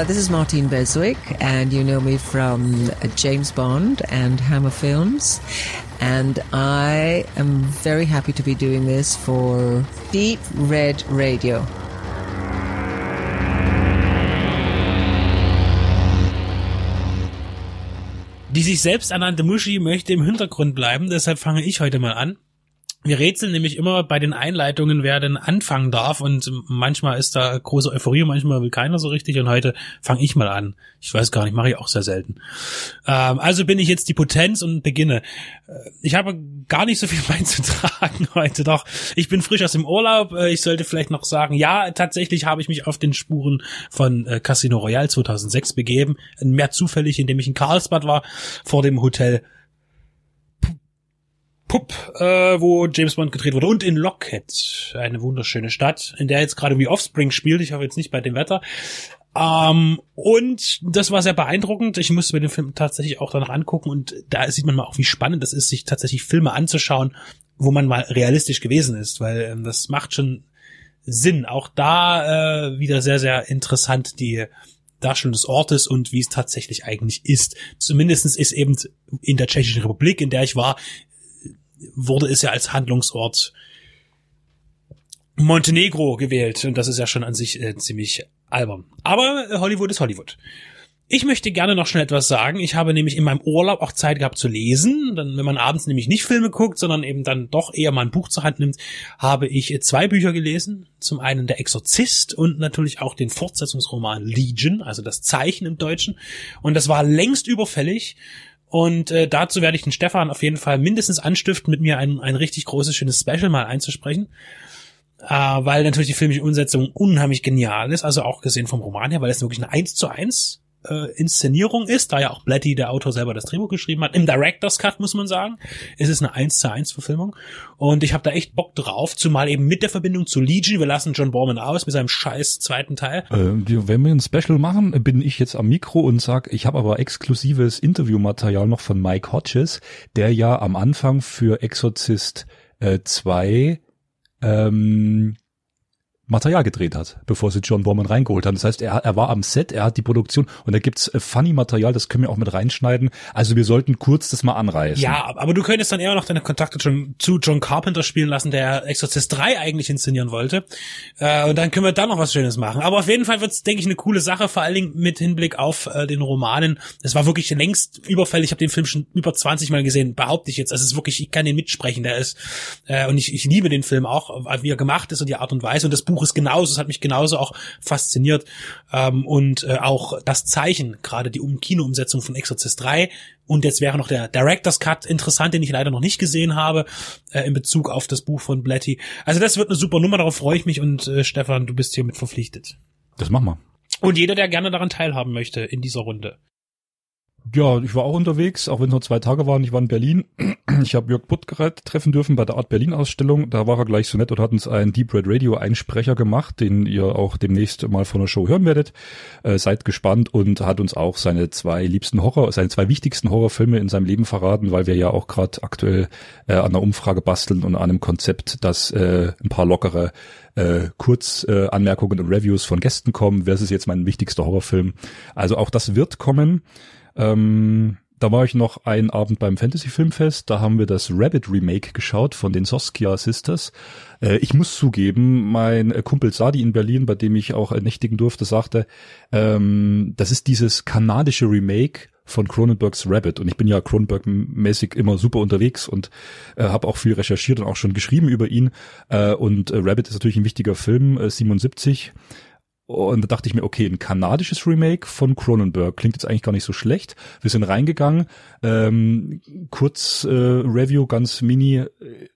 Uh, this is Martine Beswick, and you know me from James Bond and Hammer Films. And I am very happy to be doing this for Deep Red Radio. Die sich selbst ernannte Muschi möchte im Hintergrund bleiben, deshalb fange ich heute mal an. Wir rätseln nämlich immer bei den Einleitungen, wer denn anfangen darf und manchmal ist da große Euphorie, manchmal will keiner so richtig und heute fange ich mal an. Ich weiß gar nicht, mache ich auch sehr selten. Ähm, also bin ich jetzt die Potenz und beginne. Äh, ich habe gar nicht so viel beizutragen heute, doch ich bin frisch aus dem Urlaub. Äh, ich sollte vielleicht noch sagen, ja, tatsächlich habe ich mich auf den Spuren von äh, Casino Royale 2006 begeben. Mehr zufällig, indem ich in Karlsbad war, vor dem Hotel Pup, äh, wo James Bond gedreht wurde und in Lockheed, eine wunderschöne Stadt, in der jetzt gerade wie Offspring spielt. Ich hoffe jetzt nicht bei dem Wetter. Ähm, und das war sehr beeindruckend. Ich musste mir den Film tatsächlich auch danach angucken und da sieht man mal auch, wie spannend es ist, sich tatsächlich Filme anzuschauen, wo man mal realistisch gewesen ist, weil ähm, das macht schon Sinn. Auch da äh, wieder sehr, sehr interessant die Darstellung des Ortes und wie es tatsächlich eigentlich ist. Zumindestens ist eben in der Tschechischen Republik, in der ich war, wurde es ja als Handlungsort Montenegro gewählt und das ist ja schon an sich äh, ziemlich albern. Aber äh, Hollywood ist Hollywood. Ich möchte gerne noch schnell etwas sagen. Ich habe nämlich in meinem Urlaub auch Zeit gehabt zu lesen. Dann, wenn man abends nämlich nicht Filme guckt, sondern eben dann doch eher mal ein Buch zur Hand nimmt, habe ich äh, zwei Bücher gelesen. Zum einen Der Exorzist und natürlich auch den Fortsetzungsroman Legion, also das Zeichen im Deutschen. Und das war längst überfällig. Und äh, dazu werde ich den Stefan auf jeden Fall mindestens anstiften, mit mir ein, ein richtig großes, schönes Special mal einzusprechen. Äh, weil natürlich die filmische Umsetzung unheimlich genial ist, also auch gesehen vom Roman her, weil es wirklich eine 1 zu 1 äh, Inszenierung ist, da ja auch Blatty, der Autor, selber das Drehbuch geschrieben hat. Im Director's Cut, muss man sagen, ist es eine 1 zu 1 Verfilmung. Und ich habe da echt Bock drauf, zumal eben mit der Verbindung zu Legion, wir lassen John Borman aus mit seinem scheiß zweiten Teil. Äh, wenn wir ein Special machen, bin ich jetzt am Mikro und sag, ich habe aber exklusives Interviewmaterial noch von Mike Hodges, der ja am Anfang für Exorcist 2 äh, ähm, Material gedreht hat, bevor sie John Borman reingeholt haben. Das heißt, er, er war am Set, er hat die Produktion und da gibt's äh, funny Material, das können wir auch mit reinschneiden. Also wir sollten kurz das mal anreißen. Ja, aber du könntest dann eher noch deine Kontakte schon zu John Carpenter spielen lassen, der Exorcist 3 eigentlich inszenieren wollte. Äh, und dann können wir da noch was Schönes machen. Aber auf jeden Fall wird's, denke ich, eine coole Sache, vor allen Dingen mit Hinblick auf äh, den Romanen. Es war wirklich längst überfällig. Ich habe den Film schon über 20 Mal gesehen, behaupte ich jetzt. Es ist wirklich, ich kann den mitsprechen, der ist. Äh, und ich, ich liebe den Film auch, wie er gemacht ist und die Art und Weise. Und das Buch Buch ist genauso, es hat mich genauso auch fasziniert. Ähm, und äh, auch das Zeichen, gerade die um Kinoumsetzung von Exorcist 3. Und jetzt wäre noch der Director's Cut interessant, den ich leider noch nicht gesehen habe, äh, in Bezug auf das Buch von Blatty. Also das wird eine super Nummer, darauf freue ich mich und äh, Stefan, du bist hiermit verpflichtet. Das machen wir. Und jeder, der gerne daran teilhaben möchte in dieser Runde. Ja, ich war auch unterwegs, auch wenn es nur zwei Tage waren. Ich war in Berlin. Ich habe Jörg Buttgereit treffen dürfen bei der Art Berlin Ausstellung. Da war er gleich so nett und hat uns einen Deep Red Radio Einsprecher gemacht, den ihr auch demnächst mal von der Show hören werdet. Äh, seid gespannt und hat uns auch seine zwei liebsten Horror, seine zwei wichtigsten Horrorfilme in seinem Leben verraten, weil wir ja auch gerade aktuell äh, an einer Umfrage basteln und an einem Konzept, dass äh, ein paar lockere äh, Kurzanmerkungen und Reviews von Gästen kommen. Wer ist jetzt mein wichtigster Horrorfilm? Also auch das wird kommen. Ähm, da war ich noch einen Abend beim Fantasy Filmfest, da haben wir das Rabbit Remake geschaut von den Soskia Sisters. Äh, ich muss zugeben, mein Kumpel Sadi in Berlin, bei dem ich auch nächtigen durfte, sagte, ähm, das ist dieses kanadische Remake von Cronenbergs Rabbit. Und ich bin ja Cronenberg-mäßig immer super unterwegs und äh, habe auch viel recherchiert und auch schon geschrieben über ihn. Äh, und äh, Rabbit ist natürlich ein wichtiger Film, äh, 77 und da dachte ich mir, okay, ein kanadisches Remake von Cronenberg klingt jetzt eigentlich gar nicht so schlecht. Wir sind reingegangen, ähm, kurz äh, Review, ganz mini.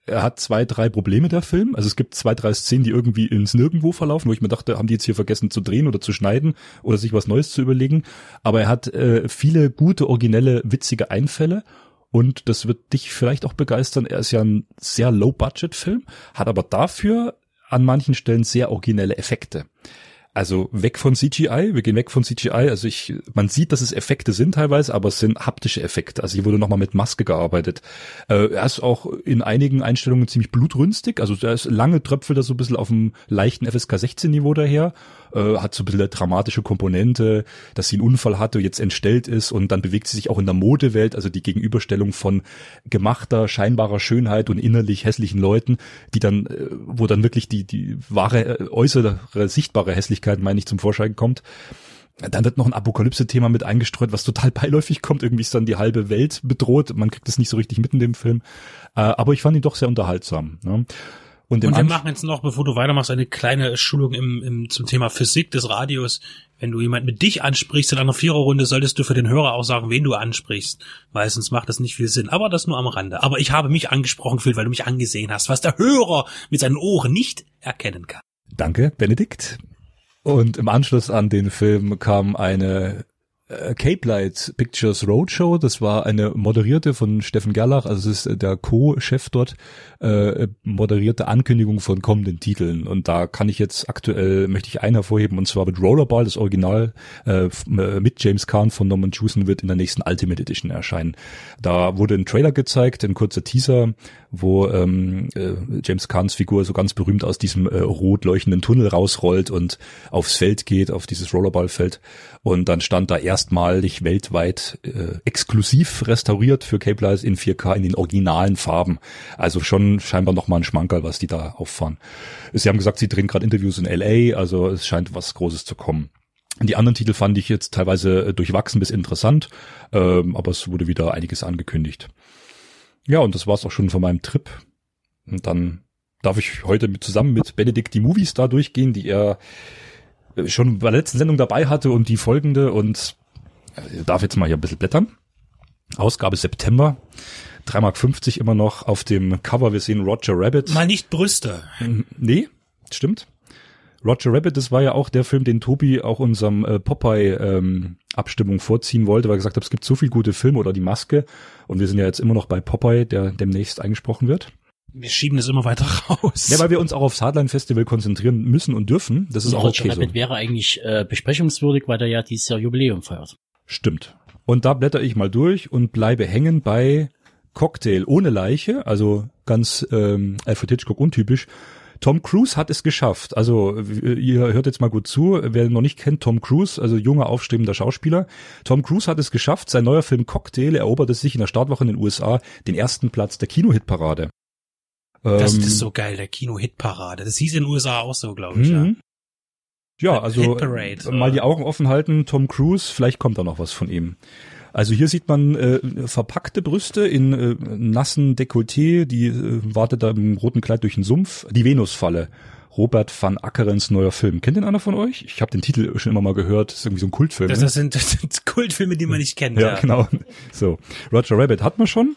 Er hat zwei, drei Probleme der Film. Also es gibt zwei, drei Szenen, die irgendwie ins Nirgendwo verlaufen, wo ich mir dachte, haben die jetzt hier vergessen zu drehen oder zu schneiden oder sich was Neues zu überlegen. Aber er hat äh, viele gute, originelle, witzige Einfälle. Und das wird dich vielleicht auch begeistern. Er ist ja ein sehr Low-Budget-Film, hat aber dafür an manchen Stellen sehr originelle Effekte. Also weg von CGI, wir gehen weg von CGI. Also ich, man sieht, dass es Effekte sind teilweise, aber es sind haptische Effekte. Also hier wurde nochmal mit Maske gearbeitet. Äh, er ist auch in einigen Einstellungen ziemlich blutrünstig. Also da ist lange Tröpfel da so ein bisschen auf dem leichten FSK 16 Niveau daher. Äh, hat so ein bisschen eine dramatische Komponente, dass sie einen Unfall hatte, jetzt entstellt ist und dann bewegt sie sich auch in der Modewelt, also die Gegenüberstellung von gemachter, scheinbarer Schönheit und innerlich hässlichen Leuten, die dann, äh, wo dann wirklich die, die wahre, äh, äußere, sichtbare Hässlichkeit, meine ich, zum Vorschein kommt. Dann wird noch ein Apokalypse-Thema mit eingestreut, was total beiläufig kommt. Irgendwie ist dann die halbe Welt bedroht. Man kriegt es nicht so richtig mit in dem Film. Äh, aber ich fand ihn doch sehr unterhaltsam. Ne? Und, und wir machen jetzt noch, bevor du weitermachst, eine kleine Schulung im, im, zum Thema Physik des Radios. Wenn du jemand mit dich ansprichst in einer Viererrunde, solltest du für den Hörer auch sagen, wen du ansprichst, weil sonst macht das nicht viel Sinn. Aber das nur am Rande. Aber ich habe mich angesprochen gefühlt, weil du mich angesehen hast, was der Hörer mit seinen Ohren nicht erkennen kann. Danke, Benedikt. Und im Anschluss an den Film kam eine Cape Light Pictures Roadshow. Das war eine moderierte von Steffen Gerlach, also es ist äh, der Co-Chef dort, äh, moderierte Ankündigung von kommenden Titeln. Und da kann ich jetzt aktuell, möchte ich einen hervorheben, und zwar mit Rollerball, das Original äh, äh mit James Kahn von Norman Jewson wird in der nächsten Ultimate Edition erscheinen. Da wurde ein Trailer gezeigt, ein kurzer Teaser, wo ähm, äh, James Kahns Figur so ganz berühmt aus diesem äh, rot leuchtenden Tunnel rausrollt und aufs Feld geht, auf dieses Rollerballfeld. Und dann stand da erstmalig weltweit äh, exklusiv restauriert für Cape Light in 4K in den originalen Farben. Also schon scheinbar nochmal ein Schmankerl, was die da auffahren. Sie haben gesagt, sie drehen gerade Interviews in LA, also es scheint was Großes zu kommen. Die anderen Titel fand ich jetzt teilweise äh, durchwachsen bis interessant, ähm, aber es wurde wieder einiges angekündigt. Ja, und das war's auch schon von meinem Trip. Und dann darf ich heute mit, zusammen mit Benedikt die Movies da durchgehen, die er schon bei der letzten Sendung dabei hatte und die folgende und äh, darf jetzt mal hier ein bisschen blättern. Ausgabe September. 3,50 Mark immer noch auf dem Cover. Wir sehen Roger Rabbit. Mal nicht Brüste. Nee, stimmt. Roger Rabbit, das war ja auch der Film, den Tobi auch unserem äh, Popeye ähm, Abstimmung vorziehen wollte, weil er gesagt hat, es gibt so viel gute Filme oder die Maske. Und wir sind ja jetzt immer noch bei Popeye, der demnächst eingesprochen wird wir schieben das immer weiter raus. Ja, weil wir uns auch aufs Hardline Festival konzentrieren müssen und dürfen. Das ist und auch okay Rabbit so. wäre eigentlich äh, besprechungswürdig, weil der ja dieses Jahr Jubiläum feiert. Stimmt. Und da blätter ich mal durch und bleibe hängen bei Cocktail ohne Leiche, also ganz ähm, Alfred Hitchcock untypisch. Tom Cruise hat es geschafft. Also ihr hört jetzt mal gut zu. Wer noch nicht kennt, Tom Cruise, also junger aufstrebender Schauspieler. Tom Cruise hat es geschafft. Sein neuer Film Cocktail eroberte sich in der Startwoche in den USA den ersten Platz der Kinohitparade. Das ähm, ist so geil, der Kino-Hitparade. Das hieß in den USA auch so, glaube ich. Ja, mhm. ja also mal die Augen offen halten, Tom Cruise, vielleicht kommt da noch was von ihm. Also hier sieht man äh, verpackte Brüste in äh, nassen Dekolleté, die äh, wartet da im roten Kleid durch den Sumpf. Die Venusfalle. Robert van Ackerens neuer Film. Kennt den einer von euch? Ich habe den Titel schon immer mal gehört. Das ist irgendwie so ein Kultfilm. Das, ne? das, sind, das sind Kultfilme, die man nicht kennt. Ja, ja, genau. So, Roger Rabbit hat man schon.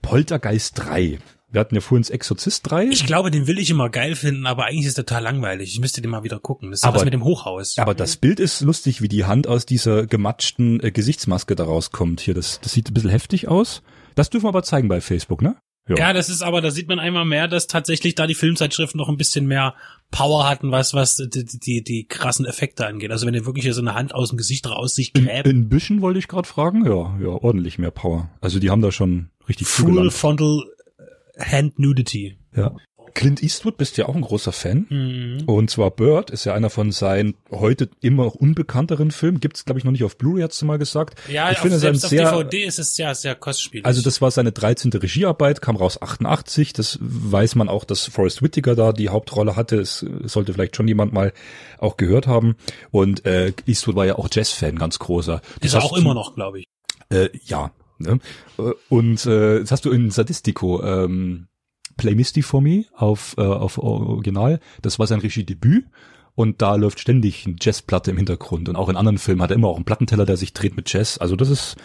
Poltergeist 3. Wir hatten ja vorhin das Exorzist 3. Ich glaube, den will ich immer geil finden, aber eigentlich ist der total langweilig. Ich müsste den mal wieder gucken. Das ist aber, was mit dem Hochhaus. Aber das Bild ist lustig, wie die Hand aus dieser gematschten äh, Gesichtsmaske da rauskommt. Hier, das, das sieht ein bisschen heftig aus. Das dürfen wir aber zeigen bei Facebook, ne? Ja. ja, das ist aber, da sieht man einmal mehr, dass tatsächlich da die Filmzeitschriften noch ein bisschen mehr Power hatten, was, was die, die, die krassen Effekte angeht. Also wenn ihr wirklich hier so eine Hand aus dem Gesicht raus sich gräbt. In, in Büschen wollte ich gerade fragen, ja, ja, ordentlich mehr Power. Also die haben da schon richtig Full Frontal Hand Nudity. Ja. Clint Eastwood bist ja auch ein großer Fan. Mhm. Und zwar Bird ist ja einer von seinen heute immer unbekannteren Filmen. Gibt es, glaube ich, noch nicht auf Blu-ray, hat's du mal gesagt. Ja, ich auf, finde, selbst auf sehr, DVD ist es ja sehr kostspielig. Also das war seine 13. Regiearbeit, kam raus 88. Das weiß man auch, dass Forrest Whitaker da die Hauptrolle hatte. Es sollte vielleicht schon jemand mal auch gehört haben. Und äh, Eastwood war ja auch Jazz-Fan, ganz großer. Das ist er auch immer noch, glaube ich. Äh, ja, Ne? Und äh, das hast du in Sadistico, ähm, Play Misty for Me auf, äh, auf Original. Das war sein Regiedebüt. Und da läuft ständig eine Jazzplatte im Hintergrund. Und auch in anderen Filmen hat er immer auch einen Plattenteller, der sich dreht mit Jazz. Also das ist,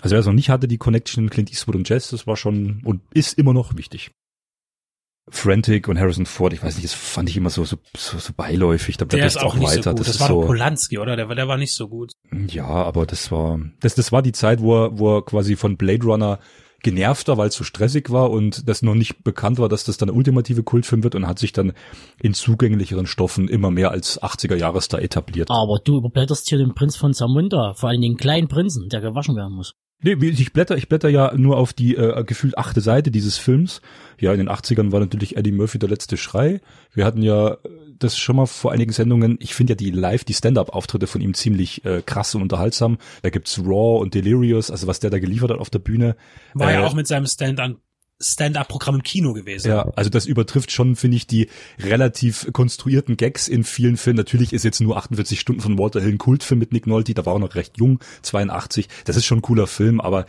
also wer es noch nicht hatte, die Connection Clint Eastwood und Jazz, das war schon und ist immer noch wichtig. Frantic und Harrison Ford, ich weiß nicht, das fand ich immer so so, so, so beiläufig. Da der ist auch, auch nicht weiter. so gut. Das, das war so, Polanski, oder? Der, der war nicht so gut. Ja, aber das war das das war die Zeit, wo er, wo er quasi von Blade Runner genervter, weil es so stressig war und das noch nicht bekannt war, dass das dann der ultimative Kultfilm wird und hat sich dann in zugänglicheren Stoffen immer mehr als 80er Jahresstar etabliert. Aber du überblätterst hier den Prinz von Samunda, vor allem den kleinen Prinzen, der gewaschen werden muss. Nee, ich blätter, ich blätter ja nur auf die äh, gefühlt achte Seite dieses Films. Ja, in den 80ern war natürlich Eddie Murphy der letzte Schrei. Wir hatten ja das schon mal vor einigen Sendungen. Ich finde ja die Live, die Stand-up-Auftritte von ihm ziemlich äh, krass und unterhaltsam. Da gibt's Raw und Delirious, also was der da geliefert hat auf der Bühne. War äh, ja auch mit seinem Stand-up Stand-up-Programm im Kino gewesen. Ja, also das übertrifft schon, finde ich, die relativ konstruierten Gags in vielen Filmen. Natürlich ist jetzt nur 48 Stunden von Walter Hill ein Kultfilm mit Nick Nolte, da war er noch recht jung, 82. Das ist schon ein cooler Film, aber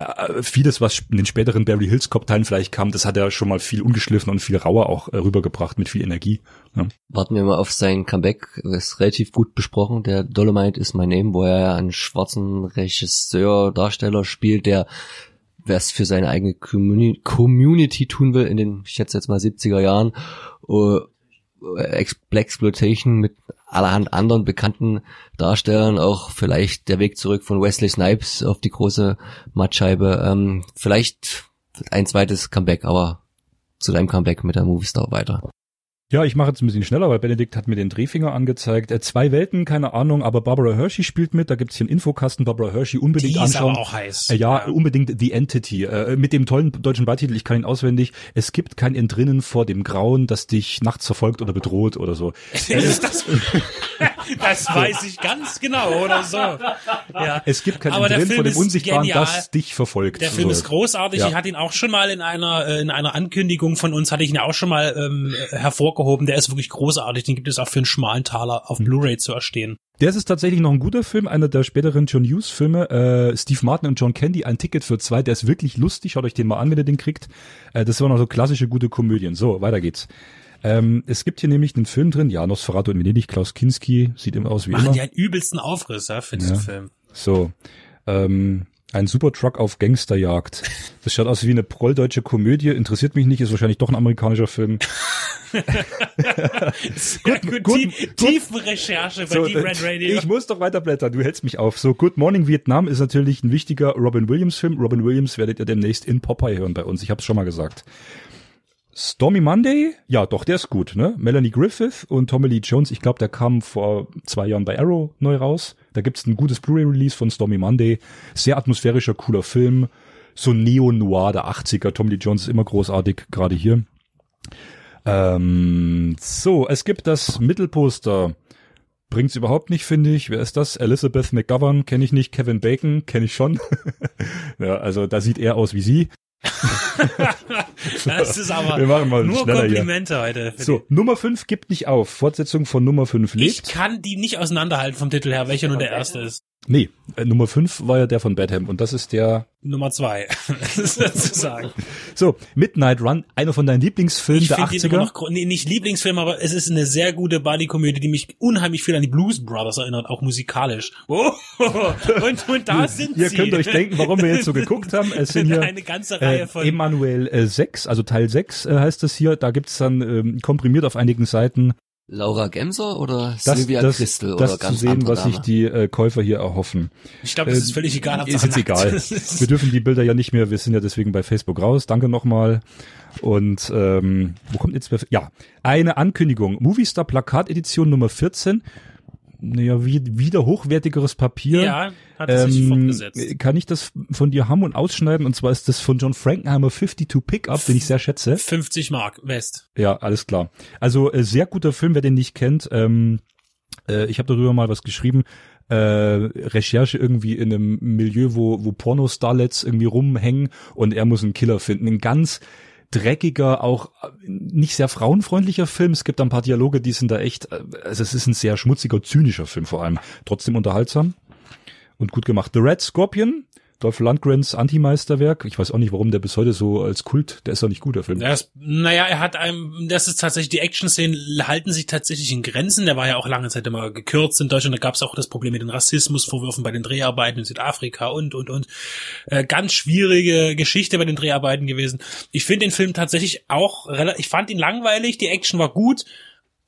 äh, vieles, was in den späteren Barry Hills Cop-Teilen vielleicht kam, das hat er schon mal viel ungeschliffen und viel rauer auch äh, rübergebracht mit viel Energie. Ja. Warten wir mal auf sein Comeback. Das ist relativ gut besprochen. Der Dolomite ist mein Name, wo er einen schwarzen Regisseur, Darsteller spielt, der es für seine eigene Communi Community tun will in den, ich schätze jetzt mal 70er Jahren, uh, Exploitation mit allerhand anderen bekannten Darstellern, auch vielleicht der Weg zurück von Wesley Snipes auf die große Mattscheibe, ähm, vielleicht ein zweites Comeback, aber zu deinem Comeback mit der Movie Star weiter. Ja, ich mache jetzt ein bisschen schneller, weil Benedikt hat mir den Drehfinger angezeigt. Äh, zwei Welten, keine Ahnung, aber Barbara Hershey spielt mit. Da gibt's hier einen Infokasten. Barbara Hershey unbedingt Die ist anschauen. aber auch heiß. Äh, ja, unbedingt The Entity. Äh, mit dem tollen deutschen Beititel, ich kann ihn auswendig. Es gibt kein Entrinnen vor dem Grauen, das dich nachts verfolgt oder bedroht oder so. das, das, das weiß ich ganz genau oder so. Ja. Es gibt kein Aber Film vor dem ist Unsichtbaren, genial. das dich verfolgt. Der Film ist großartig. Ja. Ich hatte ihn auch schon mal in einer äh, in einer Ankündigung von uns hatte ich ihn auch schon mal ähm, hervorgehoben. Der ist wirklich großartig. Den gibt es auch für einen schmalen Taler auf Blu-ray zu erstehen. Der ist tatsächlich noch ein guter Film, einer der späteren John Hughes Filme. Äh, Steve Martin und John Candy, ein Ticket für zwei. Der ist wirklich lustig. Schaut euch den mal an, wenn ihr den kriegt. Äh, das waren noch so klassische gute Komödien. So, weiter geht's. Ähm, es gibt hier nämlich einen Film drin, ja, Nosferatu in Venedig, Klaus Kinski, sieht immer aus wie Machen immer. die einen übelsten Aufriss ja, für diesen Ja. Film. So, ähm, ein Supertruck auf Gangsterjagd. Das schaut aus wie eine prolldeutsche Komödie, interessiert mich nicht, ist wahrscheinlich doch ein amerikanischer Film. Sehr gut, gut, tie- Tiefenrecherche bei So, Deep Red Radio. Ich muss doch weiterblättern, du hältst mich auf. So, Good Morning Vietnam ist natürlich ein wichtiger Robin Williams Film. Robin Williams werdet ihr demnächst in Popeye hören bei uns. Ich habe es schon mal gesagt. Stormy Monday, ja, doch, der ist gut, ne? Melanie Griffith und Tommy Lee Jones, ich glaube, der kam vor zwei Jahren bei Arrow neu raus. Da gibt's ein gutes Blu-ray-Release von Stormy Monday. Sehr atmosphärischer, cooler Film. So Neo-Noir der 80er. Tommy Lee Jones ist immer großartig, gerade hier. Ähm, so, es gibt das Mittelposter. Bringt's überhaupt nicht, finde ich. Wer ist das? Elizabeth McGovern, kenne ich nicht. Kevin Bacon, kenne ich schon. ja, also da sieht er aus wie sie. das ist aber Wir machen mal nur schneller hier. Komplimente heute. So, Nummer 5 gibt nicht auf. Fortsetzung von Nummer 5 die- Ich lebt. kann die nicht auseinanderhalten vom Titel her, welcher nun der erste ist. Nee, äh, Nummer 5 war ja der von Badham und das ist der Nummer zwei. Das ist sozusagen. So, Midnight Run, einer von deinen Lieblingsfilmen Ich der finde ihn immer 80er. noch, nee, nicht Lieblingsfilm, aber es ist eine sehr gute Buddy-Komödie, die mich unheimlich viel an die Blues Brothers erinnert, auch musikalisch. Oh, und, und da sind Ihr sie. könnt euch denken, warum wir jetzt so geguckt haben. Es sind hier eine ganze Reihe äh, von Emanuel äh, 6, also Teil 6 äh, heißt das hier. Da gibt's dann ähm, komprimiert auf einigen Seiten Laura Gemser oder das, Sylvia das, Christel das oder zu ganz sehen, andere was sich die äh, Käufer hier erhoffen. Ich glaube, es ist Äh, völlig egal. Ist jetzt egal. Wir dürfen die Bilder ja nicht mehr, wir sind ja deswegen bei Facebook raus. Danke nochmal. Und ähm, wo kommt jetzt ja eine Ankündigung? Movistar Plakatedition Nummer 14. Naja, wie, wieder hochwertigeres Papier. Ja, hat es sich Ähm, fortgesetzt. kann ich das von dir haben und ausschneiden? Und zwar ist das von John Frankenheimer 52 Pickup, den ich sehr schätze. 50 Mark West. Ja, alles klar. Also äh, sehr guter Film, wer den nicht kennt. Ähm, äh, ich habe darüber mal was geschrieben. Äh, Recherche irgendwie in einem Milieu, wo, wo Porno-Starlets irgendwie rumhängen und er muss einen Killer finden. Ein ganz dreckiger, auch äh, nicht sehr frauenfreundlicher Film. Es gibt ein paar Dialoge, die sind da echt, äh, also es ist ein sehr schmutziger, zynischer Film vor allem. Trotzdem unterhaltsam und gut gemacht. The Red Scorpion, Dolph Lundgrens Anti-Meisterwerk. Ich weiß auch nicht, warum der bis heute so als Kult, der ist doch nicht gut, der Film. Ist, naja, er hat einem, das ist tatsächlich, die Action-Szenen halten sich tatsächlich in Grenzen. Der war ja auch lange Zeit immer gekürzt in Deutschland. Da gab es auch das Problem mit den Rassismusvorwürfen bei den Dreharbeiten in Südafrika und, und, und. Äh, ganz schwierige Geschichte bei den Dreharbeiten gewesen. Ich finde den Film tatsächlich auch relativ, ich fand ihn langweilig, die Action war gut.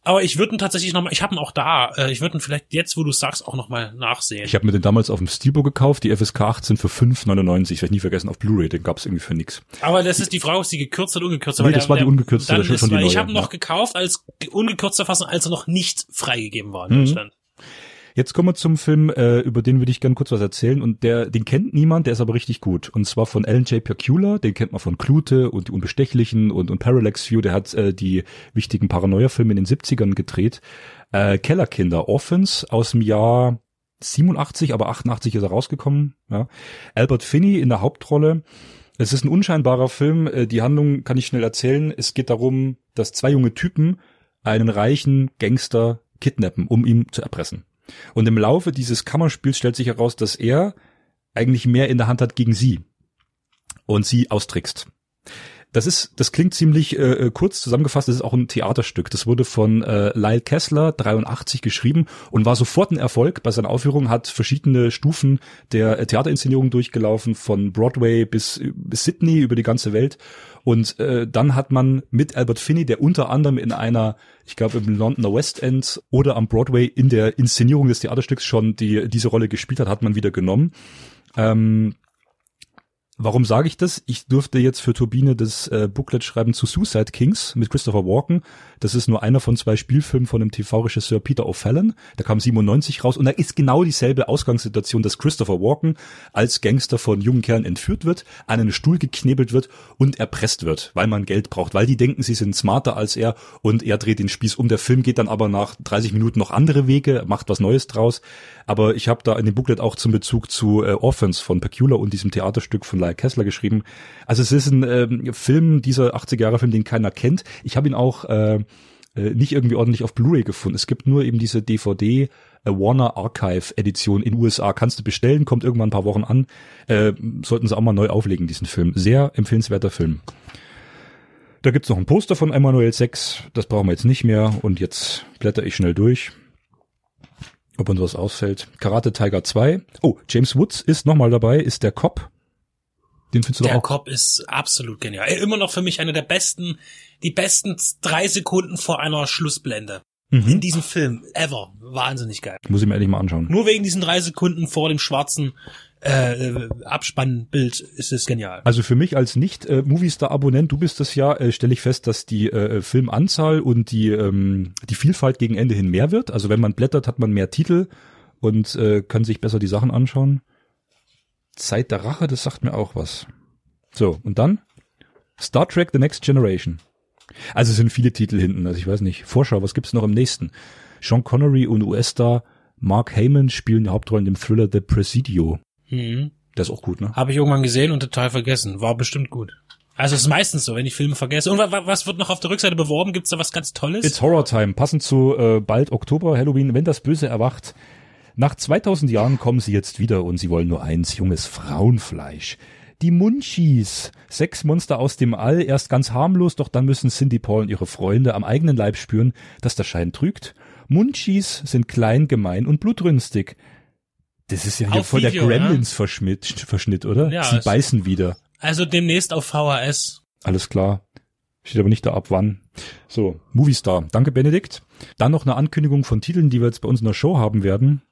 Aber ich würde ihn tatsächlich nochmal, ich habe ihn auch da, äh, ich würde ihn vielleicht jetzt, wo du sagst, auch nochmal nachsehen. Ich habe mir den damals auf dem Steelbook gekauft, die FSK 18 für 5,99. Ich werde nie vergessen, auf Blu-ray, den gab's irgendwie für nix. Aber das ist die Frage, ist die gekürzt oder ungekürzt? Nee, das war die ungekürzte, Dann das ist schon die weil ich neue, habe noch ja. gekauft als ungekürzte Fassung, als er noch nicht freigegeben war in Mhm. Deutschland. Jetzt kommen wir zum Film, äh, über den würde ich gerne kurz was erzählen. Und der, den kennt niemand, der ist aber richtig gut. Und zwar von Alan J. Percula, den kennt man von Klute und die Unbestechlichen und, und Parallax View. Der hat äh, die wichtigen Paranoia-Filme in den 70ern gedreht. Äh, Kellerkinder, Orphans aus dem Jahr 87, aber 88 ist er rausgekommen. Ja. Albert Finney in der Hauptrolle. Es ist ein unscheinbarer Film. Äh, Die Handlung kann ich schnell erzählen. Es geht darum, dass zwei junge Typen einen reichen Gangster kidnappen, um ihn zu erpressen. Und im Laufe dieses Kammerspiels stellt sich heraus, dass er eigentlich mehr in der Hand hat gegen sie und sie austrickst. Das ist, das klingt ziemlich äh, äh, kurz zusammengefasst. Das ist auch ein Theaterstück. Das wurde von äh, Lyle Kessler 83 geschrieben und war sofort ein Erfolg. Bei seiner Aufführung hat verschiedene Stufen der äh, Theaterinszenierung durchgelaufen, von Broadway bis, bis Sydney über die ganze Welt. Und äh, dann hat man mit Albert Finney, der unter anderem in einer, ich glaube im Londoner West End oder am Broadway in der Inszenierung des Theaterstücks schon die diese Rolle gespielt hat, hat man wieder genommen. Ähm, Warum sage ich das? Ich durfte jetzt für Turbine das äh, Booklet schreiben zu Suicide Kings mit Christopher Walken. Das ist nur einer von zwei Spielfilmen von dem TV-Regisseur Peter O'Fallon. Der kam 97 raus und da ist genau dieselbe Ausgangssituation, dass Christopher Walken als Gangster von jungen Kerlen entführt wird, an einen Stuhl geknebelt wird und erpresst wird, weil man Geld braucht, weil die denken, sie sind smarter als er und er dreht den Spieß um. Der Film geht dann aber nach 30 Minuten noch andere Wege, macht was Neues draus. Aber ich habe da in dem Booklet auch zum Bezug zu äh, Orphans von Pecula und diesem Theaterstück von Lyle Kessler geschrieben. Also es ist ein ähm, Film, dieser 80er-Jahre-Film, den keiner kennt. Ich habe ihn auch äh, äh, nicht irgendwie ordentlich auf Blu-ray gefunden. Es gibt nur eben diese DVD äh, Warner Archive Edition in USA. Kannst du bestellen, kommt irgendwann ein paar Wochen an. Äh, sollten sie auch mal neu auflegen, diesen Film. Sehr empfehlenswerter Film. Da gibt's noch ein Poster von Emanuel 6. Das brauchen wir jetzt nicht mehr. Und jetzt blätter ich schnell durch ob uns was ausfällt. Karate Tiger 2. Oh, James Woods ist nochmal dabei, ist der Cop. Den findest du Der doch auch. Cop ist absolut genial. Ey, Immer noch für mich einer der besten, die besten drei Sekunden vor einer Schlussblende. In Mhm. diesem Film. Ever. Wahnsinnig geil. Muss ich mir ehrlich mal anschauen. Nur wegen diesen drei Sekunden vor dem schwarzen äh, Abspannbild ist es genial. Also für mich als nicht äh, Movistar-Abonnent, du bist das ja, äh, stelle ich fest, dass die äh, Filmanzahl und die ähm, die Vielfalt gegen Ende hin mehr wird. Also wenn man blättert, hat man mehr Titel und äh, kann sich besser die Sachen anschauen. Zeit der Rache, das sagt mir auch was. So, und dann Star Trek The Next Generation. Also es sind viele Titel hinten, also ich weiß nicht. Vorschau, was gibt's noch im nächsten? Sean Connery und US-Star Mark Heyman spielen die Hauptrollen im Thriller The Presidio. Mhm. Der ist auch gut, ne? Habe ich irgendwann gesehen und total vergessen. War bestimmt gut. Also es ist meistens so, wenn ich Filme vergesse. Und wa- wa- was wird noch auf der Rückseite beworben? Gibt's da was ganz Tolles? It's Horror Time, passend zu äh, bald Oktober, Halloween, wenn das Böse erwacht. Nach 2000 Jahren kommen sie jetzt wieder und sie wollen nur eins, junges Frauenfleisch. Die Munchies, sechs Monster aus dem All, erst ganz harmlos, doch dann müssen Cindy Paul und ihre Freunde am eigenen Leib spüren, dass der Schein trügt. Munchies sind klein, gemein und blutrünstig. Das ist ja hier Auf voll Video, der Gremlins-Verschnitt, Verschnitt, oder? Ja, sie beißen wieder. Also demnächst auf VHS. Alles klar. Steht aber nicht da ab wann. So, Movistar. Danke, Benedikt. Dann noch eine Ankündigung von Titeln, die wir jetzt bei uns in der Show haben werden.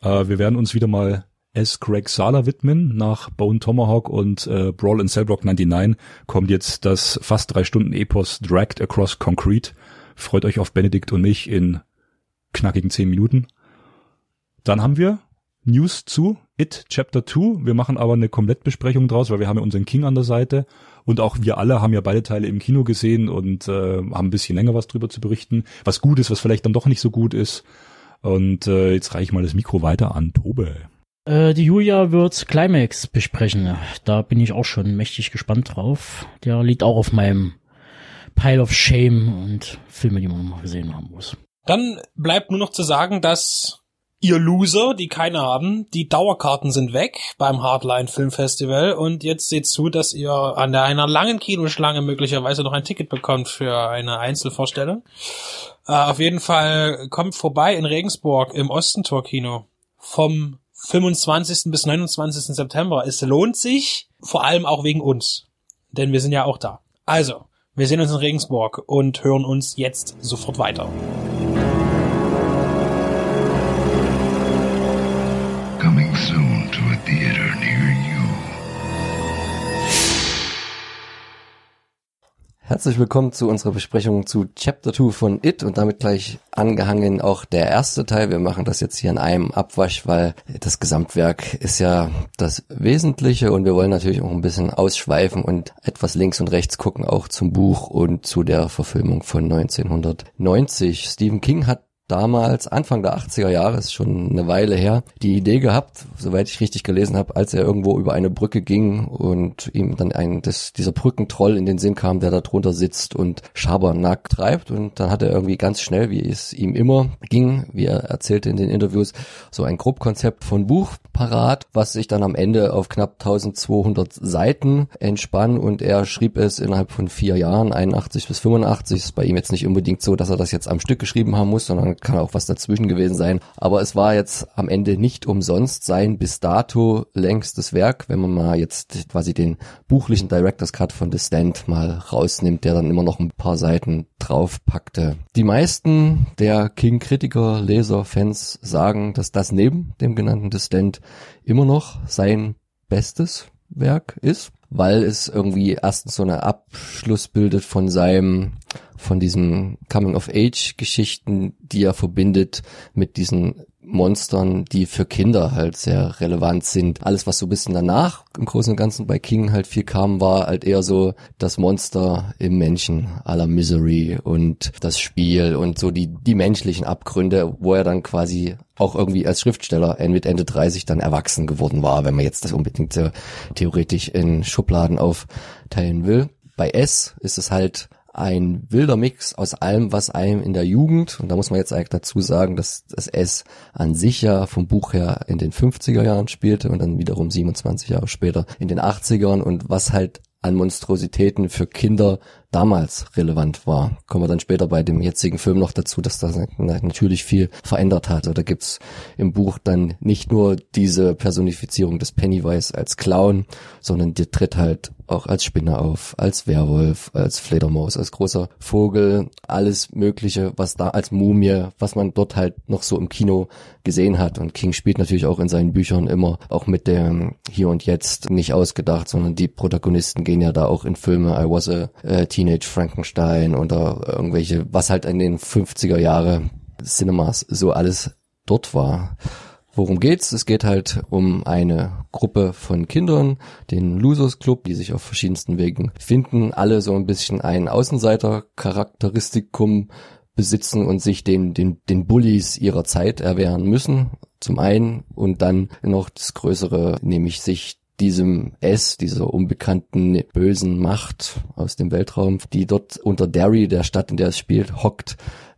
Äh, wir werden uns wieder mal S. Greg Sala widmen. Nach Bone Tomahawk und äh, Brawl in Cellblock 99 kommt jetzt das fast drei Stunden Epos Dragged Across Concrete. Freut euch auf Benedikt und mich in knackigen zehn Minuten. Dann haben wir News zu It Chapter 2. Wir machen aber eine Komplettbesprechung draus, weil wir haben ja unseren King an der Seite und auch wir alle haben ja beide Teile im Kino gesehen und äh, haben ein bisschen länger was drüber zu berichten. Was gut ist, was vielleicht dann doch nicht so gut ist. Und äh, jetzt reiche ich mal das Mikro weiter an Tobe. Äh, die Julia wird Climax besprechen. Da bin ich auch schon mächtig gespannt drauf. Der liegt auch auf meinem Pile of Shame und Filme, die man noch mal gesehen haben muss. Dann bleibt nur noch zu sagen, dass ihr Loser, die keine haben, die Dauerkarten sind weg beim Hardline Filmfestival und jetzt seht zu, dass ihr an einer langen Kinoschlange möglicherweise noch ein Ticket bekommt für eine Einzelvorstellung. Äh, auf jeden Fall kommt vorbei in Regensburg im Ostentor Kino vom 25. bis 29. September. Es lohnt sich, vor allem auch wegen uns, denn wir sind ja auch da. Also, wir sehen uns in Regensburg und hören uns jetzt sofort weiter. Herzlich willkommen zu unserer Besprechung zu Chapter 2 von It und damit gleich angehangen auch der erste Teil. Wir machen das jetzt hier in einem Abwasch, weil das Gesamtwerk ist ja das Wesentliche und wir wollen natürlich auch ein bisschen ausschweifen und etwas links und rechts gucken, auch zum Buch und zu der Verfilmung von 1990. Stephen King hat damals, Anfang der 80er Jahre, ist schon eine Weile her, die Idee gehabt, soweit ich richtig gelesen habe, als er irgendwo über eine Brücke ging und ihm dann ein, das, dieser Brückentroll in den Sinn kam, der da drunter sitzt und Schabernack treibt. Und dann hat er irgendwie ganz schnell, wie es ihm immer ging, wie er erzählte in den Interviews, so ein Grobkonzept von Buch parat, was sich dann am Ende auf knapp 1200 Seiten entspann und er schrieb es innerhalb von vier Jahren, 81 bis 85. Ist bei ihm jetzt nicht unbedingt so, dass er das jetzt am Stück geschrieben haben muss, sondern kann auch was dazwischen gewesen sein. Aber es war jetzt am Ende nicht umsonst sein bis dato längstes Werk, wenn man mal jetzt quasi den buchlichen Director's Cut von The Stand mal rausnimmt, der dann immer noch ein paar Seiten draufpackte. Die meisten der King-Kritiker, Leser, Fans sagen, dass das neben dem genannten The Stand immer noch sein bestes Werk ist, weil es irgendwie erstens so eine Abschluss bildet von seinem von diesen Coming-of-Age-Geschichten, die er verbindet mit diesen Monstern, die für Kinder halt sehr relevant sind. Alles, was so ein bisschen danach im Großen und Ganzen bei King halt viel kam, war halt eher so das Monster im Menschen aller Misery und das Spiel und so die, die menschlichen Abgründe, wo er dann quasi auch irgendwie als Schriftsteller mit Ende 30 dann erwachsen geworden war, wenn man jetzt das unbedingt so theoretisch in Schubladen aufteilen will. Bei S ist es halt ein wilder Mix aus allem, was einem in der Jugend, und da muss man jetzt eigentlich dazu sagen, dass das S an sich ja vom Buch her in den 50er Jahren spielte und dann wiederum 27 Jahre später in den 80ern und was halt an Monstrositäten für Kinder damals relevant war. Kommen wir dann später bei dem jetzigen Film noch dazu, dass das natürlich viel verändert hat. Da gibt's im Buch dann nicht nur diese Personifizierung des Pennywise als Clown, sondern die tritt halt auch als Spinne auf, als Werwolf, als Fledermaus, als großer Vogel, alles Mögliche, was da als Mumie, was man dort halt noch so im Kino gesehen hat. Und King spielt natürlich auch in seinen Büchern immer auch mit dem Hier und Jetzt nicht ausgedacht, sondern die Protagonisten gehen ja da auch in Filme. I was a äh, Teenage Frankenstein oder irgendwelche, was halt in den 50er Jahre Cinemas so alles dort war. Worum geht's? Es geht halt um eine Gruppe von Kindern, den Losers Club, die sich auf verschiedensten Wegen finden, alle so ein bisschen ein Außenseiter-Charakteristikum besitzen und sich den, den, den Bullies ihrer Zeit erwehren müssen. Zum einen und dann noch das Größere, nämlich sich diesem S, dieser unbekannten bösen Macht aus dem Weltraum, die dort unter Derry, der Stadt, in der es spielt, hockt,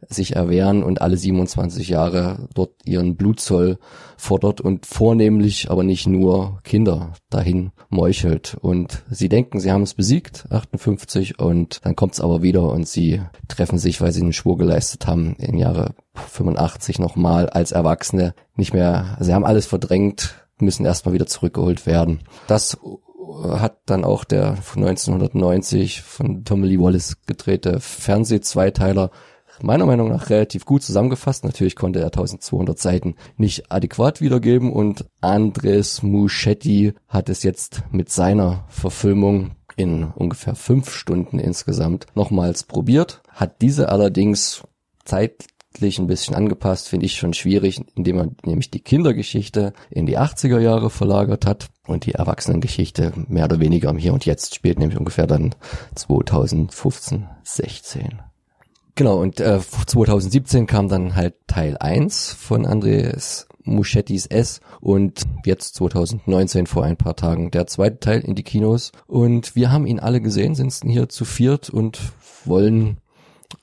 sich erwehren und alle 27 Jahre dort ihren Blutzoll fordert und vornehmlich, aber nicht nur Kinder dahin meuchelt. Und sie denken, sie haben es besiegt, 58, und dann kommt es aber wieder und sie treffen sich, weil sie einen Schwur geleistet haben, im Jahre 85 nochmal als Erwachsene. Nicht mehr, sie haben alles verdrängt, müssen erstmal wieder zurückgeholt werden. Das hat dann auch der von 1990 von Tommy Lee Wallace gedrehte Fernsehzweiteiler meiner Meinung nach relativ gut zusammengefasst. Natürlich konnte er 1200 Seiten nicht adäquat wiedergeben und Andres Muschetti hat es jetzt mit seiner Verfilmung in ungefähr fünf Stunden insgesamt nochmals probiert, hat diese allerdings Zeit zeitlich ein bisschen angepasst, finde ich schon schwierig, indem man nämlich die Kindergeschichte in die 80er Jahre verlagert hat und die Erwachsenengeschichte mehr oder weniger im Hier und Jetzt spielt, nämlich ungefähr dann 2015, 16. Genau, und äh, 2017 kam dann halt Teil 1 von Andres Muschettis S und jetzt 2019 vor ein paar Tagen der zweite Teil in die Kinos. Und wir haben ihn alle gesehen, sind hier zu viert und wollen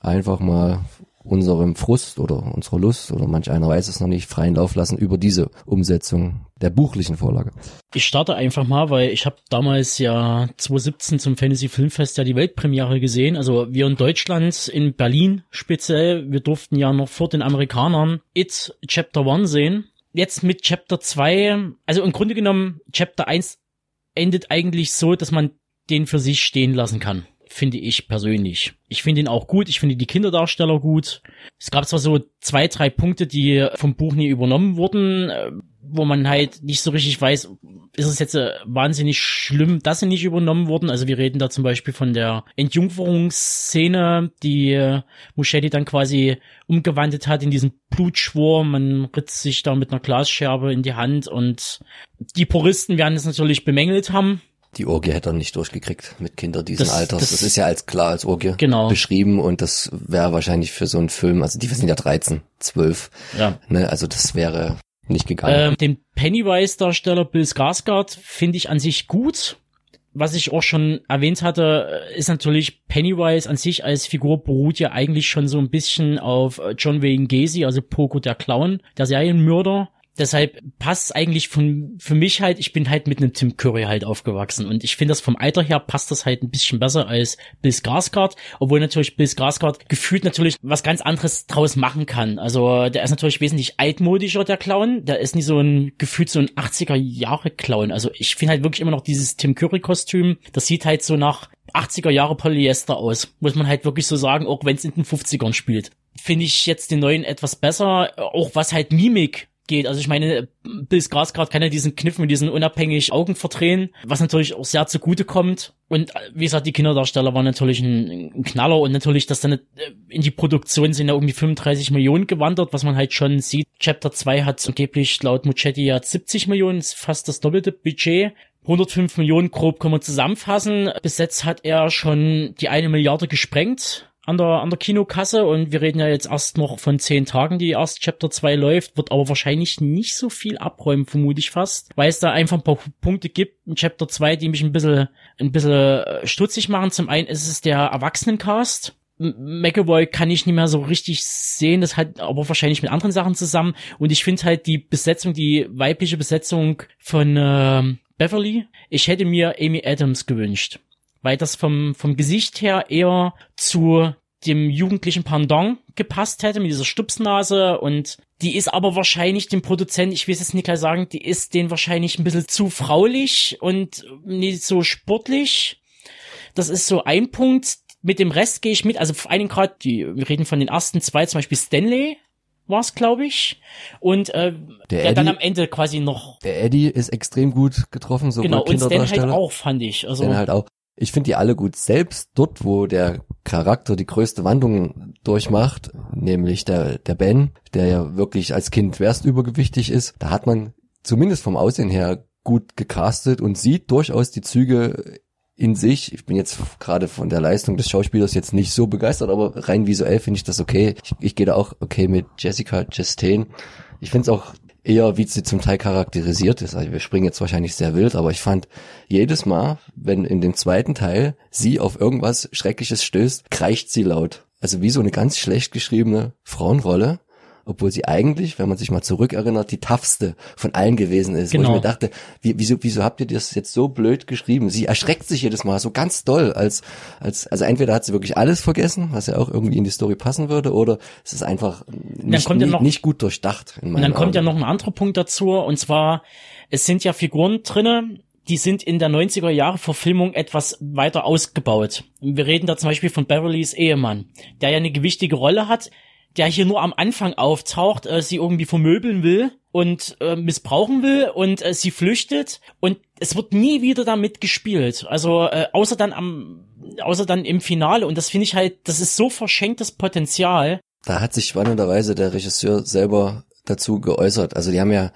einfach mal unserem Frust oder unserer Lust oder manch einer weiß es noch nicht freien Lauf lassen über diese Umsetzung der buchlichen Vorlage. Ich starte einfach mal, weil ich habe damals ja 2017 zum Fantasy Filmfest ja die Weltpremiere gesehen. Also wir in Deutschland, in Berlin speziell, wir durften ja noch vor den Amerikanern It Chapter 1 sehen. Jetzt mit Chapter 2, also im Grunde genommen, Chapter 1 endet eigentlich so, dass man den für sich stehen lassen kann finde ich persönlich. Ich finde ihn auch gut, ich finde die Kinderdarsteller gut. Es gab zwar so zwei, drei Punkte, die vom Buch nie übernommen wurden, äh, wo man halt nicht so richtig weiß, ist es jetzt äh, wahnsinnig schlimm, dass sie nicht übernommen wurden. Also wir reden da zum Beispiel von der Entjungferungsszene, die äh, Muschetti dann quasi umgewandelt hat in diesen Blutschwur. Man ritzt sich da mit einer Glasscherbe in die Hand und die Puristen werden es natürlich bemängelt haben. Die Orgie hätte er nicht durchgekriegt mit Kindern dieses Das- Alters. das- Das, ist ja als klar als Orgie Genau. beschrieben und das wäre wahrscheinlich für so einen Film, also die sind ja 13, 12, Ja. ne, also das wäre nicht gegangen. Ähm, den Pennywise-Darsteller Bill Skarsgård finde ich an sich gut. Was ich auch schon erwähnt hatte, ist natürlich Pennywise an sich als Figur beruht ja eigentlich schon so ein bisschen auf äh, John Wayne Gacy, also Poco der Clown, der Serienmörder. Deshalb passt eigentlich von, für mich halt, ich bin halt mit einem Tim Curry halt aufgewachsen und ich finde das vom Alter her passt das halt ein bisschen besser als Bill Skarsgård, obwohl natürlich Bill Skarsgård gefühlt natürlich was ganz anderes draus machen kann. Also der ist natürlich wesentlich altmodischer, der Clown. Der ist nicht so ein, gefühlt so ein 80er Jahre Clown. Also ich finde halt wirklich immer noch dieses Tim Curry Kostüm, das sieht halt so nach 80er Jahre Polyester aus. Muss man halt wirklich so sagen, auch wenn es in den 50ern spielt. Finde ich jetzt den neuen etwas besser, auch was halt Mimik geht. Also ich meine, Bill Skarsgård kann ja diesen Kniff mit diesen unabhängig Augen verdrehen, was natürlich auch sehr zugute kommt. Und äh, wie gesagt, die Kinderdarsteller waren natürlich ein, ein Knaller und natürlich, dass dann äh, in die Produktion sind ja irgendwie 35 Millionen gewandert, was man halt schon sieht. Chapter 2 hat angeblich laut Muchetti ja 70 Millionen, fast das doppelte Budget. 105 Millionen grob kann man zusammenfassen. Bis jetzt hat er schon die eine Milliarde gesprengt an der, an der Kinokasse und wir reden ja jetzt erst noch von zehn Tagen, die erst Chapter 2 läuft, wird aber wahrscheinlich nicht so viel abräumen, vermute ich fast, weil es da einfach ein paar Punkte gibt in Chapter 2, die mich ein bisschen, ein bisschen äh, stutzig machen. Zum einen ist es der Erwachsenencast. McAvoy kann ich nicht mehr so richtig sehen, das hat aber wahrscheinlich mit anderen Sachen zusammen und ich finde halt die Besetzung, die weibliche Besetzung von ähm, Beverly, ich hätte mir Amy Adams gewünscht weil das vom, vom Gesicht her eher zu dem jugendlichen Pendant gepasst hätte, mit dieser Stupsnase und die ist aber wahrscheinlich dem Produzenten, ich will es jetzt nicht gleich sagen, die ist den wahrscheinlich ein bisschen zu fraulich und nicht so sportlich. Das ist so ein Punkt. Mit dem Rest gehe ich mit, also vor allen Dingen gerade, die, wir reden von den ersten zwei, zum Beispiel Stanley war's, glaube ich. Und äh, Der der, dann am Ende quasi noch, Der Eddie ist extrem gut getroffen, sowohl genau, und Stan halt auch, fand ich. Also, Stan halt auch. Ich finde die alle gut. Selbst dort, wo der Charakter die größte Wandlung durchmacht, nämlich der, der Ben, der ja wirklich als Kind schwerst übergewichtig ist, da hat man zumindest vom Aussehen her gut gecastet und sieht durchaus die Züge in sich. Ich bin jetzt gerade von der Leistung des Schauspielers jetzt nicht so begeistert, aber rein visuell finde ich das okay. Ich, ich gehe da auch okay mit Jessica Chastain. Ich finde es auch eher, wie sie zum Teil charakterisiert ist. Also wir springen jetzt wahrscheinlich sehr wild, aber ich fand jedes Mal, wenn in dem zweiten Teil sie auf irgendwas Schreckliches stößt, kreischt sie laut. Also wie so eine ganz schlecht geschriebene Frauenrolle, obwohl sie eigentlich, wenn man sich mal zurückerinnert, die toughste von allen gewesen ist. Wo Genau. ich mir dachte, wie, wieso, wieso habt ihr das jetzt so blöd geschrieben? Sie erschreckt sich jedes Mal so ganz doll, als, als, also entweder hat sie wirklich alles vergessen, was ja auch irgendwie in die Story passen würde, oder es ist einfach nicht, ja noch- nicht gut durchdacht. In Und dann kommt ja noch ein anderer Punkt dazu, und zwar, es sind ja Figuren drinne, die sind in der 90er Jahre Verfilmung etwas weiter ausgebaut. Wir reden da zum Beispiel von Beverlys Ehemann, der ja eine gewichtige Rolle hat, der hier nur am Anfang auftaucht, äh, sie irgendwie vermöbeln will und äh, missbrauchen will und äh, sie flüchtet und es wird nie wieder damit gespielt. Also äh, außer dann am außer dann im Finale und das finde ich halt, das ist so verschenktes Potenzial. Da hat sich spannenderweise der Regisseur selber dazu geäußert. Also die haben ja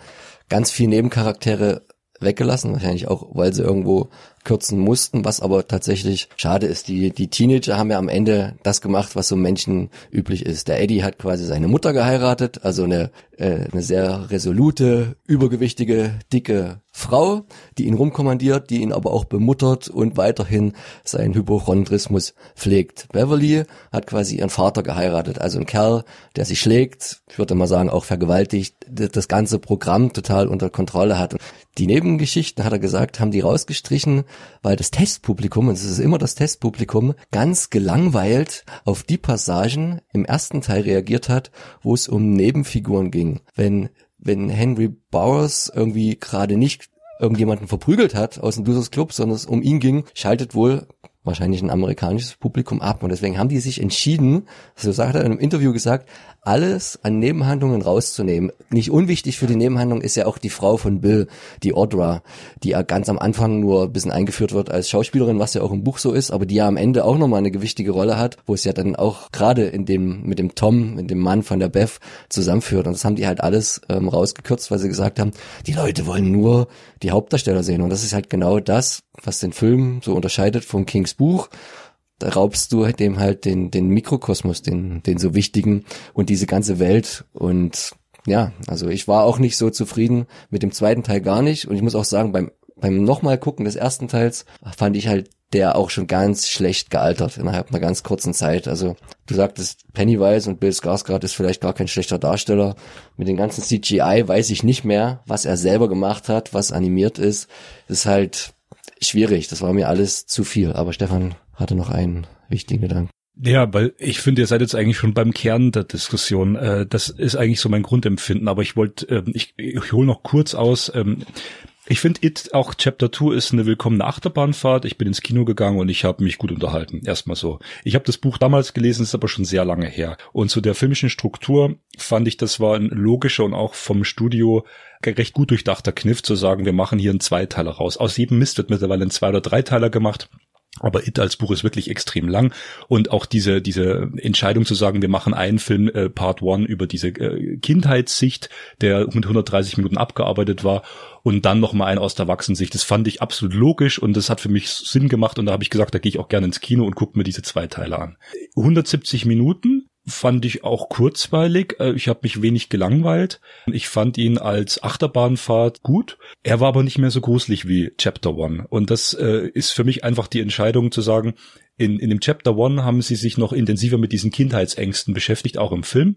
ganz viel Nebencharaktere weggelassen, wahrscheinlich auch, weil sie irgendwo kürzen mussten, was aber tatsächlich schade ist. Die, die Teenager haben ja am Ende das gemacht, was so Menschen üblich ist. Der Eddie hat quasi seine Mutter geheiratet, also eine, äh, eine sehr resolute, übergewichtige, dicke Frau, die ihn rumkommandiert, die ihn aber auch bemuttert und weiterhin seinen Hypochondrismus pflegt. Beverly hat quasi ihren Vater geheiratet, also ein Kerl, der sie schlägt, ich würde mal sagen auch vergewaltigt, das ganze Programm total unter Kontrolle hat. Die Nebengeschichten, hat er gesagt, haben die rausgestrichen, weil das Testpublikum, und es ist immer das Testpublikum, ganz gelangweilt auf die Passagen im ersten Teil reagiert hat, wo es um Nebenfiguren ging. Wenn, wenn Henry Bowers irgendwie gerade nicht irgendjemanden verprügelt hat aus dem Losers Club, sondern es um ihn ging, schaltet wohl wahrscheinlich ein amerikanisches Publikum ab. Und deswegen haben die sich entschieden, so sagt er in einem Interview gesagt, alles an Nebenhandlungen rauszunehmen. Nicht unwichtig für die Nebenhandlung ist ja auch die Frau von Bill, die Audra, die ja ganz am Anfang nur ein bisschen eingeführt wird als Schauspielerin, was ja auch im Buch so ist, aber die ja am Ende auch nochmal eine gewichtige Rolle hat, wo es ja dann auch gerade in dem, mit dem Tom, mit dem Mann von der Beth zusammenführt. Und das haben die halt alles ähm, rausgekürzt, weil sie gesagt haben, die Leute wollen nur die Hauptdarsteller sehen. Und das ist halt genau das, was den Film so unterscheidet vom Kings Buch da raubst du dem halt den, den Mikrokosmos, den, den so wichtigen und diese ganze Welt und ja, also ich war auch nicht so zufrieden mit dem zweiten Teil gar nicht und ich muss auch sagen, beim, beim nochmal gucken des ersten Teils fand ich halt der auch schon ganz schlecht gealtert innerhalb einer ganz kurzen Zeit. Also du sagtest, Pennywise und Bill Skarsgård ist vielleicht gar kein schlechter Darsteller. Mit dem ganzen CGI weiß ich nicht mehr, was er selber gemacht hat, was animiert ist. Das ist halt schwierig. Das war mir alles zu viel. Aber Stefan hatte noch einen wichtigen Gedanken. Ja, weil ich finde, ihr seid jetzt eigentlich schon beim Kern der Diskussion. Äh, das ist eigentlich so mein Grundempfinden. Aber ich wollte, ähm, ich, ich hole noch kurz aus. Ähm, ich finde It, auch Chapter 2 ist eine willkommene Achterbahnfahrt. Ich bin ins Kino gegangen und ich habe mich gut unterhalten. Erstmal so. Ich habe das Buch damals gelesen, ist aber schon sehr lange her. Und zu der filmischen Struktur fand ich, das war ein logischer und auch vom Studio recht gut durchdachter Kniff zu sagen, wir machen hier einen Zweiteiler raus. Aus jedem Mist wird mittlerweile ein Zwei- oder Dreiteiler gemacht. Aber It als Buch ist wirklich extrem lang. Und auch diese diese Entscheidung zu sagen, wir machen einen Film äh, Part One über diese äh, Kindheitssicht, der mit 130 Minuten abgearbeitet war und dann noch einen aus der Erwachsenensicht, das fand ich absolut logisch und das hat für mich Sinn gemacht. Und da habe ich gesagt, da gehe ich auch gerne ins Kino und gucke mir diese zwei Teile an. 170 Minuten fand ich auch kurzweilig. Äh, ich habe mich wenig gelangweilt. Ich fand ihn als Achterbahnfahrt gut. Er war aber nicht mehr so gruselig wie Chapter One. Und das äh, ist für mich einfach die Entscheidung zu sagen, in, in dem Chapter One haben sie sich noch intensiver mit diesen Kindheitsängsten beschäftigt, auch im Film.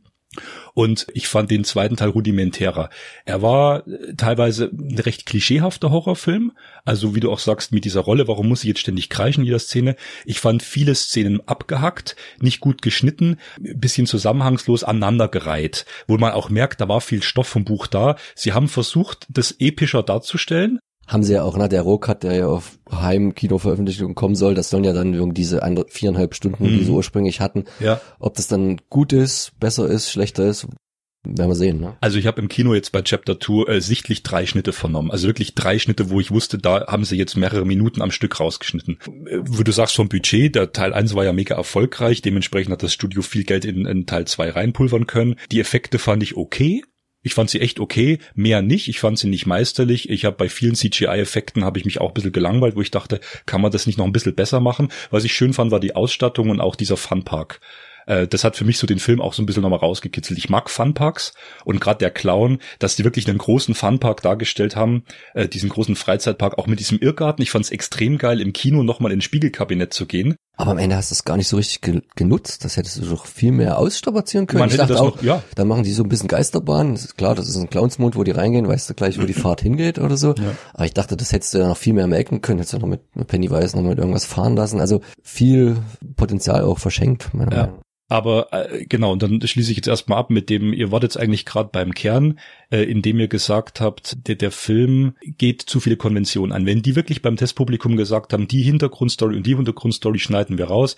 Und ich fand den zweiten Teil rudimentärer. Er war äh, teilweise ein recht klischeehafter Horrorfilm. Also wie du auch sagst, mit dieser Rolle, warum muss ich jetzt ständig kreischen jeder Szene? Ich fand viele Szenen abgehackt, nicht gut geschnitten, bisschen zusammenhangslos aneinandergereiht. Wo man auch merkt, da war viel Stoff vom Buch da. Sie haben versucht, das epischer darzustellen, haben sie ja auch, na, der Rohcut, der ja auf Heimkino-Veröffentlichung kommen soll, das sollen ja dann irgendwie diese andere, viereinhalb Stunden, die sie ursprünglich hatten. Ja. Ob das dann gut ist, besser ist, schlechter ist, werden wir sehen, ne? Also ich habe im Kino jetzt bei Chapter 2 äh, sichtlich drei Schnitte vernommen. Also wirklich drei Schnitte, wo ich wusste, da haben sie jetzt mehrere Minuten am Stück rausgeschnitten. Äh, wo du sagst vom Budget, der Teil 1 war ja mega erfolgreich, dementsprechend hat das Studio viel Geld in, in Teil 2 reinpulvern können. Die Effekte fand ich okay. Ich fand sie echt okay, mehr nicht. Ich fand sie nicht meisterlich. Ich habe bei vielen CGI-Effekten habe ich mich auch ein bisschen gelangweilt, wo ich dachte, kann man das nicht noch ein bisschen besser machen? Was ich schön fand, war die Ausstattung und auch dieser Funpark. Äh, das hat für mich so den Film auch so ein bisschen nochmal rausgekitzelt. Ich mag Funparks und gerade der Clown, dass die wirklich einen großen Funpark dargestellt haben, äh, diesen großen Freizeitpark, auch mit diesem Irrgarten. Ich fand es extrem geil, im Kino nochmal ins Spiegelkabinett zu gehen. Aber am Ende hast du es gar nicht so richtig ge genutzt. Das hättest du doch viel mehr ausstrapazieren können. Man ich dachte das auch, noch- ja. dann machen die so ein bisschen Geisterbahn. Das ist klar, das ist ein Clownsmond, wo die reingehen, weißt du gleich, wo die Fahrt hingeht oder so. Aber ich dachte, das hättest du ja noch viel mehr merken können. Hättest du noch mit, Pennywise noch mit irgendwas fahren lassen. Also viel Potenzial auch verschenkt, meiner Ja. Meinung nach. Aber äh, genau, und dann schließe ich jetzt erstmal ab mit dem, ihr wart jetzt eigentlich gerade beim Kern, äh, indem ihr gesagt habt, der, der Film geht zu viele Konventionen an. Wenn die wirklich beim Testpublikum gesagt haben, die Hintergrundstory und die Hintergrundstory schneiden wir raus,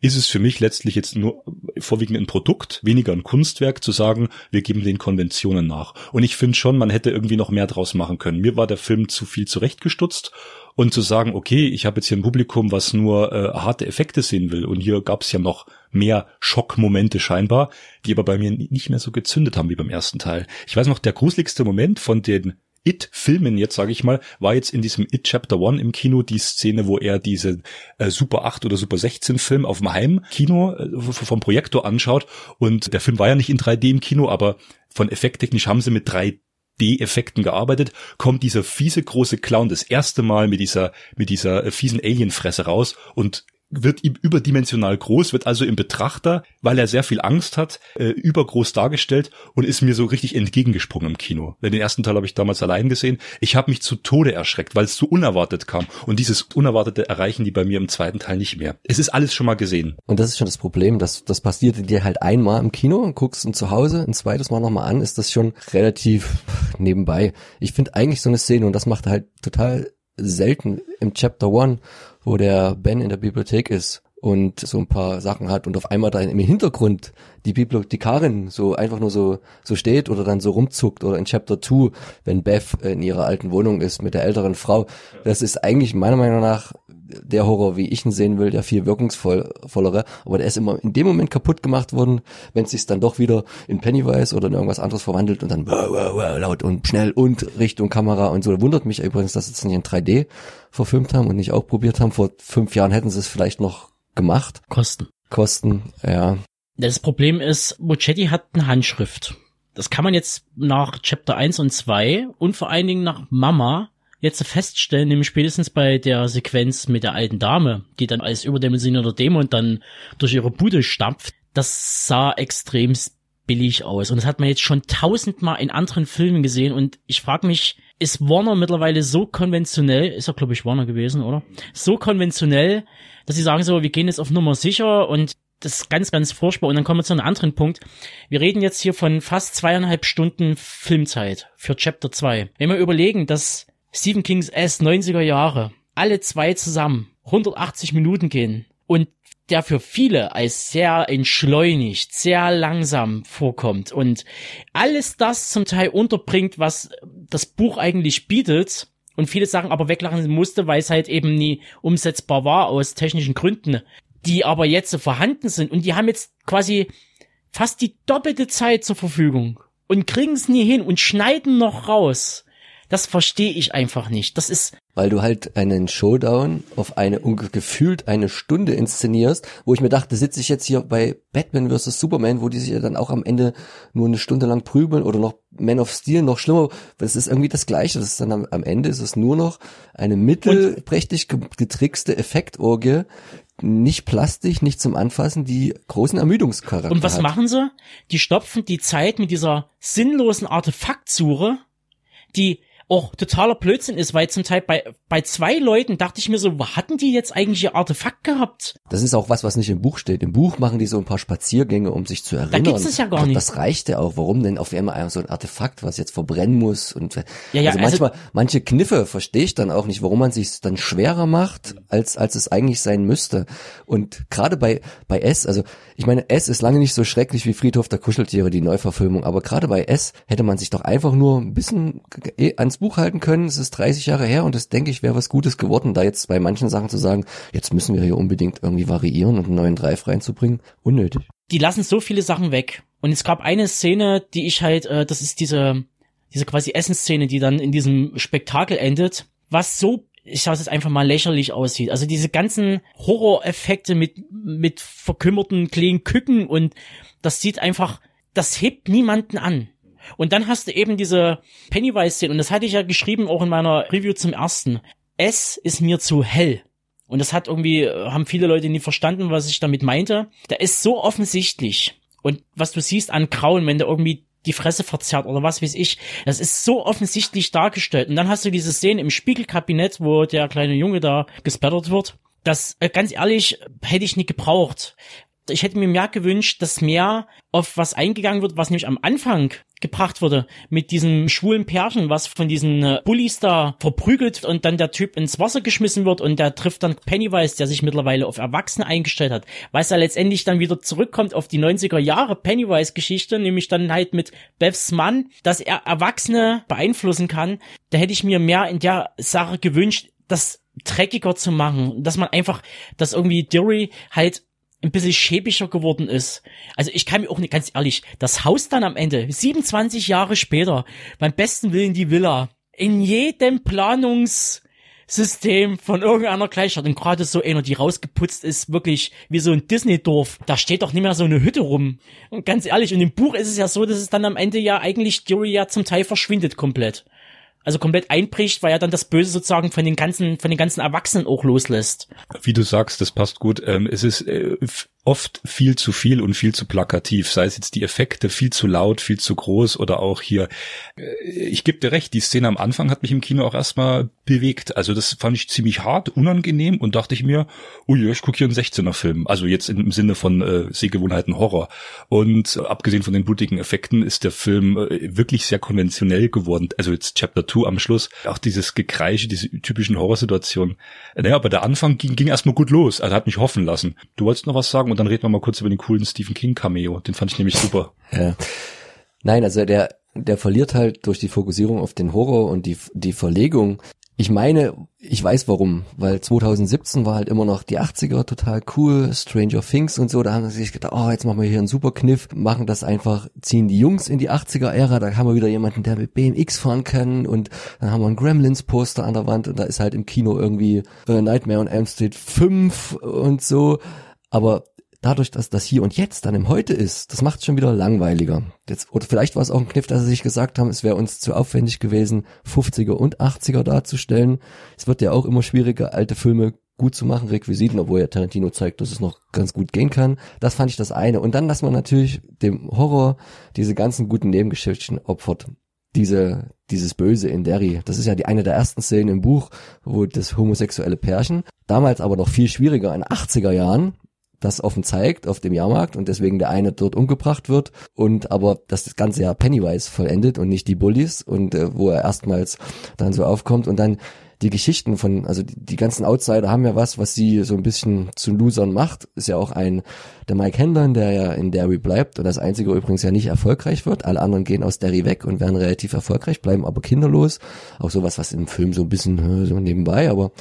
ist es für mich letztlich jetzt nur vorwiegend ein Produkt, weniger ein Kunstwerk, zu sagen, wir geben den Konventionen nach. Und ich finde schon, man hätte irgendwie noch mehr draus machen können. Mir war der Film zu viel zurechtgestutzt und zu sagen, okay, ich habe jetzt hier ein Publikum, was nur äh, harte Effekte sehen will und hier gab es ja noch mehr Schockmomente scheinbar, die aber bei mir nicht mehr so gezündet haben wie beim ersten Teil. Ich weiß noch, der gruseligste Moment von den It-Filmen jetzt, sage ich mal, war jetzt in diesem It Chapter One im Kino die Szene, wo er diese äh, Super 8 oder Super 16 Film auf dem Heimkino äh, vom Projektor anschaut und der Film war ja nicht in 3D im Kino, aber von effekttechnisch haben sie mit 3D 3D-Effekten gearbeitet, kommt dieser fiese große Clown das erste Mal mit dieser, mit dieser äh, fiesen Alienfresse raus und wird überdimensional groß, wird also im Betrachter, weil er sehr viel Angst hat, äh, übergroß dargestellt und ist mir so richtig entgegengesprungen im Kino. Den ersten Teil habe ich damals allein gesehen. Ich habe mich zu Tode erschreckt, weil es so unerwartet kam. Und dieses Unerwartete erreichen die bei mir im zweiten Teil nicht mehr. Es ist alles schon mal gesehen. Und das ist schon das Problem, dass das passiert dir halt einmal im Kino und guckst ihn zu Hause ein zweites Mal nochmal an, ist das schon relativ nebenbei. Ich finde eigentlich so eine Szene und das macht halt total selten im Chapter One, wo der Ben in der Bibliothek ist und so ein paar Sachen hat und auf einmal dann im Hintergrund die Bibliothekarin so einfach nur so so steht oder dann so rumzuckt oder in Chapter 2, wenn Beth in ihrer alten Wohnung ist mit der älteren Frau. Das ist eigentlich meiner Meinung nach der Horror, wie ich ihn sehen will, der viel wirkungsvollere, aber der ist immer in dem Moment kaputt gemacht worden, wenn es sich dann doch wieder in Pennywise oder in irgendwas anderes verwandelt und dann wow, wow, wow, laut und schnell und Richtung Kamera und so. Wundert mich übrigens, dass sie es nicht in 3D verfilmt haben und nicht auch probiert haben. Vor fünf Jahren hätten sie es vielleicht noch gemacht. Kosten. Kosten, ja. Das Problem ist, Mochetti hat eine Handschrift. Das kann man jetzt nach Chapter 1 und 2 und vor allen Dingen nach Mama jetzt feststellen, nämlich spätestens bei der Sequenz mit der alten Dame, die dann als überdimensionierter Dämon dann durch ihre Bude stampft, das sah extrem billig aus. Und das hat man jetzt schon tausendmal in anderen Filmen gesehen und ich frage mich, ist Warner mittlerweile so konventionell, ist er glaube ich Warner gewesen, oder? So konventionell, dass sie sagen so, wir gehen jetzt auf Nummer sicher und das ist ganz, ganz furchtbar. Und dann kommen wir zu einem anderen Punkt. Wir reden jetzt hier von fast zweieinhalb Stunden Filmzeit für Chapter 2. Wenn wir überlegen, dass Stephen Kings S 90er Jahre alle zwei zusammen 180 Minuten gehen und der für viele als sehr entschleunigt, sehr langsam vorkommt und alles das zum Teil unterbringt, was das Buch eigentlich bietet und viele Sachen aber weglachen musste, weil es halt eben nie umsetzbar war aus technischen Gründen, die aber jetzt so vorhanden sind und die haben jetzt quasi fast die doppelte Zeit zur Verfügung und kriegen es nie hin und schneiden noch raus. Das verstehe ich einfach nicht. Das ist. Weil du halt einen Showdown auf eine gefühlt eine Stunde inszenierst, wo ich mir dachte, sitze ich jetzt hier bei Batman vs. Superman, wo die sich ja dann auch am Ende nur eine Stunde lang prügeln oder noch Man of Steel noch schlimmer. Das ist irgendwie das Gleiche. Das ist dann am, am Ende ist es nur noch eine mittelprächtig getrickste Effektorgie, nicht plastisch, nicht zum Anfassen, die großen Ermüdungscharakter Und was hat. machen sie? Die stopfen die Zeit mit dieser sinnlosen Artefaktsuche, die auch totaler Blödsinn ist, weil zum Teil bei, bei zwei Leuten dachte ich mir so, hatten die jetzt eigentlich ihr Artefakt gehabt? Das ist auch was, was nicht im Buch steht. Im Buch machen die so ein paar Spaziergänge, um sich zu erinnern. Da gibt's es ja gar nicht. Das reicht ja auch. Warum denn auf einmal so ein Artefakt, was jetzt verbrennen muss? Und Ja, ja, also also- manchmal, manche Kniffe verstehe ich dann auch nicht, warum man sich dann schwerer macht, als als es eigentlich sein müsste. Und gerade bei bei S, also ich meine, S ist lange nicht so schrecklich wie Friedhof der Kuscheltiere, die Neuverfilmung. Aber gerade bei S hätte man sich doch einfach nur ein bisschen eh ans Buch halten können. Es ist 30 Jahre her und das denke ich wäre was Gutes geworden, da jetzt bei manchen Sachen zu sagen, jetzt müssen wir hier unbedingt irgendwie variieren und einen neuen Drive reinzubringen. Unnötig. Die lassen so viele Sachen weg. Und es gab eine Szene, die ich halt, äh, das ist diese, diese quasi Essensszene, die dann in diesem Spektakel endet, was so ich sage es jetzt einfach mal lächerlich aussieht. Also diese ganzen Horror-Effekte mit, mit verkümmerten kleinen Küken und das sieht einfach, das hebt niemanden an. Und dann hast du eben diese Pennywise-Szene und das hatte ich ja geschrieben auch in meiner Review zum ersten. Es ist mir zu hell. Und das hat irgendwie, äh, haben viele Leute nie verstanden, was ich damit meinte. Da ist so offensichtlich. Und was du siehst an Grauen, wenn der irgendwie die Fresse verzerrt oder was weiß ich, das ist so offensichtlich dargestellt. Und dann hast du diese Szene im Spiegelkabinett, wo der kleine Junge da gespattert wird. Das, äh, ganz ehrlich, hätte ich nicht gebraucht. Ich hätte mir mehr gewünscht, dass mehr auf was eingegangen wird, was nämlich am Anfang gebracht wurde, mit diesem schwulen Pärchen, was von diesen äh, Bullies da verprügelt und dann der Typ ins Wasser geschmissen wird und der trifft dann Pennywise, der sich mittlerweile auf Erwachsene eingestellt hat, weil er letztendlich dann wieder zurückkommt auf die 90er Jahre Pennywise-Geschichte, nämlich dann halt mit Beths Mann, dass er Erwachsene beeinflussen kann. Da hätte ich mir mehr in der Sache gewünscht, das dreckiger zu machen, dass man einfach, dass irgendwie Deary halt ein bisschen schäbiger geworden ist. Also ich kann mir auch nicht, ganz ehrlich, das Haus dann am Ende, 27 Jahre später, beim besten Willen die Villa, in jedem Planungssystem von irgendeiner Kleinstadt und gerade so einer, die rausgeputzt ist, wirklich wie so ein Disney-Dorf, da steht doch nicht mehr so eine Hütte rum. Und ganz ehrlich, und im Buch ist es ja so, dass es dann am Ende ja eigentlich Jury ja zum Teil verschwindet komplett. Also komplett einbricht, weil er dann das Böse sozusagen von den ganzen, von den ganzen Erwachsenen auch loslässt. Wie du sagst, das passt gut. Ähm, es ist äh, oft viel zu viel und viel zu plakativ, sei es jetzt die Effekte viel zu laut, viel zu groß oder auch hier, äh, ich gebe dir recht, die Szene am Anfang hat mich im Kino auch erstmal bewegt. Also das fand ich ziemlich hart, unangenehm und dachte ich mir, ui, ich gucke hier einen 16er Film. Also jetzt im Sinne von äh, Sehgewohnheiten Horror. Und äh, abgesehen von den blutigen Effekten ist der Film äh, wirklich sehr konventionell geworden. Also jetzt Chapter 2 am Schluss, auch dieses Gekreische, diese typischen Horrorsituationen. Naja, aber der Anfang ging, ging erstmal gut los. Also hat mich hoffen lassen. Du wolltest noch was sagen und dann reden wir mal kurz über den coolen Stephen King Cameo. Den fand ich nämlich super. Ja. Nein, also der, der verliert halt durch die Fokussierung auf den Horror und die, die Verlegung. Ich meine, ich weiß warum, weil 2017 war halt immer noch die 80er total cool, Stranger Things und so, da haben sie sich gedacht, oh, jetzt machen wir hier einen super Kniff, machen das einfach, ziehen die Jungs in die 80er-Ära, da haben wir wieder jemanden, der mit BMX fahren kann und dann haben wir ein Gremlins-Poster an der Wand und da ist halt im Kino irgendwie äh, Nightmare on Elm Street 5 und so, aber dadurch, dass das hier und jetzt dann im Heute ist, das macht es schon wieder langweiliger. Jetzt, oder vielleicht war es auch ein Kniff, dass sie sich gesagt haben, es wäre uns zu aufwendig gewesen, 50er und 80er darzustellen. Es wird ja auch immer schwieriger, alte Filme gut zu machen, Requisiten, obwohl ja Tarantino zeigt, dass es noch ganz gut gehen kann. Das fand ich das eine. Und dann, dass man natürlich dem Horror diese ganzen guten Nebengeschichten opfert. Diese, dieses Böse in Derry. Das ist ja die eine der ersten Szenen im Buch, wo das homosexuelle Pärchen, damals aber noch viel schwieriger in 80er Jahren, das offen zeigt auf dem Jahrmarkt und deswegen der eine dort umgebracht wird und aber das Ganze ja Pennywise vollendet und nicht die Bullies und äh, wo er erstmals dann so aufkommt und dann die Geschichten von, also die, die ganzen Outsider haben ja was, was sie so ein bisschen zu Losern macht. Ist ja auch ein, der Mike Hendon, der ja in Derry bleibt und das einzige übrigens ja nicht erfolgreich wird. Alle anderen gehen aus Derry weg und werden relativ erfolgreich, bleiben aber kinderlos. Auch sowas, was im Film so ein bisschen so nebenbei, aber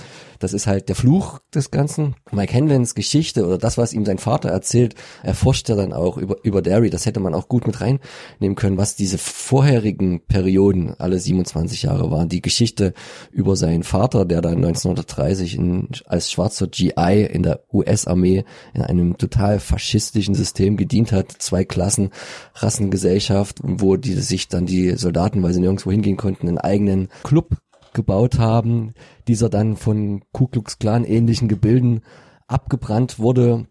das ist halt der Fluch des Ganzen. Mike Henlens Geschichte oder das, was ihm sein Vater erzählt, erforscht er dann auch über, über Derry. Das hätte man auch gut mit reinnehmen können, was diese vorherigen Perioden, alle 27 Jahre waren. Die Geschichte über seinen Vater, der dann 1930 in, als schwarzer GI in der US-Armee in einem total faschistischen System gedient hat. Zwei Klassen, Rassengesellschaft, wo die sich dann die Soldaten, weil sie nirgendwo hingehen konnten, einen eigenen Club gebaut haben, dieser dann von Ku Klux Klan ähnlichen Gebilden abgebrannt wurde,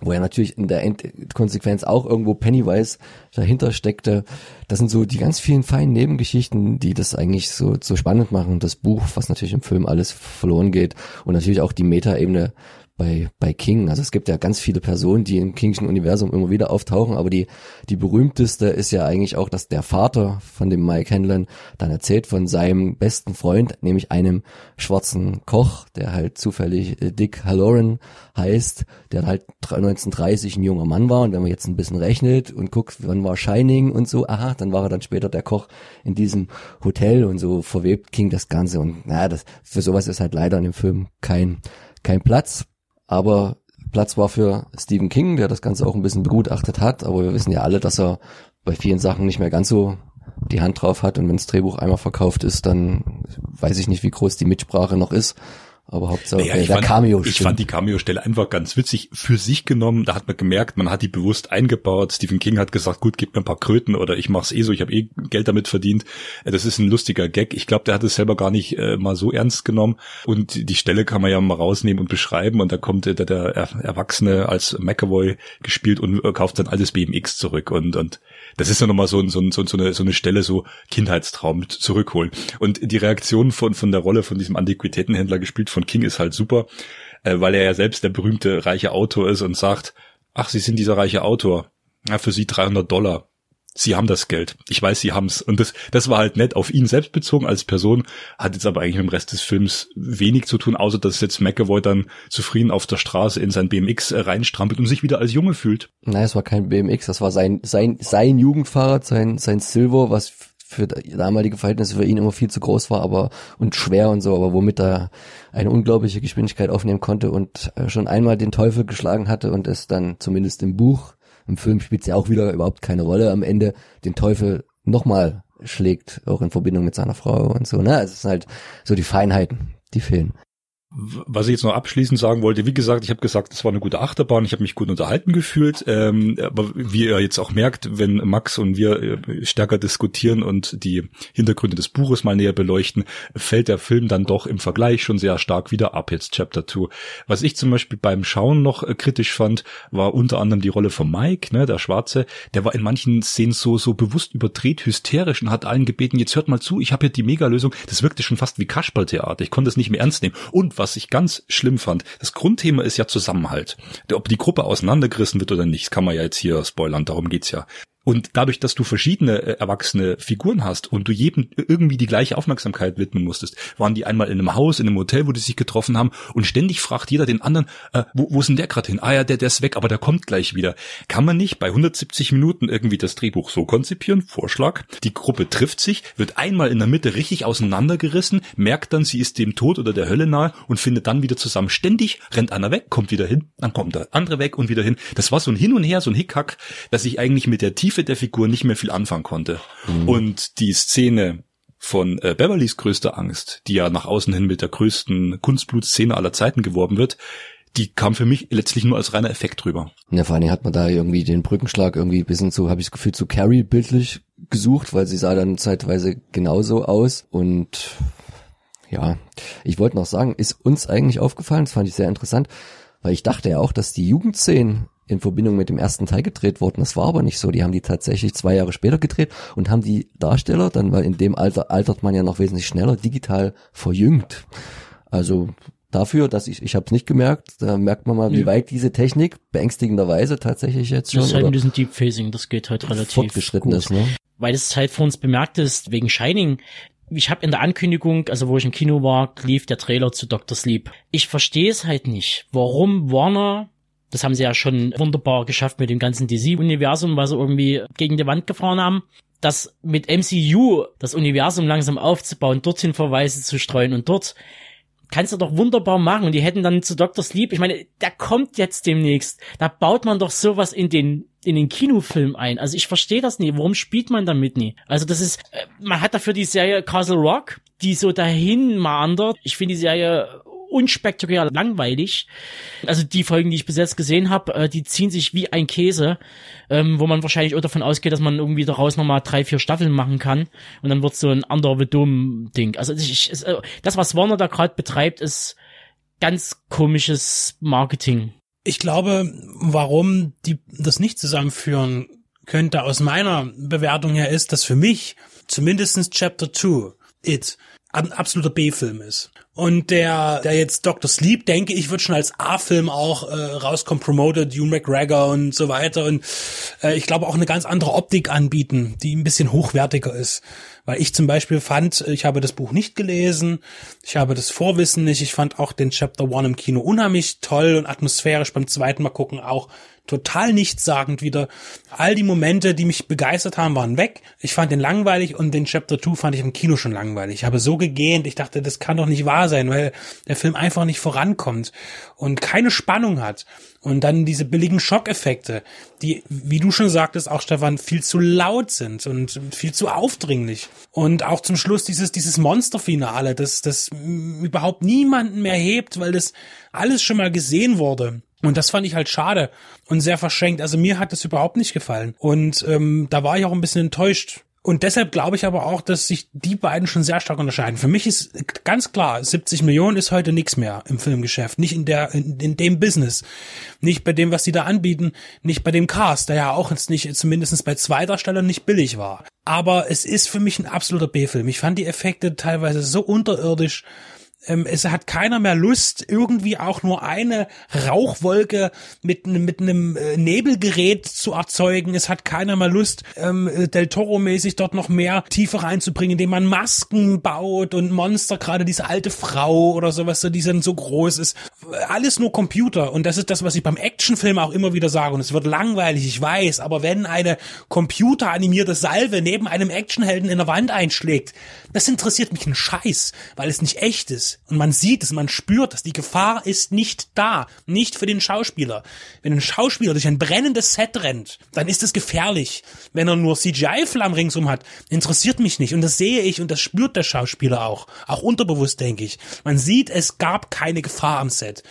wo ja natürlich in der Endkonsequenz auch irgendwo Pennywise dahinter steckte. Das sind so die ganz vielen feinen Nebengeschichten, die das eigentlich so, so spannend machen. Das Buch, was natürlich im Film alles verloren geht und natürlich auch die Metaebene bei, bei King. Also es gibt ja ganz viele Personen, die im Kingschen Universum immer wieder auftauchen, aber die, die berühmteste ist ja eigentlich auch, dass der Vater von dem Mike Hanlon dann erzählt von seinem besten Freund, nämlich einem schwarzen Koch, der halt zufällig äh, Dick Halloran heißt, der halt 1930 ein junger Mann war und wenn man jetzt ein bisschen rechnet und guckt, wann war Shining und so, aha, dann war er dann später der Koch in diesem Hotel und so verwebt King das Ganze und naja, das, für sowas ist halt leider in dem Film kein, kein Platz. Aber Platz war für Stephen King, der das Ganze auch ein bisschen begutachtet hat. Aber wir wissen ja alle, dass er bei vielen Sachen nicht mehr ganz so die Hand drauf hat. Und wenn das Drehbuch einmal verkauft ist, dann weiß ich nicht, wie groß die Mitsprache noch ist. Aber Hauptsache naja, ich der fand, Cameo Ich fand die Cameo-Stelle einfach ganz witzig für sich genommen. Da hat man gemerkt, man hat die bewusst eingebaut. Stephen King hat gesagt, gut, gib mir ein paar Kröten oder ich mach's eh so, ich habe eh Geld damit verdient. Äh, das ist ein lustiger Gag. Ich glaube, der hat es selber gar nicht äh, mal so ernst genommen. Und die Stelle kann man ja mal rausnehmen und beschreiben. Und da kommt äh, der, der Erwachsene als McAvoy gespielt und äh, kauft sein altes BMX zurück. Und, und das ist ja nochmal so, so, so, so, eine, so eine Stelle, so Kindheitstraum zurückholen. Und die Reaktion von, von der Rolle von diesem Antiquitätenhändler gespielt von King ist halt super, äh, weil er ja selbst der berühmte reiche Autor ist und sagt, ach, Sie sind dieser reiche Autor. Ja, für Sie 300 Dollar sie haben das Geld. Ich weiß, sie haben's. Und das, das war halt nett auf ihn selbst bezogen als Person, hat jetzt aber eigentlich mit dem Rest des Films wenig zu tun, außer dass jetzt McAvoy dann zufrieden auf der Straße in sein BMX äh, reinstrampelt und sich wieder als Junge fühlt. Nein, es war kein BMX, das war sein, sein, sein Jugendfahrrad, sein, sein Silver, was für damalige Verhältnisse für ihn immer viel zu groß war, aber und schwer und so, aber womit er eine unglaubliche Geschwindigkeit aufnehmen konnte und äh, schon einmal den Teufel geschlagen hatte und es dann zumindest im Buch im Film spielt ja auch wieder überhaupt keine Rolle. Am Ende den Teufel nochmal schlägt, auch in Verbindung mit seiner Frau und so. Ne? Also es sind halt so die Feinheiten, die fehlen. Was ich jetzt noch abschließend sagen wollte, wie gesagt, ich habe gesagt, es war eine gute Achterbahn, ich habe mich gut unterhalten gefühlt, ähm, aber wie ihr jetzt auch merkt, wenn Max und wir äh, stärker diskutieren und die Hintergründe des Buches mal näher beleuchten, fällt der Film dann doch im Vergleich schon sehr stark wieder ab, jetzt Chapter 2. Was ich zum Beispiel beim Schauen noch äh, kritisch fand, war unter anderem die Rolle von Mike, ne, der Schwarze, der war in manchen Szenen so, so bewusst überdreht, hysterisch und hat allen gebeten, jetzt hört mal zu, ich habe hier die Mega-Lösung, das wirkte schon fast wie Kasperltheater, ich konnte es nicht mehr ernst nehmen. Und was ich ganz schlimm fand, das Grundthema ist ja Zusammenhalt. Ob die Gruppe auseinandergerissen wird oder nicht, kann man ja jetzt hier spoilern, darum geht's ja. Und dadurch, dass du verschiedene äh, erwachsene Figuren hast und du jedem irgendwie die gleiche Aufmerksamkeit widmen musstest, waren die einmal in einem Haus, in einem Hotel, wo die sich getroffen haben und ständig fragt jeder den anderen, äh, wo, wo ist denn der gerade hin? Ah ja, der, der ist weg, aber der kommt gleich wieder. Kann man nicht bei 170 Minuten irgendwie das Drehbuch so konzipieren? Vorschlag. Die Gruppe trifft sich, wird einmal in der Mitte richtig auseinandergerissen, merkt dann, sie ist dem Tod oder der Hölle nahe und findet dann wieder zusammen. Ständig rennt einer weg, kommt wieder hin, dann kommt der andere weg und wieder hin. Das war so ein Hin und Her, so ein Hickhack, dass ich eigentlich mit der Tiefe der Figur nicht mehr viel anfangen konnte. Mhm. Und die Szene von äh, Beverlys größter Angst, die ja nach außen hin mit der größten Kunstblutszene aller Zeiten geworben wird, die kam für mich letztlich nur als reiner Effekt drüber. Ja, vor allen Dingen hat man da irgendwie den Brückenschlag irgendwie bisschen so, habe ich das Gefühl, zu Carrie bildlich gesucht, weil sie sah dann zeitweise genauso aus und ja, ich wollte noch sagen, ist uns eigentlich aufgefallen, das fand ich sehr interessant, weil ich dachte ja auch, dass die Jugendszenen in Verbindung mit dem ersten Teil gedreht worden. Das war aber nicht so. Die haben die tatsächlich zwei Jahre später gedreht und haben die Darsteller dann, weil in dem Alter altert man ja noch wesentlich schneller, digital verjüngt. Also dafür, dass ich, ich habe es nicht gemerkt, da merkt man mal, wie ja. weit diese Technik beängstigenderweise tatsächlich jetzt schon. Das ist halt in diesem Deep Phasing, das geht halt relativ fortgeschritten gut. ist, ne? Weil es halt vor uns bemerkt ist, wegen Shining, ich habe in der Ankündigung, also wo ich im Kino war, lief der Trailer zu Dr. Sleep. Ich verstehe es halt nicht, warum Warner das haben sie ja schon wunderbar geschafft mit dem ganzen DC-Universum, was sie irgendwie gegen die Wand gefahren haben. Das mit MCU, das Universum langsam aufzubauen, dorthin Verweise zu streuen und dort kannst du doch wunderbar machen. Und die hätten dann zu Dr. Sleep, ich meine, der kommt jetzt demnächst. Da baut man doch sowas in den in den Kinofilm ein. Also ich verstehe das nie. Warum spielt man damit nie? Also das ist, äh, man hat dafür die Serie Castle Rock, die so dahin meandert. Ich finde die Serie unspektakulär langweilig. Also die Folgen, die ich bis jetzt gesehen habe, äh, die ziehen sich wie ein Käse, ähm, wo man wahrscheinlich auch davon ausgeht, dass man irgendwie daraus nochmal drei, vier Staffeln machen kann und dann wird so ein Under the Dome-Ding. Also ich, ich, äh, das, was Warner da gerade betreibt, ist ganz komisches Marketing. Ich glaube, warum die das nicht zusammenführen könnte aus meiner Bewertung her ist, dass für mich zumindestens Chapter 2 It ein absoluter B-Film ist. Und der, der jetzt Dr. Sleep, denke ich, wird schon als A-Film auch äh, rauskommen, promoted, Hugh McGregor und so weiter. Und äh, ich glaube auch eine ganz andere Optik anbieten, die ein bisschen hochwertiger ist. Weil ich zum Beispiel fand, ich habe das Buch nicht gelesen, ich habe das Vorwissen nicht, ich fand auch den Chapter One im Kino unheimlich toll und atmosphärisch beim zweiten Mal gucken auch total nichtssagend wieder. All die Momente, die mich begeistert haben, waren weg. Ich fand den langweilig und den Chapter 2 fand ich im Kino schon langweilig. Ich habe so gegähnt, ich dachte, das kann doch nicht wahr sein, weil der Film einfach nicht vorankommt und keine Spannung hat. Und dann diese billigen Schockeffekte, die, wie du schon sagtest, auch Stefan, viel zu laut sind und viel zu aufdringlich. Und auch zum Schluss dieses, dieses Monsterfinale, das, das überhaupt niemanden mehr hebt, weil das alles schon mal gesehen wurde. Und das fand ich halt schade und sehr verschenkt. Also mir hat das überhaupt nicht gefallen. Und ähm, da war ich auch ein bisschen enttäuscht. Und deshalb glaube ich aber auch, dass sich die beiden schon sehr stark unterscheiden. Für mich ist ganz klar, 70 Millionen ist heute nichts mehr im Filmgeschäft. Nicht in der, in, in dem Business. Nicht bei dem, was die da anbieten. Nicht bei dem Cast, der ja auch jetzt nicht, zumindest bei zweiter Stelle nicht billig war. Aber es ist für mich ein absoluter B-Film. Ich fand die Effekte teilweise so unterirdisch ähm, es hat keiner mehr Lust, irgendwie auch nur eine Rauchwolke mit, mit einem äh, Nebelgerät zu erzeugen. Es hat keiner mehr Lust, ähm, Del Toro-mäßig dort noch mehr Tiefe reinzubringen, indem man Masken baut und Monster, gerade diese alte Frau oder sowas, die dann so groß ist. Alles nur Computer. Und das ist das, was ich beim Actionfilm auch immer wieder sage. Und es wird langweilig, ich weiß, aber wenn eine computeranimierte Salve neben einem Actionhelden in der Wand einschlägt, das interessiert mich einen Scheiß, weil es nicht echt ist. Und man sieht es, man spürt es. Die Gefahr ist nicht da. Nicht für den Schauspieler. Wenn ein Schauspieler durch ein brennendes Set rennt, dann ist es gefährlich. Wenn er nur CGI-Flammen ringsum hat, interessiert mich nicht. Und das sehe ich und das spürt der Schauspieler auch. Auch unterbewusst, denke ich. Man sieht, es gab keine Gefahr am Set.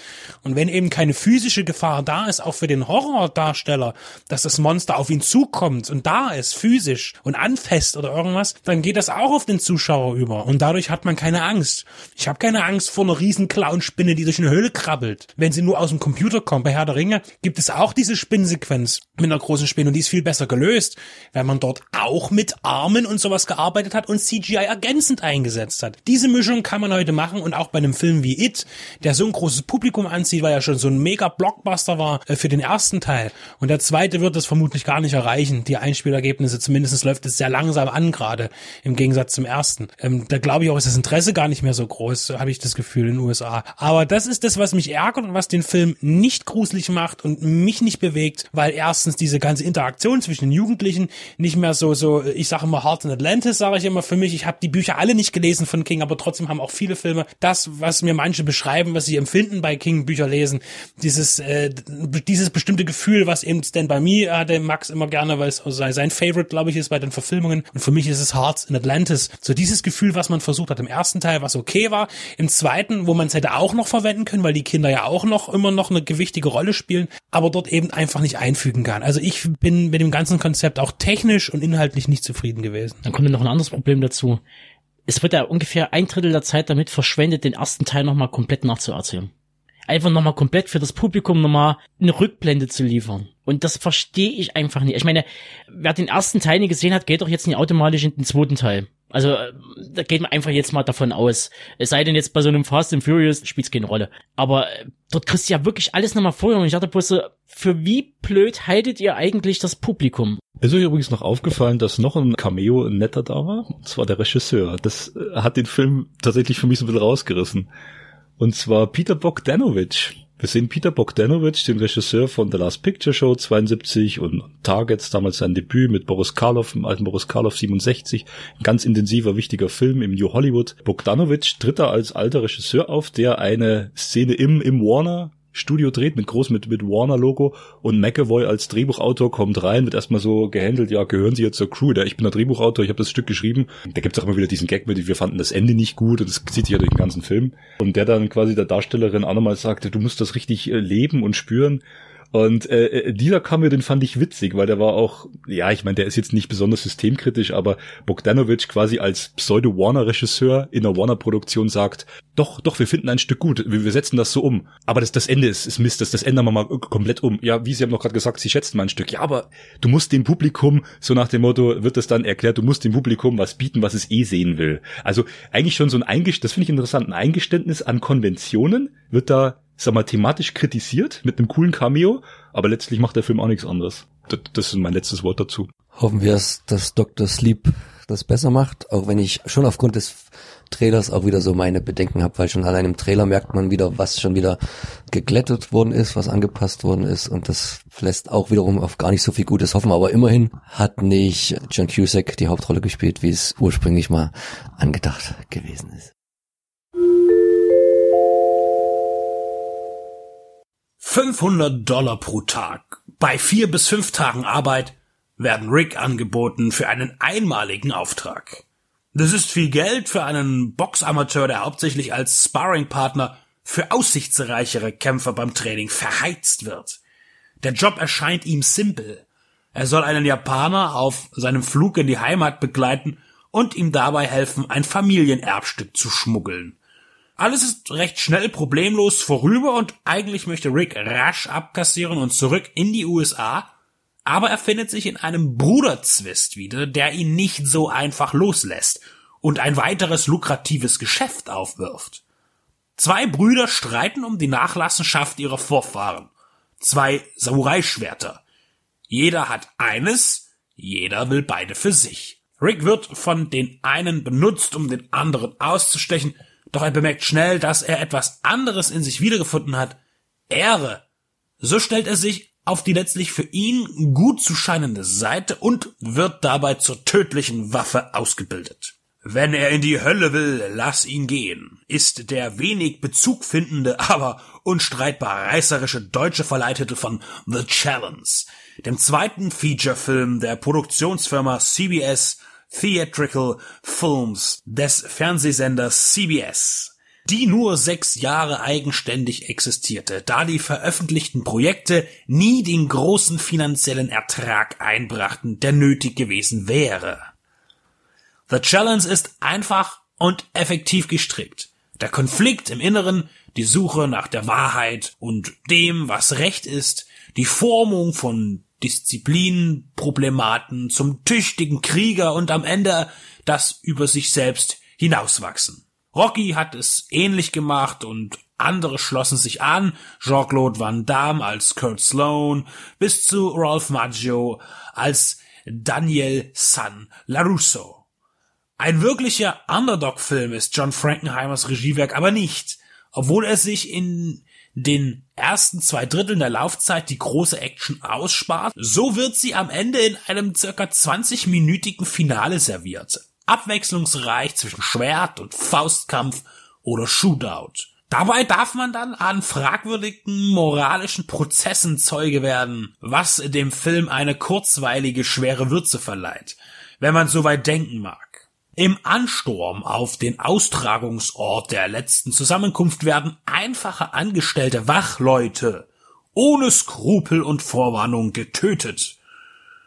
Und wenn eben keine physische Gefahr da ist, auch für den Horrordarsteller, dass das Monster auf ihn zukommt und da ist, physisch und anfasst oder irgendwas, dann geht das auch auf den Zuschauer über. Und dadurch hat man keine Angst. Ich habe keine Angst vor einer riesen Clownspinne, die durch eine Höhle krabbelt. Wenn sie nur aus dem Computer kommt, bei Herr der Ringe gibt es auch diese Spinnsequenz mit einer großen Spinne und die ist viel besser gelöst, weil man dort auch mit Armen und sowas gearbeitet hat und CGI ergänzend eingesetzt hat. Diese Mischung kann man heute machen und auch bei einem Film wie It, der so ein großes Publikum anzieht, weil er schon so ein mega Blockbuster war äh, für den ersten Teil. Und der zweite wird das vermutlich gar nicht erreichen. Die Einspielergebnisse, zumindest läuft es sehr langsam an gerade, im Gegensatz zum ersten. Ähm, da glaube ich auch, ist das Interesse gar nicht mehr so groß, habe ich das Gefühl in den USA. Aber das ist das, was mich ärgert und was den Film nicht gruselig macht und mich nicht bewegt, weil erstens diese ganze Interaktion zwischen den Jugendlichen nicht mehr so, so, ich sage immer Heart in Atlantis, sage ich immer für mich. Ich habe die Bücher alle nicht gelesen von King, aber trotzdem haben auch viele Filme das, was mir manche beschreiben, was sie empfinden bei King Bücher lesen, dieses, äh, dieses bestimmte Gefühl, was eben Stand By Me hatte Max immer gerne, weil es sein Favorite, glaube ich, ist bei den Verfilmungen. Und für mich ist es Hearts in Atlantis. So dieses Gefühl, was man versucht hat im ersten Teil, was okay war. Im zweiten, wo man es hätte auch noch verwenden können, weil die Kinder ja auch noch immer noch eine gewichtige Rolle spielen, aber dort eben einfach nicht einfügen kann. Also ich bin mit dem ganzen Konzept auch technisch und inhaltlich nicht zufrieden gewesen. Dann kommt noch ein anderes Problem dazu. Es wird ja ungefähr ein Drittel der Zeit damit verschwendet, den ersten Teil nochmal komplett nachzuerzählen einfach nochmal komplett für das Publikum nochmal eine Rückblende zu liefern. Und das verstehe ich einfach nicht. Ich meine, wer den ersten Teil nicht gesehen hat, geht doch jetzt nicht automatisch in den zweiten Teil. Also äh, da geht man einfach jetzt mal davon aus. Es sei denn jetzt bei so einem Fast and Furious spielt es keine Rolle. Aber äh, dort kriegst du ja wirklich alles nochmal vorher. Und ich dachte bloß so, für wie blöd haltet ihr eigentlich das Publikum? Ist euch übrigens noch aufgefallen, dass noch ein Cameo netter da war? Und zwar der Regisseur. Das äh, hat den Film tatsächlich für mich so ein bisschen rausgerissen. Und zwar Peter Bogdanovich. Wir sehen Peter Bogdanovich, den Regisseur von The Last Picture Show 72 und Targets, damals sein Debüt mit Boris Karloff, im alten Boris Karloff 67. Ein ganz intensiver, wichtiger Film im New Hollywood. Bogdanovich tritt da als alter Regisseur auf, der eine Szene im, im Warner Studio dreht mit groß mit mit Warner Logo und McAvoy als Drehbuchautor kommt rein, wird erstmal so gehandelt, ja, gehören Sie jetzt zur Crew? Der, ich bin der Drehbuchautor, ich habe das Stück geschrieben. Da gibt's auch immer wieder diesen Gag mit, wir fanden das Ende nicht gut und das zieht sich ja durch den ganzen Film. Und der dann quasi der Darstellerin auch nochmal sagte, du musst das richtig äh, leben und spüren. Und äh, äh, dieser Cameo, den fand ich witzig, weil der war auch, ja, ich meine, der ist jetzt nicht besonders systemkritisch, aber Bogdanovich quasi als Pseudo-Warner-Regisseur in einer Warner-Produktion sagt, doch, doch, wir finden ein Stück gut, wir, wir setzen das so um. Aber das, das Ende ist, ist Mist, das, das ändern wir mal komplett um. Ja, wie Sie haben noch gerade gesagt, Sie schätzen mal ein Stück. Ja, aber du musst dem Publikum, so nach dem Motto, wird das dann erklärt, du musst dem Publikum was bieten, was es eh sehen will. Also eigentlich schon so ein Eingeständnis, das finde ich interessant, ein Eingeständnis an Konventionen wird da sag mal, thematisch kritisiert mit einem coolen Cameo, aber letztlich macht der Film auch nichts anderes. Das, das ist mein letztes Wort dazu. Hoffen wir, dass Dr. Sleep das besser macht, auch wenn ich schon aufgrund des Trailers auch wieder so meine Bedenken habe, weil schon allein im Trailer merkt man wieder, was schon wieder geglättet worden ist, was angepasst worden ist und das lässt auch wiederum auf gar nicht so viel Gutes hoffen, aber immerhin hat nicht John Cusack die Hauptrolle gespielt, wie es ursprünglich mal angedacht gewesen ist. 500 Dollar pro Tag. Bei vier bis fünf Tagen Arbeit werden Rick angeboten für einen einmaligen Auftrag. Das ist viel Geld für einen Boxamateur, der hauptsächlich als Sparringpartner für aussichtsreichere Kämpfer beim Training verheizt wird. Der Job erscheint ihm simpel. Er soll einen Japaner auf seinem Flug in die Heimat begleiten und ihm dabei helfen, ein Familienerbstück zu schmuggeln. Alles ist recht schnell problemlos vorüber und eigentlich möchte Rick rasch abkassieren und zurück in die USA, aber er findet sich in einem Bruderzwist wieder, der ihn nicht so einfach loslässt und ein weiteres lukratives Geschäft aufwirft. Zwei Brüder streiten um die Nachlassenschaft ihrer Vorfahren. Zwei Samurai-Schwerter. Jeder hat eines, jeder will beide für sich. Rick wird von den einen benutzt, um den anderen auszustechen, doch er bemerkt schnell, dass er etwas anderes in sich wiedergefunden hat. Ehre. So stellt er sich auf die letztlich für ihn gut zu scheinende Seite und wird dabei zur tödlichen Waffe ausgebildet. Wenn er in die Hölle will, lass ihn gehen, ist der wenig Bezug findende, aber unstreitbar reißerische deutsche Verleihtitel von The Challenge, dem zweiten Featurefilm der Produktionsfirma CBS Theatrical Films des Fernsehsenders CBS die nur sechs Jahre eigenständig existierte, da die veröffentlichten Projekte nie den großen finanziellen Ertrag einbrachten, der nötig gewesen wäre. The Challenge ist einfach und effektiv gestrickt. Der Konflikt im Inneren, die Suche nach der Wahrheit und dem, was Recht ist, die Formung von Disziplinproblematen zum tüchtigen Krieger und am Ende das über sich selbst hinauswachsen. Rocky hat es ähnlich gemacht und andere schlossen sich an, Jean-Claude Van Damme als Kurt Sloan bis zu Ralph Maggio als Daniel San LaRusso. Ein wirklicher Underdog-Film ist John Frankenheimers Regiewerk aber nicht, obwohl er sich in den ersten zwei Dritteln der Laufzeit die große Action ausspart, so wird sie am Ende in einem circa 20-minütigen Finale serviert abwechslungsreich zwischen Schwert- und Faustkampf oder Shootout. Dabei darf man dann an fragwürdigen moralischen Prozessen Zeuge werden, was dem Film eine kurzweilige schwere Würze verleiht, wenn man so weit denken mag. Im Ansturm auf den Austragungsort der letzten Zusammenkunft werden einfache angestellte Wachleute ohne Skrupel und Vorwarnung getötet.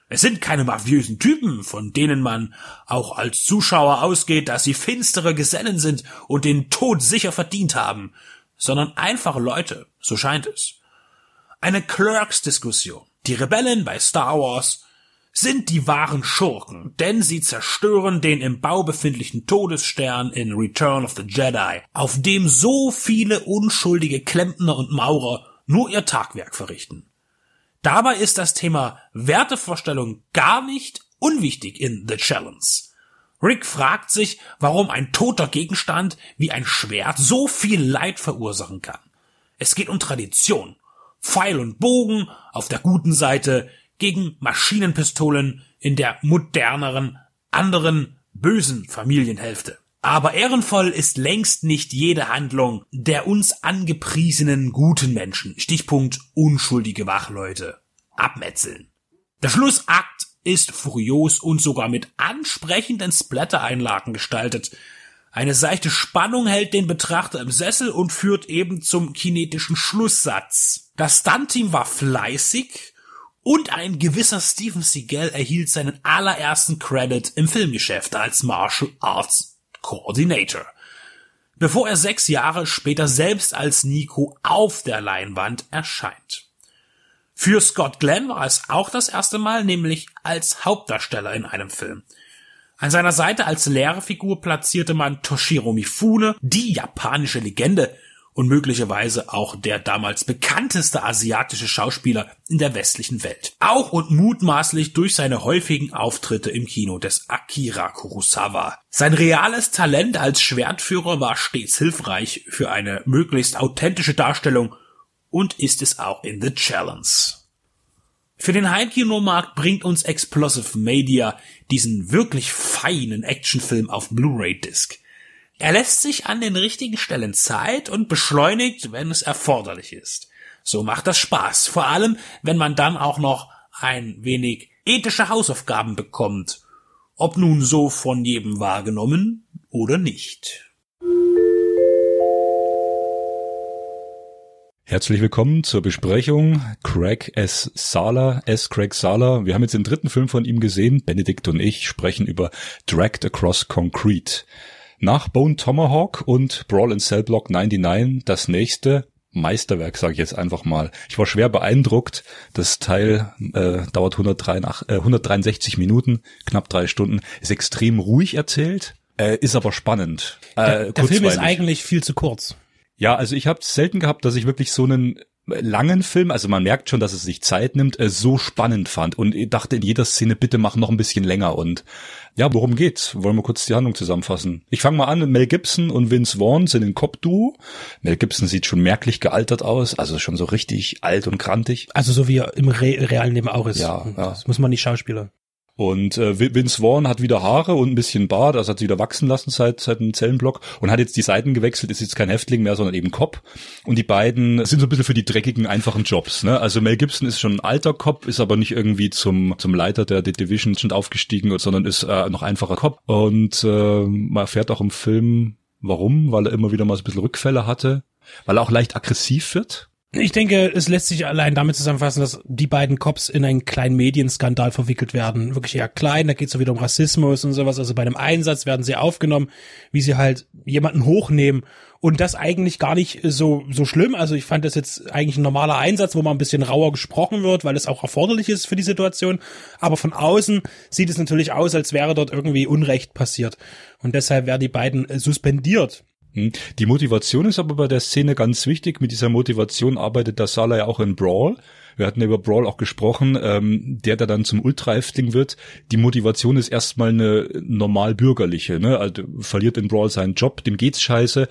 Es sind keine mafiösen Typen, von denen man auch als Zuschauer ausgeht, dass sie finstere Gesellen sind und den Tod sicher verdient haben, sondern einfache Leute, so scheint es. Eine Clerks-Diskussion. Die Rebellen bei Star Wars sind die wahren Schurken, denn sie zerstören den im Bau befindlichen Todesstern in Return of the Jedi, auf dem so viele unschuldige Klempner und Maurer nur ihr Tagwerk verrichten. Dabei ist das Thema Wertevorstellung gar nicht unwichtig in The Challenge. Rick fragt sich, warum ein toter Gegenstand wie ein Schwert so viel Leid verursachen kann. Es geht um Tradition. Pfeil und Bogen auf der guten Seite gegen Maschinenpistolen in der moderneren, anderen, bösen Familienhälfte. Aber ehrenvoll ist längst nicht jede Handlung der uns angepriesenen guten Menschen. Stichpunkt unschuldige Wachleute. Abmetzeln. Der Schlussakt ist furios und sogar mit ansprechenden Splatter-Einlagen gestaltet. Eine seichte Spannung hält den Betrachter im Sessel und führt eben zum kinetischen Schlusssatz. Das Stunt-Team war fleißig und ein gewisser Steven Seagal erhielt seinen allerersten Credit im Filmgeschäft als Martial Arts Coordinator. Bevor er sechs Jahre später selbst als Nico auf der Leinwand erscheint. Für Scott Glenn war es auch das erste Mal, nämlich als Hauptdarsteller in einem Film. An seiner Seite als Lehrerfigur platzierte man Toshiro Mifune, die japanische Legende, und möglicherweise auch der damals bekannteste asiatische Schauspieler in der westlichen Welt. Auch und mutmaßlich durch seine häufigen Auftritte im Kino des Akira Kurosawa. Sein reales Talent als Schwertführer war stets hilfreich für eine möglichst authentische Darstellung und ist es auch in The Challenge. Für den Heimkinomarkt bringt uns Explosive Media diesen wirklich feinen Actionfilm auf Blu-ray-Disc. Er lässt sich an den richtigen Stellen Zeit und beschleunigt, wenn es erforderlich ist. So macht das Spaß, vor allem wenn man dann auch noch ein wenig ethische Hausaufgaben bekommt, ob nun so von jedem wahrgenommen oder nicht. Herzlich willkommen zur Besprechung Craig S. Sala, S. Craig Sala. Wir haben jetzt den dritten Film von ihm gesehen. Benedikt und ich sprechen über Dragged Across Concrete. Nach Bone Tomahawk und Brawl in Cell Block 99 das nächste Meisterwerk, sage ich jetzt einfach mal. Ich war schwer beeindruckt. Das Teil äh, dauert 163, äh, 163 Minuten, knapp drei Stunden. Ist extrem ruhig erzählt, äh, ist aber spannend. Äh, der, der Film ist eigentlich viel zu kurz. Ja, also ich habe selten gehabt, dass ich wirklich so einen langen Film, also man merkt schon, dass es sich Zeit nimmt, äh, so spannend fand und dachte in jeder Szene, bitte mach noch ein bisschen länger und ja, worum geht's? Wollen wir kurz die Handlung zusammenfassen? Ich fange mal an, Mel Gibson und Vince Vaughn sind ein Cop-Duo. Mel Gibson sieht schon merklich gealtert aus, also schon so richtig alt und krantig. Also so wie er im Re realen Leben auch ist. Ja, ja. Das muss man nicht Schauspieler. Und äh, Vince Vaughn hat wieder Haare und ein bisschen Bart, also hat sie wieder wachsen lassen seit, seit dem Zellenblock und hat jetzt die Seiten gewechselt, ist jetzt kein Häftling mehr, sondern eben Cop. Und die beiden sind so ein bisschen für die dreckigen, einfachen Jobs. Ne? Also Mel Gibson ist schon ein alter Cop, ist aber nicht irgendwie zum, zum Leiter der, der Division schon aufgestiegen, sondern ist äh, noch einfacher Cop. Und äh, man erfährt auch im Film, warum, weil er immer wieder mal so ein bisschen Rückfälle hatte, weil er auch leicht aggressiv wird ich denke, es lässt sich allein damit zusammenfassen, dass die beiden Cops in einen kleinen Medienskandal verwickelt werden. Wirklich eher klein, da geht es so wieder um Rassismus und sowas. Also bei einem Einsatz werden sie aufgenommen, wie sie halt jemanden hochnehmen. Und das eigentlich gar nicht so, so schlimm. Also ich fand das jetzt eigentlich ein normaler Einsatz, wo man ein bisschen rauer gesprochen wird, weil es auch erforderlich ist für die Situation. Aber von außen sieht es natürlich aus, als wäre dort irgendwie Unrecht passiert. Und deshalb werden die beiden suspendiert. Hm. Die Motivation ist aber bei der Szene ganz wichtig. Mit dieser Motivation arbeitet der Sala ja auch in Brawl wir hatten über Brawl auch gesprochen, ähm, der da dann zum Ultra-Häftling wird. Die Motivation ist erstmal eine normal bürgerliche, ne? Also verliert in Brawl seinen Job, dem geht's scheiße.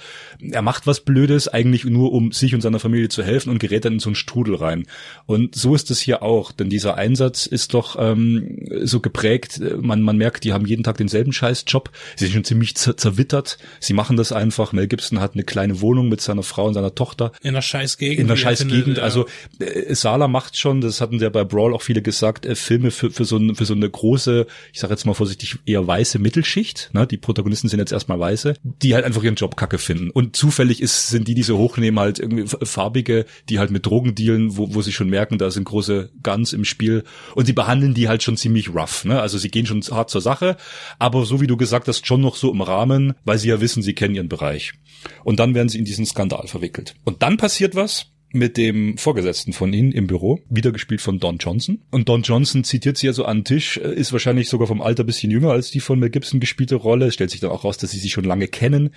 Er macht was Blödes, eigentlich nur um sich und seiner Familie zu helfen und gerät dann in so einen Strudel rein. Und so ist es hier auch, denn dieser Einsatz ist doch ähm, so geprägt, man, man merkt, die haben jeden Tag denselben Scheißjob. Sie sind schon ziemlich zer zerwittert. Sie machen das einfach. Mel Gibson hat eine kleine Wohnung mit seiner Frau und seiner Tochter. In einer Scheißgegend. In einer Scheißgegend. Ja. Also äh, Sala macht macht schon, das hatten ja bei Brawl auch viele gesagt, äh, Filme für, für, so, ein, für so eine große, ich sage jetzt mal vorsichtig, eher weiße Mittelschicht, ne? die Protagonisten sind jetzt erstmal weiße, die halt einfach ihren Job kacke finden. Und zufällig ist, sind die, die so hochnehmen, halt irgendwie farbige, die halt mit Drogen dealen, wo, wo sie schon merken, da sind große Guns im Spiel. Und sie behandeln die halt schon ziemlich rough. Ne? Also sie gehen schon hart zur Sache, aber so wie du gesagt hast, schon noch so im Rahmen, weil sie ja wissen, sie kennen ihren Bereich. Und dann werden sie in diesen Skandal verwickelt. Und dann passiert was, mit dem Vorgesetzten von ihnen im Büro, wieder gespielt von Don Johnson. Und Don Johnson zitiert sie also an den Tisch, äh, ist wahrscheinlich sogar vom Alter bisschen jünger als die von Mel Gibson gespielte Rolle. stellt sich dann auch raus, dass sie sich schon lange kennen.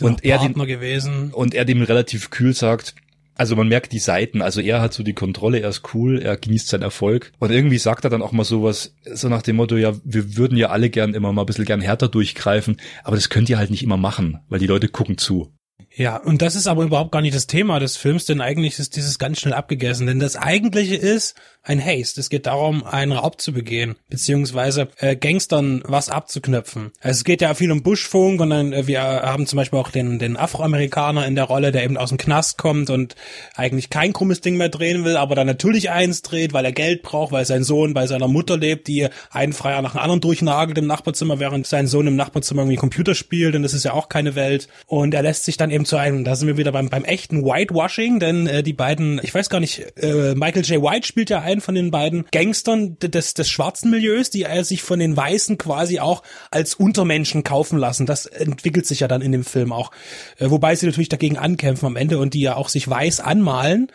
und er, dem, gewesen. und er dem relativ kühl sagt, also man merkt die Seiten, also er hat so die Kontrolle, er ist cool, er genießt seinen Erfolg. Und irgendwie sagt er dann auch mal sowas, so nach dem Motto, ja, wir würden ja alle gern immer mal ein bisschen gern härter durchgreifen, aber das könnt ihr halt nicht immer machen, weil die Leute gucken zu. Ja, und das ist aber überhaupt gar nicht das Thema des Films, denn eigentlich ist dieses ganz schnell abgegessen. Denn das eigentliche ist ein Haste. Es geht darum, einen Raub zu begehen, beziehungsweise äh, Gangstern was abzuknöpfen. Also es geht ja viel um Buschfunk und dann, äh, wir haben zum Beispiel auch den, den Afroamerikaner in der Rolle, der eben aus dem Knast kommt und eigentlich kein krummes Ding mehr drehen will, aber dann natürlich eins dreht, weil er Geld braucht, weil sein Sohn bei seiner Mutter lebt, die einen Freier nach dem anderen durchnagelt im Nachbarzimmer, während sein Sohn im Nachbarzimmer irgendwie Computer spielt und das ist ja auch keine Welt. Und er lässt sich dann eben zu einem, da sind wir wieder beim, beim echten Whitewashing, denn äh, die beiden, ich weiß gar nicht, äh, Michael J. White spielt ja einen von den beiden Gangstern des, des schwarzen Milieus, die er sich von den Weißen quasi auch als Untermenschen kaufen lassen. Das entwickelt sich ja dann in dem Film auch. Äh, wobei sie natürlich dagegen ankämpfen am Ende und die ja auch sich weiß anmalen.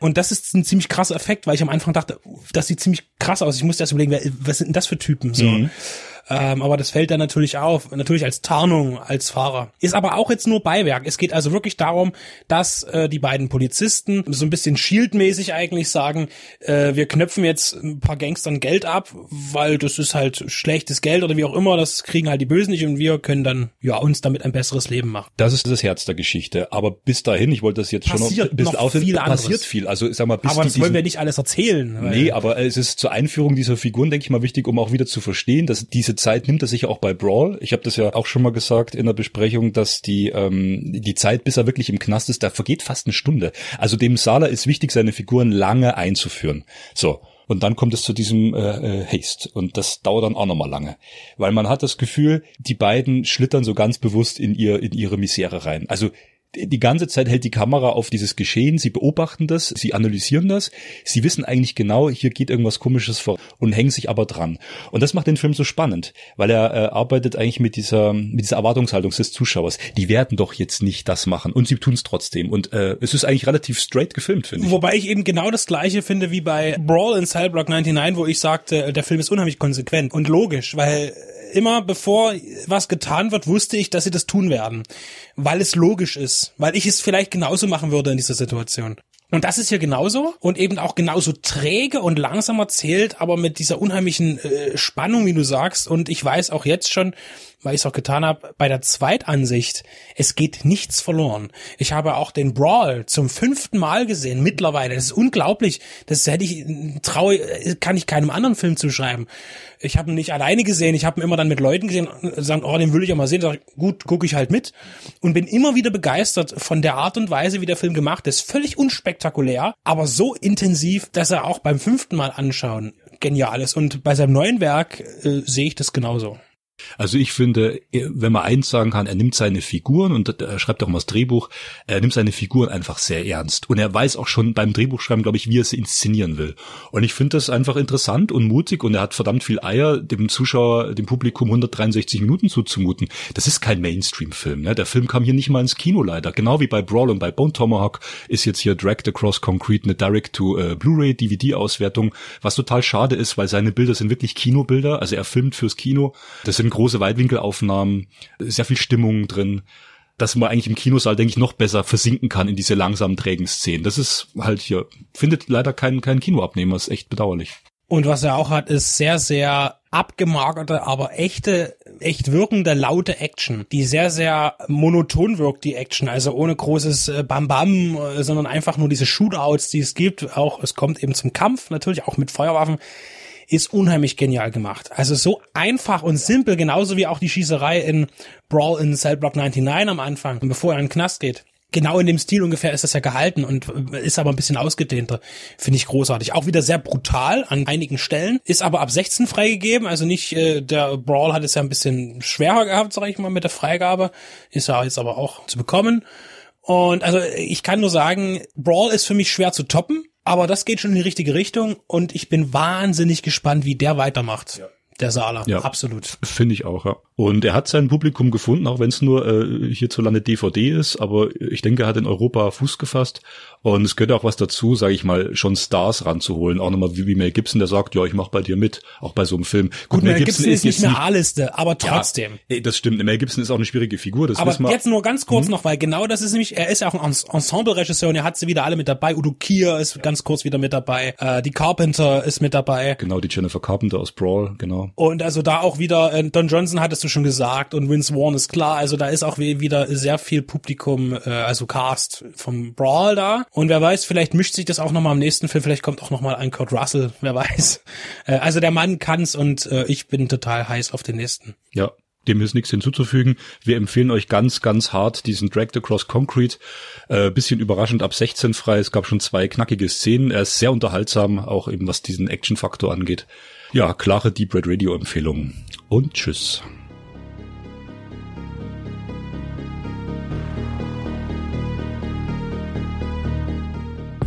Und das ist ein ziemlich krasser Effekt, weil ich am Anfang dachte, das sieht ziemlich krass aus. Ich musste erst überlegen, was sind denn das für Typen so? Mhm. Ähm, aber das fällt dann natürlich auf, natürlich als Tarnung als Fahrer. Ist aber auch jetzt nur Beiwerk. Es geht also wirklich darum, dass äh, die beiden Polizisten so ein bisschen shieldmäßig eigentlich sagen, äh, wir knöpfen jetzt ein paar Gangstern Geld ab, weil das ist halt schlechtes Geld oder wie auch immer, das kriegen halt die Bösen nicht und wir können dann ja uns damit ein besseres Leben machen. Das ist das Herz der Geschichte. Aber bis dahin, ich wollte das jetzt passiert schon noch ein bisschen noch viel passiert viel. Also sag mal, bis aber das wollen wir nicht alles erzählen. Nee, aber es ist zur Einführung dieser Figuren, denke ich mal, wichtig, um auch wieder zu verstehen, dass diese Zeit nimmt er sich auch bei Brawl. Ich habe das ja auch schon mal gesagt in der Besprechung, dass die ähm, die Zeit, bis er wirklich im Knast ist, da vergeht fast eine Stunde. Also dem Sala ist wichtig, seine Figuren lange einzuführen. So. Und dann kommt es zu diesem äh, äh, Haste. Und das dauert dann auch nochmal lange. Weil man hat das Gefühl, die beiden schlittern so ganz bewusst in ihr, in ihre Misere rein. Also die ganze Zeit hält die Kamera auf dieses Geschehen, sie beobachten das, sie analysieren das, sie wissen eigentlich genau, hier geht irgendwas komisches vor und hängen sich aber dran. Und das macht den Film so spannend, weil er äh, arbeitet eigentlich mit dieser mit dieser Erwartungshaltung des Zuschauers. Die werden doch jetzt nicht das machen und sie tun es trotzdem und äh, es ist eigentlich relativ straight gefilmt, finde ich. Wobei ich eben genau das gleiche finde wie bei Brawl in Cellblock 99, wo ich sagte, der Film ist unheimlich konsequent und logisch, weil immer bevor was getan wird, wusste ich, dass sie das tun werden, weil es logisch ist, weil ich es vielleicht genauso machen würde in dieser Situation. Und das ist hier genauso und eben auch genauso träge und langsam erzählt, aber mit dieser unheimlichen äh, Spannung, wie du sagst. Und ich weiß auch jetzt schon, weil ich es auch getan habe, bei der Zweitansicht, es geht nichts verloren. Ich habe auch den Brawl zum fünften Mal gesehen, mittlerweile. Das ist unglaublich. Das hätte ich, traue, kann ich keinem anderen Film zuschreiben. Ich habe ihn nicht alleine gesehen, ich habe ihn immer dann mit Leuten gesehen und sagen, oh, den will ich ja mal sehen. Sag gut, gucke ich halt mit. Und bin immer wieder begeistert von der Art und Weise, wie der Film gemacht ist. Völlig unspektakulär, aber so intensiv, dass er auch beim fünften Mal anschauen genial ist. Und bei seinem neuen Werk äh, sehe ich das genauso. Also ich finde, wenn man eins sagen kann, er nimmt seine Figuren und er schreibt auch mal das Drehbuch, er nimmt seine Figuren einfach sehr ernst. Und er weiß auch schon beim Drehbuchschreiben, glaube ich, wie er sie inszenieren will. Und ich finde das einfach interessant und mutig und er hat verdammt viel Eier, dem Zuschauer, dem Publikum 163 Minuten zuzumuten. Das ist kein Mainstream-Film. Ne? Der Film kam hier nicht mal ins Kino leider. Genau wie bei Brawl und bei Bone Tomahawk ist jetzt hier Dragged Across Concrete eine Direct-to-Blu-ray-DVD-Auswertung, was total schade ist, weil seine Bilder sind wirklich Kinobilder. Also er filmt fürs Kino. Das sind große Weitwinkelaufnahmen, sehr viel Stimmung drin, dass man eigentlich im Kinosaal, denke ich, noch besser versinken kann in diese langsamen, trägen Szenen. Das ist halt hier, findet leider keinen kein Kinoabnehmer, ist echt bedauerlich. Und was er auch hat, ist sehr, sehr abgemagerte, aber echte, echt wirkende, laute Action, die sehr, sehr monoton wirkt, die Action, also ohne großes äh, Bam-Bam, äh, sondern einfach nur diese Shootouts, die es gibt. Auch, es kommt eben zum Kampf, natürlich auch mit Feuerwaffen ist unheimlich genial gemacht. Also so einfach und simpel, genauso wie auch die Schießerei in Brawl in Cell Block 99 am Anfang, bevor er in den Knast geht. Genau in dem Stil ungefähr ist das ja gehalten und ist aber ein bisschen ausgedehnter. Finde ich großartig. Auch wieder sehr brutal an einigen Stellen. Ist aber ab 16 freigegeben. Also nicht, äh, der Brawl hat es ja ein bisschen schwerer gehabt, sag ich mal, mit der Freigabe. Ist ja jetzt aber auch zu bekommen. Und also ich kann nur sagen, Brawl ist für mich schwer zu toppen. Aber das geht schon in die richtige Richtung und ich bin wahnsinnig gespannt, wie der weitermacht. Ja. Der Saarler, ja, absolut. Finde ich auch, ja. Und er hat sein Publikum gefunden, auch wenn es nur äh, hierzulande DVD ist, aber ich denke, er hat in Europa Fuß gefasst. Und es gehört auch was dazu, sage ich mal, schon Stars ranzuholen. Auch nochmal wie, wie Mel Gibson, der sagt, ja, ich mach bei dir mit, auch bei so einem Film. Gut, Gut Mel, Mel Gibson, Gibson, ist nicht mehr A-Liste, aber trotzdem. Ja, das stimmt. Mel Gibson ist auch eine schwierige Figur, das Aber jetzt nur ganz kurz hm? noch, weil genau das ist nämlich, er ist ja auch ein Ensemble-Regisseur und er hat sie wieder alle mit dabei. Udo Kier ist ganz kurz wieder mit dabei. Äh, die Carpenter ist mit dabei. Genau, die Jennifer Carpenter aus Brawl, genau. Und also da auch wieder, äh, Don Johnson hattest du schon gesagt und Vince Vaughn ist klar, also da ist auch wieder sehr viel Publikum, äh, also Cast vom Brawl da. Und wer weiß, vielleicht mischt sich das auch nochmal im nächsten Film, vielleicht kommt auch nochmal ein Kurt Russell, wer weiß. Äh, also der Mann kann's und äh, ich bin total heiß auf den nächsten. Ja, dem ist nichts hinzuzufügen. Wir empfehlen euch ganz, ganz hart diesen Dragged Across Concrete. Äh, bisschen überraschend ab 16 frei. Es gab schon zwei knackige Szenen. Er ist sehr unterhaltsam, auch eben was diesen Action-Faktor angeht. Ja, klare Deep Red Radio Empfehlung. Und tschüss.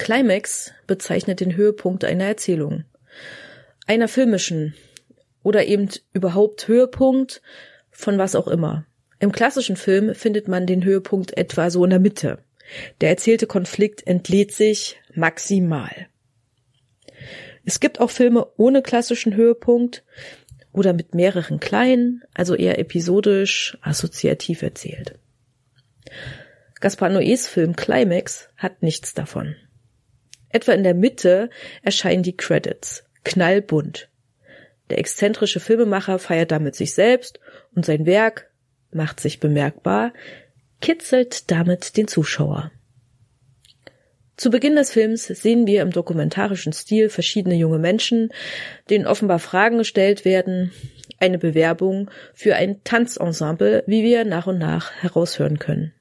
Climax bezeichnet den Höhepunkt einer Erzählung. Einer filmischen oder eben überhaupt Höhepunkt von was auch immer. Im klassischen Film findet man den Höhepunkt etwa so in der Mitte. Der erzählte Konflikt entlädt sich maximal. Es gibt auch Filme ohne klassischen Höhepunkt oder mit mehreren kleinen, also eher episodisch, assoziativ erzählt. Gaspar Noés Film Climax hat nichts davon. Etwa in der Mitte erscheinen die Credits, knallbunt. Der exzentrische Filmemacher feiert damit sich selbst und sein Werk macht sich bemerkbar, kitzelt damit den Zuschauer. Zu Beginn des Films sehen wir im dokumentarischen Stil verschiedene junge Menschen, denen offenbar Fragen gestellt werden, eine Bewerbung für ein Tanzensemble, wie wir nach und nach heraushören können.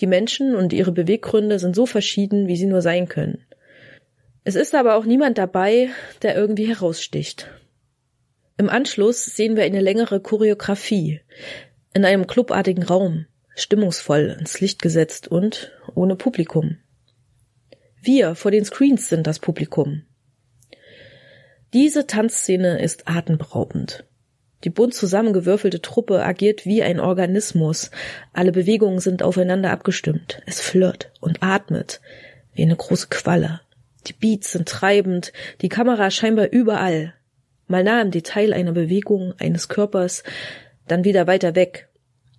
Die Menschen und ihre Beweggründe sind so verschieden, wie sie nur sein können. Es ist aber auch niemand dabei, der irgendwie heraussticht. Im Anschluss sehen wir eine längere Choreografie in einem clubartigen Raum, stimmungsvoll ins Licht gesetzt und ohne Publikum. Wir vor den Screens sind das Publikum. Diese Tanzszene ist atemberaubend. Die bunt zusammengewürfelte Truppe agiert wie ein Organismus. Alle Bewegungen sind aufeinander abgestimmt. Es flirrt und atmet wie eine große Qualle. Die Beats sind treibend, die Kamera scheinbar überall. Mal nah im Detail einer Bewegung, eines Körpers, dann wieder weiter weg.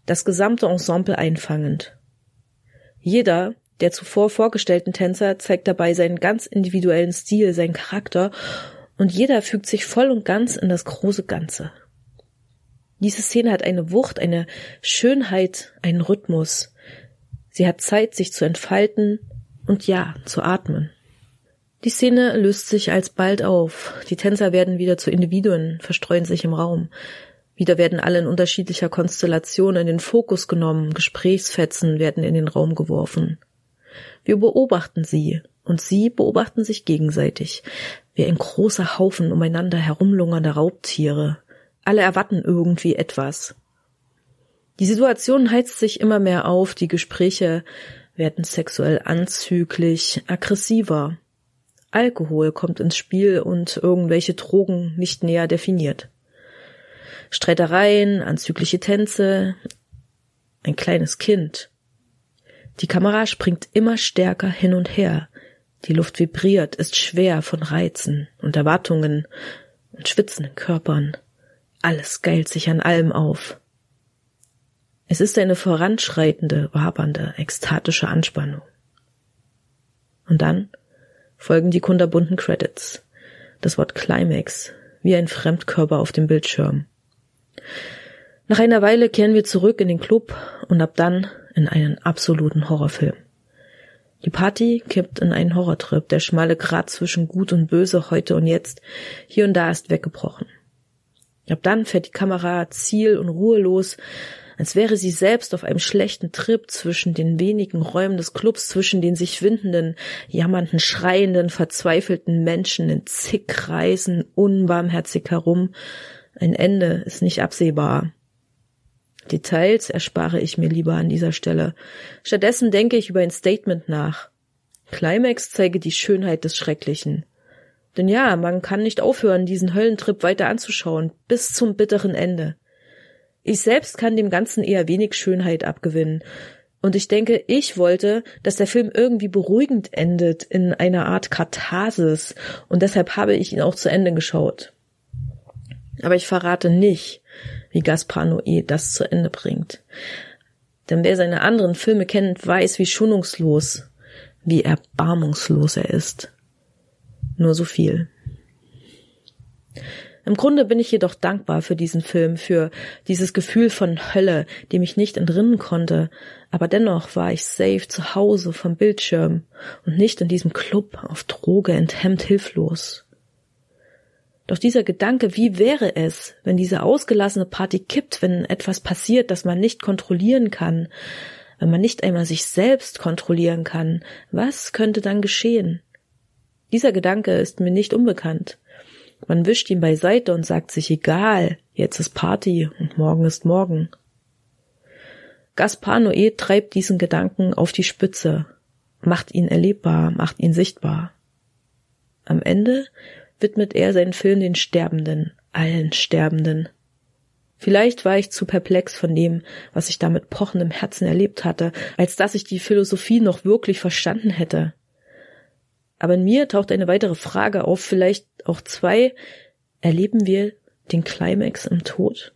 Das gesamte Ensemble einfangend. Jeder der zuvor vorgestellten Tänzer zeigt dabei seinen ganz individuellen Stil, seinen Charakter, und jeder fügt sich voll und ganz in das große Ganze. Diese Szene hat eine Wucht, eine Schönheit, einen Rhythmus. Sie hat Zeit, sich zu entfalten und ja, zu atmen. Die Szene löst sich alsbald auf. Die Tänzer werden wieder zu Individuen, verstreuen sich im Raum. Wieder werden alle in unterschiedlicher Konstellation in den Fokus genommen, Gesprächsfetzen werden in den Raum geworfen. Wir beobachten sie, und sie beobachten sich gegenseitig, wie ein großer Haufen umeinander herumlungernde Raubtiere. Alle erwarten irgendwie etwas. Die Situation heizt sich immer mehr auf, die Gespräche werden sexuell anzüglich, aggressiver. Alkohol kommt ins Spiel und irgendwelche Drogen nicht näher definiert. Streitereien, anzügliche Tänze, ein kleines Kind. Die Kamera springt immer stärker hin und her. Die Luft vibriert, ist schwer von Reizen und Erwartungen und schwitzenden Körpern. Alles geilt sich an allem auf. Es ist eine voranschreitende, wabernde, ekstatische Anspannung. Und dann folgen die kunterbunten Credits. Das Wort Climax, wie ein Fremdkörper auf dem Bildschirm. Nach einer Weile kehren wir zurück in den Club und ab dann in einen absoluten Horrorfilm. Die Party kippt in einen Horrortrip. Der schmale Grat zwischen Gut und Böse heute und jetzt hier und da ist weggebrochen. Ab dann fährt die Kamera ziel- und ruhelos, als wäre sie selbst auf einem schlechten Trip zwischen den wenigen Räumen des Clubs, zwischen den sich windenden, jammernden, schreienden, verzweifelten Menschen in zig Kreisen unbarmherzig herum. Ein Ende ist nicht absehbar. Details erspare ich mir lieber an dieser Stelle. Stattdessen denke ich über ein Statement nach. Climax zeige die Schönheit des Schrecklichen. Denn ja, man kann nicht aufhören, diesen Höllentrip weiter anzuschauen, bis zum bitteren Ende. Ich selbst kann dem Ganzen eher wenig Schönheit abgewinnen. Und ich denke, ich wollte, dass der Film irgendwie beruhigend endet, in einer Art Katharsis. Und deshalb habe ich ihn auch zu Ende geschaut. Aber ich verrate nicht, wie Gaspar Noé das zu Ende bringt. Denn wer seine anderen Filme kennt, weiß, wie schonungslos, wie erbarmungslos er ist. Nur so viel. Im Grunde bin ich jedoch dankbar für diesen Film, für dieses Gefühl von Hölle, dem ich nicht entrinnen konnte, aber dennoch war ich safe zu Hause vom Bildschirm und nicht in diesem Club auf Droge enthemmt hilflos. Doch dieser Gedanke, wie wäre es, wenn diese ausgelassene Party kippt, wenn etwas passiert, das man nicht kontrollieren kann, wenn man nicht einmal sich selbst kontrollieren kann, was könnte dann geschehen? Dieser Gedanke ist mir nicht unbekannt. Man wischt ihn beiseite und sagt sich egal, jetzt ist Party und morgen ist morgen. Gaspar Noé treibt diesen Gedanken auf die Spitze, macht ihn erlebbar, macht ihn sichtbar. Am Ende widmet er seinen Film den Sterbenden, allen Sterbenden. Vielleicht war ich zu perplex von dem, was ich da mit pochendem Herzen erlebt hatte, als dass ich die Philosophie noch wirklich verstanden hätte. Aber in mir taucht eine weitere Frage auf, vielleicht auch zwei. Erleben wir den Climax im Tod?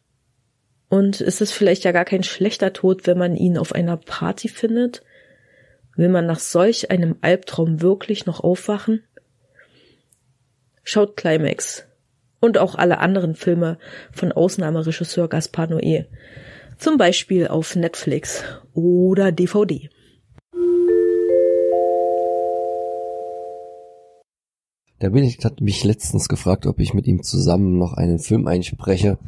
Und ist es vielleicht ja gar kein schlechter Tod, wenn man ihn auf einer Party findet? Will man nach solch einem Albtraum wirklich noch aufwachen? Schaut Climax und auch alle anderen Filme von Ausnahmeregisseur Gaspar Noé. Zum Beispiel auf Netflix oder DVD. Der Benedikt hat mich letztens gefragt, ob ich mit ihm zusammen noch einen Film einspreche,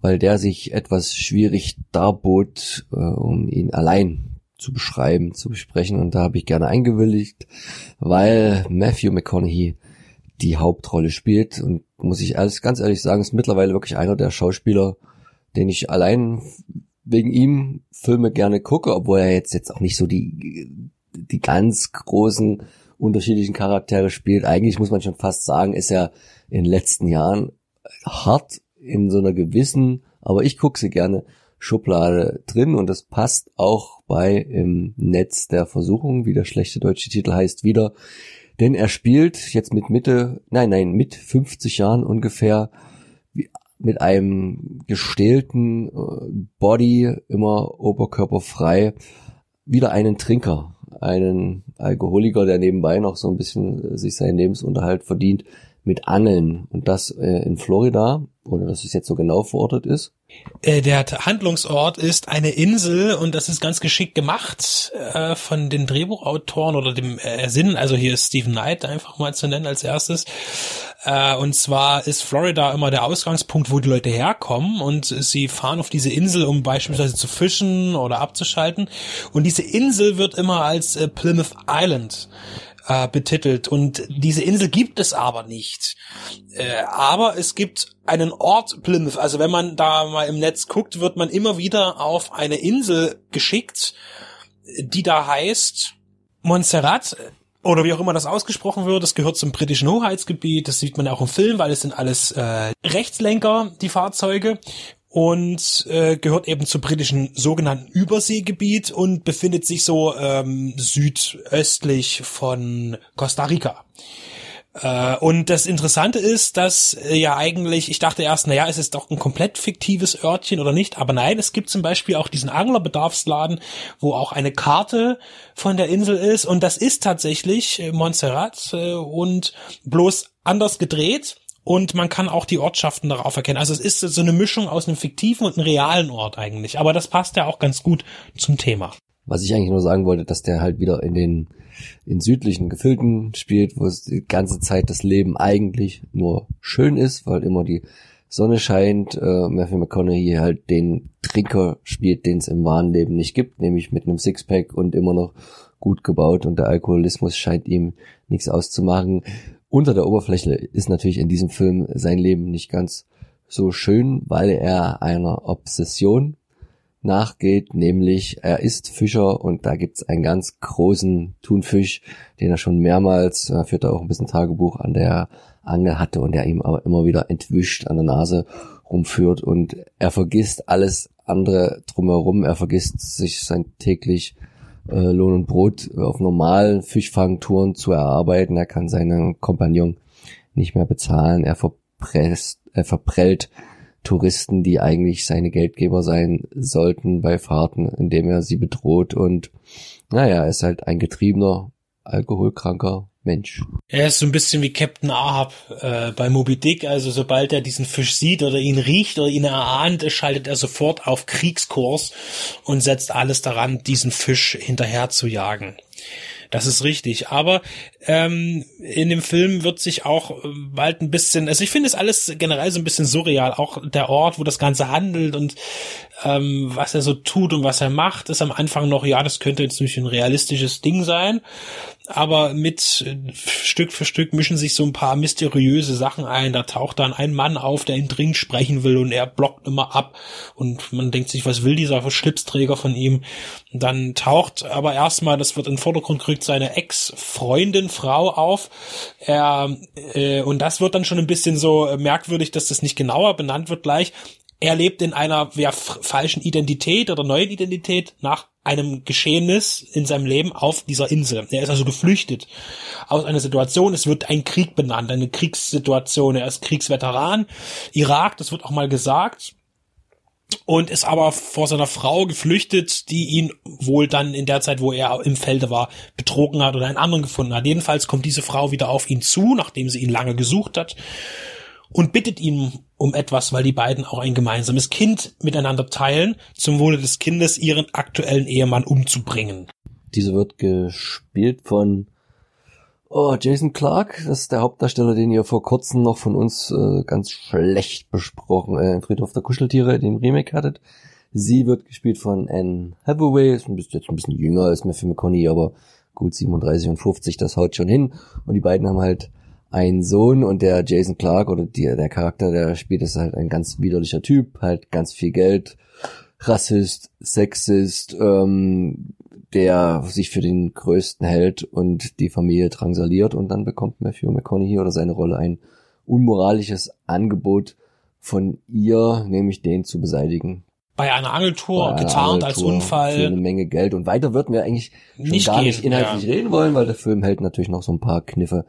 weil der sich etwas schwierig darbot, äh, um ihn allein zu beschreiben, zu besprechen. Und da habe ich gerne eingewilligt, weil Matthew McConaughey die Hauptrolle spielt. Und muss ich alles ganz ehrlich sagen, ist mittlerweile wirklich einer der Schauspieler, den ich allein wegen ihm Filme gerne gucke, obwohl er jetzt jetzt auch nicht so die die ganz großen unterschiedlichen Charaktere spielt. Eigentlich muss man schon fast sagen, ist er in den letzten Jahren hart in so einer gewissen, aber ich gucke sie gerne, Schublade drin und das passt auch bei im Netz der Versuchung, wie der schlechte deutsche Titel heißt, wieder. Denn er spielt jetzt mit Mitte, nein, nein, mit 50 Jahren ungefähr mit einem gestählten äh, Body, immer oberkörperfrei, wieder einen Trinker einen Alkoholiker, der nebenbei noch so ein bisschen äh, sich seinen Lebensunterhalt verdient, mit Angeln. Und das äh, in Florida, oder dass es jetzt so genau verortet ist. Äh, der Handlungsort ist eine Insel und das ist ganz geschickt gemacht äh, von den Drehbuchautoren oder dem äh, Sinn. Also hier ist Stephen Knight einfach mal zu nennen als erstes. Äh, und zwar ist Florida immer der Ausgangspunkt, wo die Leute herkommen und sie fahren auf diese Insel, um beispielsweise zu fischen oder abzuschalten. Und diese Insel wird immer als äh, Plymouth Island äh, betitelt. Und diese Insel gibt es aber nicht. Äh, aber es gibt einen Ort Plymouth. Also wenn man da mal im Netz guckt, wird man immer wieder auf eine Insel geschickt, die da heißt Montserrat oder wie auch immer das ausgesprochen wird, das gehört zum britischen Hoheitsgebiet, das sieht man ja auch im Film, weil es sind alles äh, Rechtslenker, die Fahrzeuge und äh, gehört eben zum britischen sogenannten Überseegebiet und befindet sich so ähm, südöstlich von Costa Rica. Äh, und das Interessante ist, dass äh, ja eigentlich, ich dachte erst, naja, es ist doch ein komplett fiktives Örtchen oder nicht, aber nein, es gibt zum Beispiel auch diesen Anglerbedarfsladen, wo auch eine Karte von der Insel ist und das ist tatsächlich äh, Montserrat äh, und bloß anders gedreht und man kann auch die Ortschaften darauf erkennen. Also es ist so eine Mischung aus einem fiktiven und einem realen Ort eigentlich. Aber das passt ja auch ganz gut zum Thema. Was ich eigentlich nur sagen wollte, dass der halt wieder in den in südlichen Gefilden spielt, wo es die ganze Zeit das Leben eigentlich nur schön ist, weil immer die Sonne scheint. Äh, Matthew McConaughey halt den Trinker spielt, den es im wahren Leben nicht gibt, nämlich mit einem Sixpack und immer noch gut gebaut und der Alkoholismus scheint ihm nichts auszumachen. Unter der Oberfläche ist natürlich in diesem Film sein Leben nicht ganz so schön, weil er einer Obsession nachgeht, nämlich er ist Fischer und da gibt's einen ganz großen Thunfisch, den er schon mehrmals, er führt er auch ein bisschen Tagebuch an der Angel hatte und der ihm aber immer wieder entwischt an der Nase rumführt und er vergisst alles andere drumherum, er vergisst sich sein täglich äh, Lohn und Brot auf normalen Fischfangtouren zu erarbeiten, er kann seinen Kompagnon nicht mehr bezahlen, er verpresst, er verprellt Touristen, die eigentlich seine Geldgeber sein sollten bei Fahrten, indem er sie bedroht. Und naja, er ist halt ein getriebener, alkoholkranker Mensch. Er ist so ein bisschen wie Captain Ahab äh, bei Moby Dick, also sobald er diesen Fisch sieht oder ihn riecht oder ihn erahnt, schaltet er sofort auf Kriegskurs und setzt alles daran, diesen Fisch hinterher zu jagen. Das ist richtig. Aber ähm, in dem Film wird sich auch äh, bald ein bisschen, also ich finde es alles generell so ein bisschen surreal. Auch der Ort, wo das Ganze handelt und ähm, was er so tut und was er macht, ist am Anfang noch, ja, das könnte jetzt nicht ein realistisches Ding sein aber mit äh, Stück für Stück mischen sich so ein paar mysteriöse Sachen ein. Da taucht dann ein Mann auf, der ihn dringend sprechen will und er blockt immer ab und man denkt sich, was will dieser Schlipsträger von ihm? Dann taucht aber erstmal, das wird in den Vordergrund gerückt, seine Ex-Freundin, Frau auf. Er, äh, und das wird dann schon ein bisschen so merkwürdig, dass das nicht genauer benannt wird gleich. Er lebt in einer ja, falschen Identität oder neuen Identität nach einem Geschehnis in seinem Leben auf dieser Insel. Er ist also geflüchtet aus einer Situation. Es wird ein Krieg benannt, eine Kriegssituation. Er ist Kriegsveteran. Irak, das wird auch mal gesagt. Und ist aber vor seiner Frau geflüchtet, die ihn wohl dann in der Zeit, wo er im Felde war, betrogen hat oder einen anderen gefunden hat. Jedenfalls kommt diese Frau wieder auf ihn zu, nachdem sie ihn lange gesucht hat und bittet ihn um etwas, weil die beiden auch ein gemeinsames Kind miteinander teilen, zum Wohle des Kindes ihren aktuellen Ehemann umzubringen. Diese wird gespielt von oh, Jason Clark, das ist der Hauptdarsteller, den ihr vor kurzem noch von uns äh, ganz schlecht besprochen, äh, Friedhof der Kuscheltiere, den Remake hattet. Sie wird gespielt von Anne Hathaway, ist jetzt ein bisschen jünger als Matthew McConaughey, aber gut 37 und 50, das haut schon hin. Und die beiden haben halt ein Sohn und der Jason Clark oder die, der Charakter, der spielt, ist halt ein ganz widerlicher Typ, halt ganz viel Geld, Rassist, Sexist, ähm, der sich für den Größten hält und die Familie drangsaliert und dann bekommt Matthew McConaughey oder seine Rolle ein unmoralisches Angebot von ihr, nämlich den zu beseitigen. Bei einer Angeltour, Bei getarnt als Unfall. Für eine Menge Geld. Und weiter würden wir eigentlich schon nicht gar gehen, nicht inhaltlich ja. reden wollen, weil der Film hält natürlich noch so ein paar Kniffe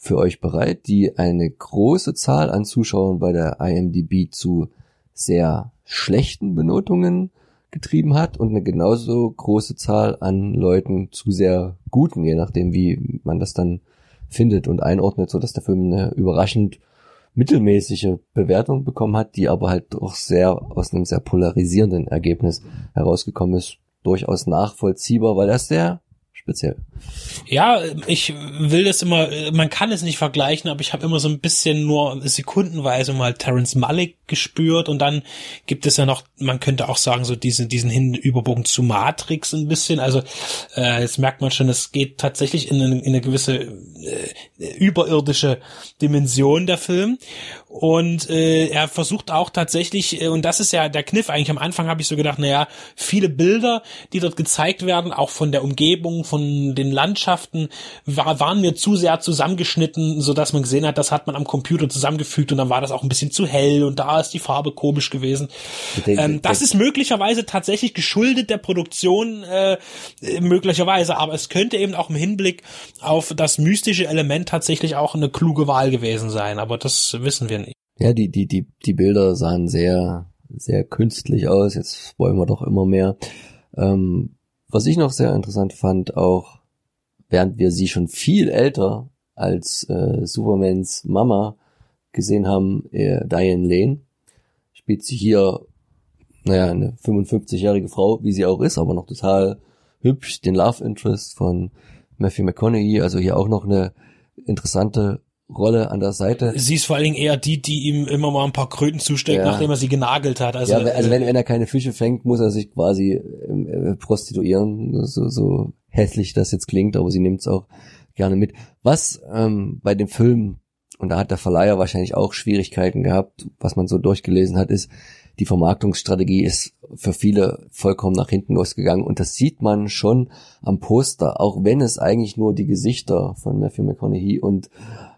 für euch bereit, die eine große Zahl an Zuschauern bei der IMDb zu sehr schlechten Benotungen getrieben hat und eine genauso große Zahl an Leuten zu sehr guten, je nachdem wie man das dann findet und einordnet, so dass der Film eine überraschend mittelmäßige Bewertung bekommen hat, die aber halt doch sehr aus einem sehr polarisierenden Ergebnis herausgekommen ist. Durchaus nachvollziehbar, weil er sehr speziell. Ja, ich will das immer, man kann es nicht vergleichen, aber ich habe immer so ein bisschen nur sekundenweise mal Terence Malick gespürt und dann gibt es ja noch, man könnte auch sagen, so diesen, diesen Hinüberbogen zu Matrix ein bisschen. Also äh, jetzt merkt man schon, es geht tatsächlich in eine, in eine gewisse äh, überirdische Dimension der Film. Und äh, er versucht auch tatsächlich, äh, und das ist ja der Kniff eigentlich, am Anfang habe ich so gedacht, naja, viele Bilder, die dort gezeigt werden, auch von der Umgebung, von den Landschaften, war, waren mir zu sehr zusammengeschnitten, so dass man gesehen hat, das hat man am Computer zusammengefügt und dann war das auch ein bisschen zu hell und da ist die Farbe komisch gewesen. Ähm, das ist möglicherweise tatsächlich geschuldet der Produktion, äh, möglicherweise, aber es könnte eben auch im Hinblick auf das mystische Element tatsächlich auch eine kluge Wahl gewesen sein, aber das wissen wir nicht. Ja, die, die, die, die Bilder sahen sehr, sehr künstlich aus. Jetzt wollen wir doch immer mehr. Ähm, was ich noch sehr interessant fand, auch während wir sie schon viel älter als äh, Supermans Mama gesehen haben, äh, Diane Lane, spielt sie hier naja, eine 55-jährige Frau, wie sie auch ist, aber noch total hübsch, den Love Interest von Matthew McConaughey, also hier auch noch eine interessante Rolle an der Seite. Sie ist vor allen Dingen eher die, die ihm immer mal ein paar Kröten zusteckt, Ja. nachdem er sie genagelt hat. Also, ja, also äh, wenn, wenn er keine Fische fängt, muss er sich quasi äh, prostituieren, so, so hässlich das jetzt klingt, aber sie nimmt es auch gerne mit. Was ähm, bei dem Film, und da hat der Verleiher wahrscheinlich auch Schwierigkeiten gehabt, was man so durchgelesen hat, ist, die Vermarktungsstrategie ist für viele vollkommen nach hinten losgegangen und das sieht man schon am Poster, auch wenn es eigentlich nur die Gesichter von Matthew McConaughey und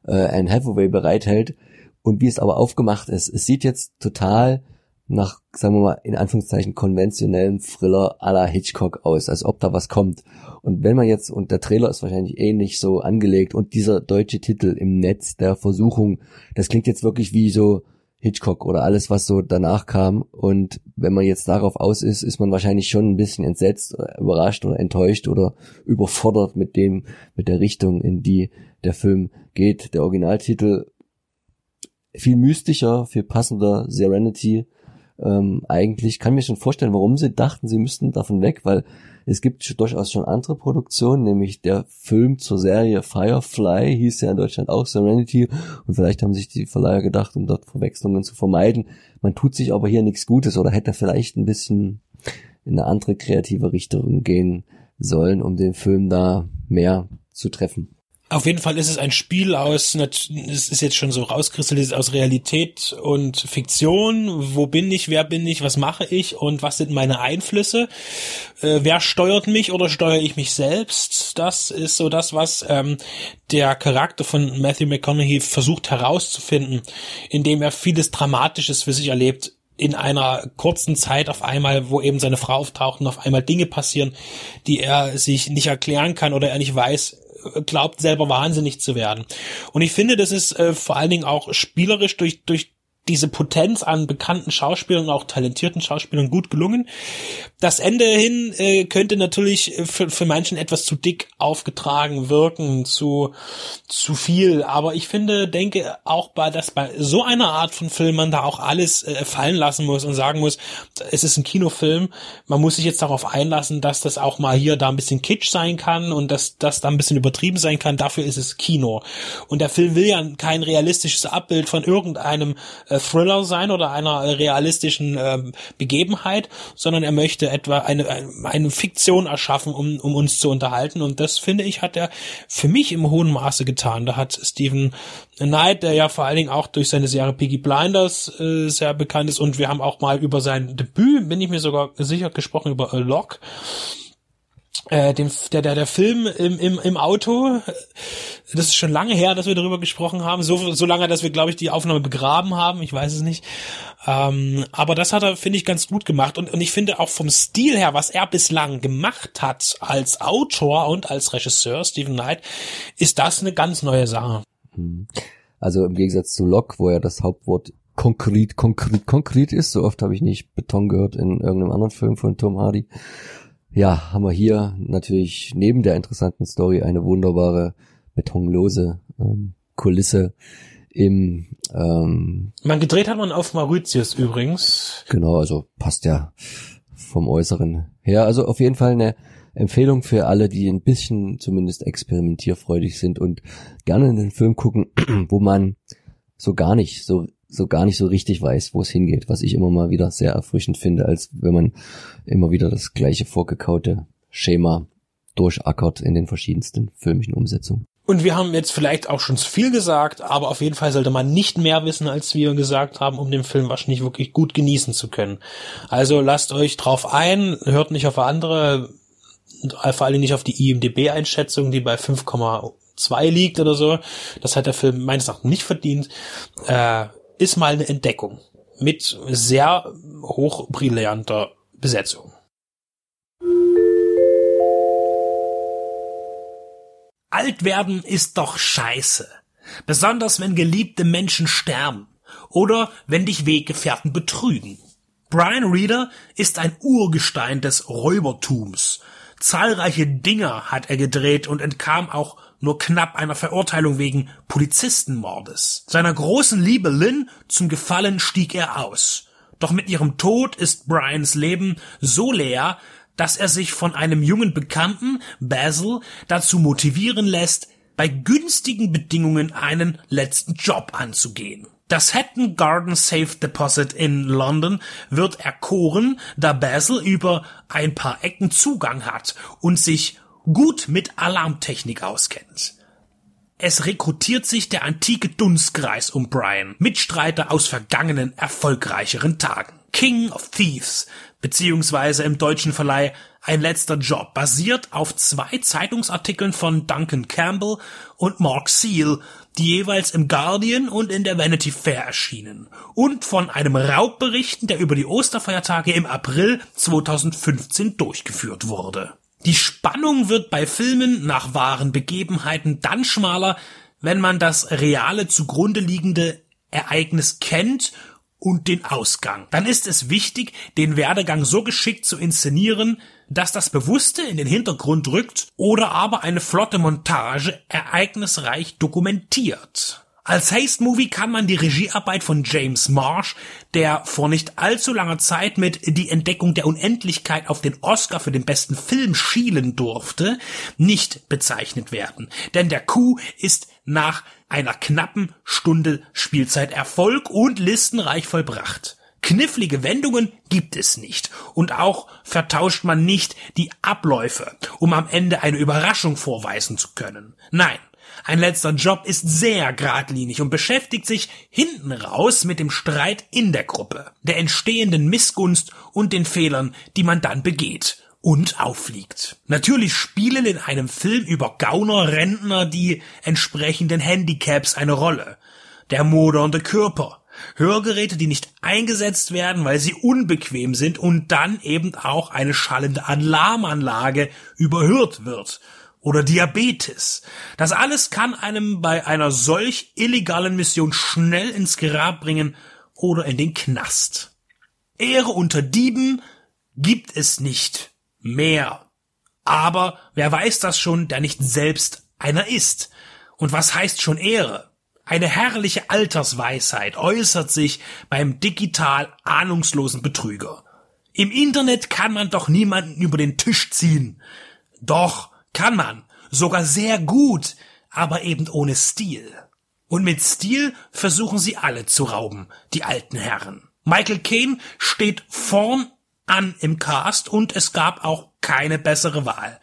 äh, Anne Hathaway bereithält und wie es aber aufgemacht ist. Es sieht jetzt total nach, sagen wir mal, in Anführungszeichen konventionellem Thriller la Hitchcock aus, als ob da was kommt. Und wenn man jetzt, und der Trailer ist wahrscheinlich ähnlich so angelegt und dieser deutsche Titel im Netz der Versuchung, das klingt jetzt wirklich wie so Hitchcock oder alles, was so danach kam. Und wenn man jetzt darauf aus ist, ist man wahrscheinlich schon ein bisschen entsetzt, oder überrascht oder enttäuscht oder überfordert mit dem, mit der Richtung, in die der Film geht. Der Originaltitel viel mystischer, viel passender, Serenity. Ähm, eigentlich kann mir schon vorstellen, warum sie dachten, sie müssten davon weg, weil es gibt durchaus schon andere Produktionen, nämlich der Film zur Serie Firefly hieß ja in Deutschland auch Serenity und vielleicht haben sich die Verleiher gedacht, um dort Verwechslungen zu vermeiden. Man tut sich aber hier nichts Gutes oder hätte vielleicht ein bisschen in eine andere kreative Richtung gehen sollen, um den Film da mehr zu treffen. Auf jeden Fall ist es ein Spiel aus, es ist jetzt schon so rauskristallisiert aus Realität und Fiktion. Wo bin ich, wer bin ich, was mache ich und was sind meine Einflüsse? Äh, wer steuert mich oder steuere ich mich selbst? Das ist so das, was ähm, der Charakter von Matthew McConaughey versucht herauszufinden, indem er vieles Dramatisches für sich erlebt in einer kurzen Zeit auf einmal, wo eben seine Frau auftaucht und auf einmal Dinge passieren, die er sich nicht erklären kann oder er nicht weiß, glaubt selber wahnsinnig zu werden. Und ich finde, das ist äh, vor allen Dingen auch spielerisch durch, durch diese Potenz an bekannten Schauspielern auch talentierten Schauspielern gut gelungen. Das Ende hin äh, könnte natürlich äh, für, für manchen etwas zu dick aufgetragen wirken, zu, zu viel. Aber ich finde, denke auch bei, dass bei so einer Art von Film man da auch alles äh, fallen lassen muss und sagen muss, es ist ein Kinofilm. Man muss sich jetzt darauf einlassen, dass das auch mal hier da ein bisschen kitsch sein kann und dass das da ein bisschen übertrieben sein kann. Dafür ist es Kino. Und der Film will ja kein realistisches Abbild von irgendeinem äh, Thriller sein oder einer realistischen ähm, Begebenheit, sondern er möchte etwa eine, eine, eine Fiktion erschaffen, um, um uns zu unterhalten. Und das, finde ich, hat er für mich im hohen Maße getan. Da hat Stephen Knight, der ja vor allen Dingen auch durch seine Serie Piggy Blinders äh, sehr bekannt ist, und wir haben auch mal über sein Debüt, bin ich mir sogar sicher, gesprochen, über A Lock äh, den, der, der, der Film im, im, im Auto, das ist schon lange her, dass wir darüber gesprochen haben, so, so lange, dass wir, glaube ich, die Aufnahme begraben haben, ich weiß es nicht. Ähm, aber das hat er, finde ich, ganz gut gemacht. Und, und ich finde auch vom Stil her, was er bislang gemacht hat als Autor und als Regisseur, Stephen Knight, ist das eine ganz neue Sache. Also im Gegensatz zu Locke, wo ja das Hauptwort konkret, konkret, konkret ist, so oft habe ich nicht Beton gehört in irgendeinem anderen Film von Tom Hardy. Ja, haben wir hier natürlich neben der interessanten Story eine wunderbare betonlose ähm, Kulisse im ähm, Man gedreht hat man auf Mauritius übrigens. Genau, also passt ja vom Äußeren her. Also auf jeden Fall eine Empfehlung für alle, die ein bisschen zumindest experimentierfreudig sind und gerne einen Film gucken, wo man so gar nicht, so, so gar nicht so richtig weiß, wo es hingeht, was ich immer mal wieder sehr erfrischend finde, als wenn man immer wieder das gleiche vorgekaute Schema durchackert in den verschiedensten filmischen Umsetzungen. Und wir haben jetzt vielleicht auch schon zu viel gesagt, aber auf jeden Fall sollte man nicht mehr wissen, als wir gesagt haben, um den Film wahrscheinlich wirklich gut genießen zu können. Also lasst euch drauf ein, hört nicht auf andere, vor allem nicht auf die IMDB-Einschätzung, die bei 5,2 liegt oder so. Das hat der Film meines Erachtens nicht verdient. Äh, ist mal eine Entdeckung mit sehr hochbrillanter Besetzung. Alt werden ist doch scheiße. Besonders wenn geliebte Menschen sterben oder wenn dich Weggefährten betrügen. Brian Reader ist ein Urgestein des Räubertums. Zahlreiche Dinger hat er gedreht und entkam auch nur knapp einer Verurteilung wegen Polizistenmordes. Seiner großen Liebe Lynn zum Gefallen stieg er aus. Doch mit ihrem Tod ist Brians Leben so leer, dass er sich von einem jungen Bekannten, Basil, dazu motivieren lässt, bei günstigen Bedingungen einen letzten Job anzugehen. Das Hatton Garden Safe Deposit in London wird erkoren, da Basil über ein paar Ecken Zugang hat und sich gut mit Alarmtechnik auskennt. Es rekrutiert sich der antike Dunstkreis um Brian, Mitstreiter aus vergangenen erfolgreicheren Tagen. King of Thieves, beziehungsweise im deutschen Verleih Ein letzter Job, basiert auf zwei Zeitungsartikeln von Duncan Campbell und Mark Seal, die jeweils im Guardian und in der Vanity Fair erschienen, und von einem Raub berichten, der über die Osterfeiertage im April 2015 durchgeführt wurde. Die Spannung wird bei Filmen nach wahren Begebenheiten dann schmaler, wenn man das reale zugrunde liegende Ereignis kennt und den Ausgang. Dann ist es wichtig, den Werdegang so geschickt zu inszenieren, dass das Bewusste in den Hintergrund rückt oder aber eine flotte Montage ereignisreich dokumentiert. Als Haste-Movie kann man die Regiearbeit von James Marsh, der vor nicht allzu langer Zeit mit Die Entdeckung der Unendlichkeit auf den Oscar für den besten Film schielen durfte, nicht bezeichnet werden. Denn der Coup ist nach einer knappen Stunde Spielzeit Erfolg und listenreich vollbracht. Knifflige Wendungen gibt es nicht. Und auch vertauscht man nicht die Abläufe, um am Ende eine Überraschung vorweisen zu können. Nein, ein letzter Job ist sehr geradlinig und beschäftigt sich hinten raus mit dem Streit in der Gruppe, der entstehenden Missgunst und den Fehlern, die man dann begeht und auffliegt. Natürlich spielen in einem Film über Gauner Rentner die entsprechenden Handicaps eine Rolle. Der modernde Körper, Hörgeräte, die nicht eingesetzt werden, weil sie unbequem sind und dann eben auch eine schallende Alarmanlage überhört wird oder Diabetes. Das alles kann einem bei einer solch illegalen Mission schnell ins Grab bringen oder in den Knast. Ehre unter Dieben gibt es nicht mehr. Aber wer weiß das schon, der nicht selbst einer ist? Und was heißt schon Ehre? Eine herrliche Altersweisheit äußert sich beim digital ahnungslosen Betrüger. Im Internet kann man doch niemanden über den Tisch ziehen. Doch kann man, sogar sehr gut, aber eben ohne Stil. Und mit Stil versuchen sie alle zu rauben, die alten Herren. Michael Caine steht vorn an im Cast und es gab auch keine bessere Wahl.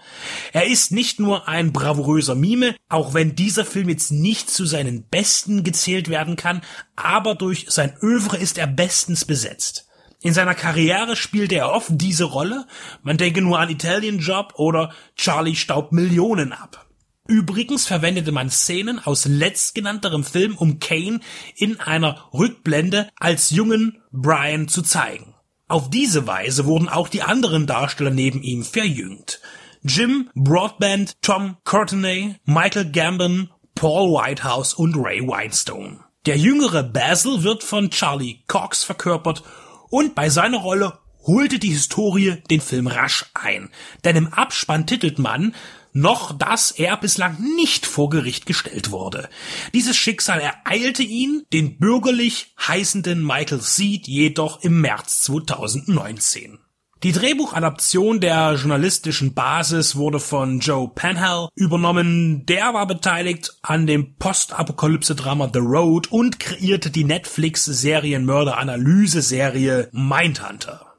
Er ist nicht nur ein bravouröser Mime, auch wenn dieser Film jetzt nicht zu seinen besten gezählt werden kann, aber durch sein Övre ist er bestens besetzt. In seiner Karriere spielte er oft diese Rolle, man denke nur an Italian Job oder Charlie staubt Millionen ab. Übrigens verwendete man Szenen aus letztgenannterem Film, um Kane in einer Rückblende als jungen Brian zu zeigen. Auf diese Weise wurden auch die anderen Darsteller neben ihm verjüngt. Jim Broadband, Tom Courtenay, Michael Gambon, Paul Whitehouse und Ray Winestone. Der jüngere Basil wird von Charlie Cox verkörpert und bei seiner Rolle holte die Historie den Film rasch ein. Denn im Abspann titelt man noch, dass er bislang nicht vor Gericht gestellt wurde. Dieses Schicksal ereilte ihn, den bürgerlich heißenden Michael Seed, jedoch im März 2019. Die Drehbuchadaption der journalistischen Basis wurde von Joe Penhall übernommen. Der war beteiligt an dem Postapokalypse-Drama The Road und kreierte die Netflix-Serienmörder-Analyse-Serie Mindhunter.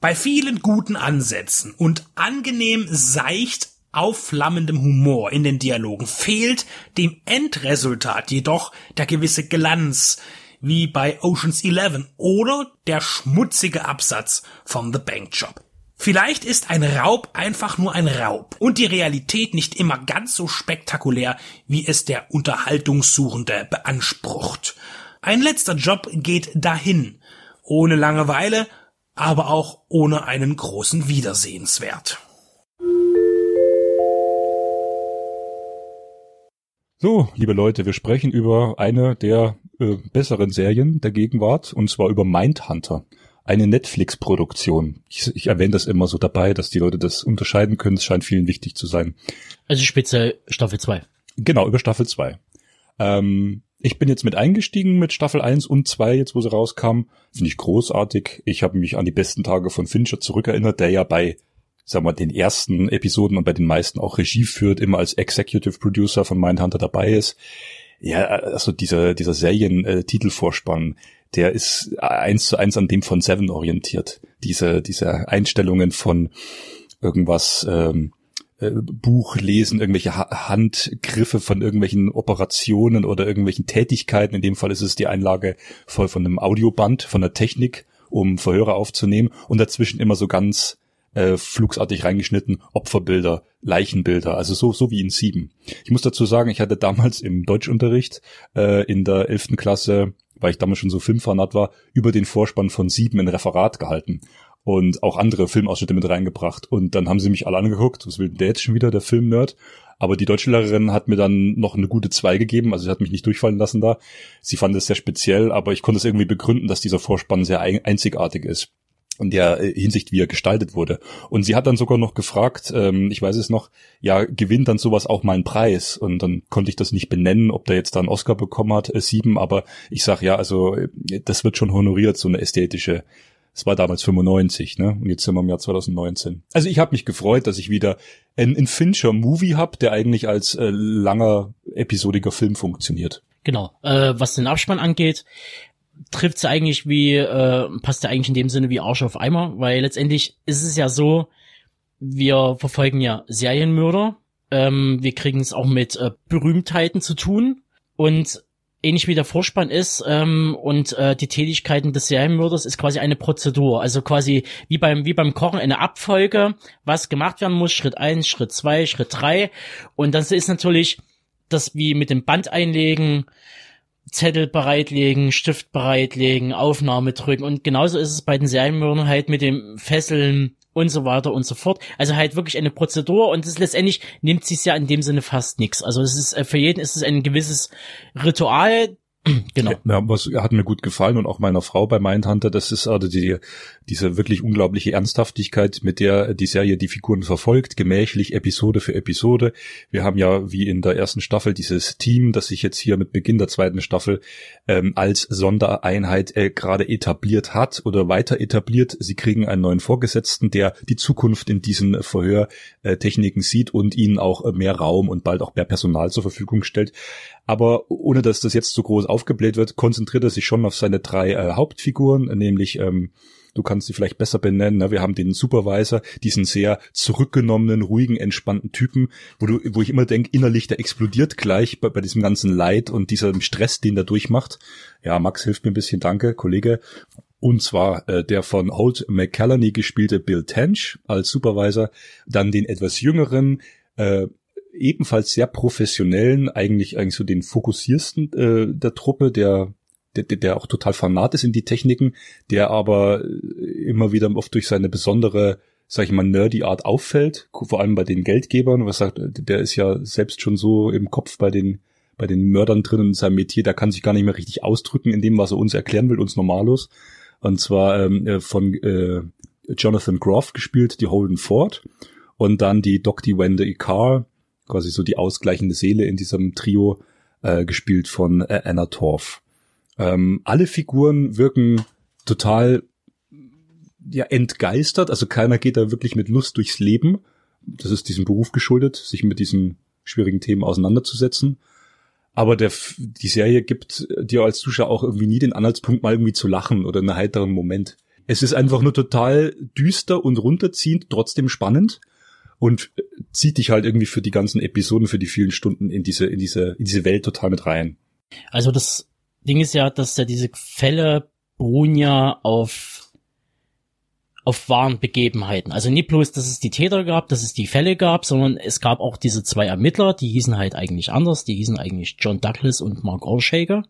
Bei vielen guten Ansätzen und angenehm seicht aufflammendem Humor in den Dialogen fehlt dem Endresultat jedoch der gewisse Glanz, wie bei Oceans 11 oder der schmutzige Absatz von The Bank Job. Vielleicht ist ein Raub einfach nur ein Raub und die Realität nicht immer ganz so spektakulär, wie es der Unterhaltungssuchende beansprucht. Ein letzter Job geht dahin, ohne Langeweile, aber auch ohne einen großen Wiedersehenswert. So, liebe Leute, wir sprechen über eine der äh, besseren Serien der Gegenwart, und zwar über Mindhunter. Eine Netflix-Produktion. Ich, ich erwähne das immer so dabei, dass die Leute das unterscheiden können. Es scheint vielen wichtig zu sein. Also speziell Staffel 2. Genau, über Staffel 2. Ähm, Ich bin jetzt mit eingestiegen mit Staffel 1 und 2, jetzt wo sie rauskam. Finde ich großartig. Ich habe mich an die besten Tage von Fincher zurückerinnert, der ja bei sagen wir, den ersten Episoden und bei den meisten auch Regie führt, immer als Executive Producer von Mindhunter dabei ist. Ja, also dieser, dieser Serien-Titelvorspann, der ist eins zu eins an dem von Seven orientiert. Diese, diese Einstellungen von irgendwas, ähm, äh, Buch lesen, irgendwelche ha Handgriffe von irgendwelchen Operationen oder irgendwelchen Tätigkeiten. In dem Fall ist es die Einlage voll von einem Audioband, von der Technik, um Verhöre aufzunehmen und dazwischen immer so ganz äh, flugsartig reingeschnitten Opferbilder, Leichenbilder, also so so wie in Sieben. Ich muss dazu sagen, ich hatte damals im Deutschunterricht äh, in der elften Klasse, weil ich damals schon so Filmfanat war, über den Vorspann von Sieben ein Referat gehalten und auch andere Filmausschnitte mit reingebracht. Und dann haben sie mich alle angeguckt, was will der jetzt schon wieder, der Filmnerd? Aber die Deutschlehrerin hat mir dann noch eine gute zwei gegeben, also sie hat mich nicht durchfallen lassen da. Sie fand es sehr speziell, aber ich konnte es irgendwie begründen, dass dieser Vorspann sehr einzigartig ist in der äh, Hinsicht, wie er gestaltet wurde. Und sie hat dann sogar noch gefragt, ähm, ich weiß es noch, ja, gewinnt dann sowas auch mal einen Preis? Und dann konnte ich das nicht benennen, ob der jetzt da einen Oscar bekommen hat, äh, sieben, aber ich sag ja, also äh, das wird schon honoriert, so eine ästhetische es war damals 95, ne? Und jetzt sind wir im Jahr 2019. Also ich habe mich gefreut, dass ich wieder einen, Fincher-Movie hab, der eigentlich als äh, langer, episodiger Film funktioniert. Genau. Äh, was den Abspann angeht, trifft es eigentlich wie, äh, passt ja eigentlich in dem Sinne wie Arsch auf Eimer, weil letztendlich ist es ja so, wir verfolgen ja Serienmörder, ähm, wir kriegen es auch mit äh, Berühmtheiten zu tun und ähnlich wie der Vorspann ist ähm, und äh, die Tätigkeiten des Serienmörders ist quasi eine Prozedur. Also quasi wie beim, wie beim Kochen eine Abfolge, was gemacht werden muss, Schritt eins, Schritt zwei, Schritt drei. Und das ist natürlich das wie mit dem Band einlegen, Zettel bereitlegen, Stift bereitlegen, Aufnahme drücken. Und genauso ist es bei den Serienmördern halt mit dem Fesseln, und so weiter und so fort. Also halt wirklich eine Prozedur und das letztendlich nimmt sich ja in dem Sinne fast nichts. Also es ist äh, für jeden ist es ein gewisses Ritual, genau. Ja, was hat mir gut gefallen und auch meiner Frau bei Mindhunter, das ist also die, diese wirklich unglaubliche Ernsthaftigkeit, mit der die Serie die Figuren verfolgt, gemächlich Episode für Episode. Wir haben ja wie in der ersten Staffel dieses Team, das sich jetzt hier mit Beginn der zweiten Staffel ähm, als Sondereinheit äh, gerade etabliert hat oder weiter etabliert. Sie kriegen einen neuen Vorgesetzten, der die Zukunft in diesen Verhörtechniken sieht und ihnen auch mehr Raum und bald auch mehr Personal zur Verfügung stellt. Aber ohne dass das jetzt so groß aufgebläht wird, konzentriert er sich schon auf seine drei äh, Hauptfiguren, nämlich ähm, du kannst sie vielleicht besser benennen. Ne? Wir haben den Supervisor, diesen sehr zurückgenommenen, ruhigen, entspannten Typen, wo du, wo ich immer denke, innerlich der explodiert gleich bei, bei diesem ganzen Leid und diesem Stress, den der durchmacht. Ja, Max hilft mir ein bisschen, danke, Kollege. Und zwar äh, der von Holt McCallany gespielte Bill Tench als Supervisor, dann den etwas jüngeren, äh, ebenfalls sehr professionellen, eigentlich eigentlich so den fokussiersten äh, der Truppe, der, der der auch total fanat ist in die Techniken, der aber immer wieder oft durch seine besondere sag ich mal, nerdy Art auffällt, vor allem bei den Geldgebern, was sagt, der ist ja selbst schon so im Kopf bei den, bei den Mördern drin in seinem Metier, der kann sich gar nicht mehr richtig ausdrücken in dem, was er uns erklären will, uns normalos. Und zwar ähm, äh, von äh, Jonathan Groff gespielt, die Holden Ford. Und dann die Dr. Wendy Carr, quasi so die ausgleichende Seele in diesem Trio, äh, gespielt von äh, Anna Torf. Ähm, alle Figuren wirken total ja entgeistert, also keiner geht da wirklich mit Lust durchs Leben. Das ist diesem Beruf geschuldet, sich mit diesen schwierigen Themen auseinanderzusetzen. Aber der, die Serie gibt dir als Zuschauer auch irgendwie nie den Anhaltspunkt, mal irgendwie zu lachen oder einen heiteren Moment. Es ist einfach nur total düster und runterziehend, trotzdem spannend und zieht dich halt irgendwie für die ganzen Episoden, für die vielen Stunden in diese, in diese, in diese Welt total mit rein. Also das Ding ist ja, dass ja diese Fälle beruhen ja auf auf wahren Begebenheiten. Also nicht bloß, dass es die Täter gab, dass es die Fälle gab, sondern es gab auch diese zwei Ermittler, die hießen halt eigentlich anders, die hießen eigentlich John Douglas und Mark Orshaker.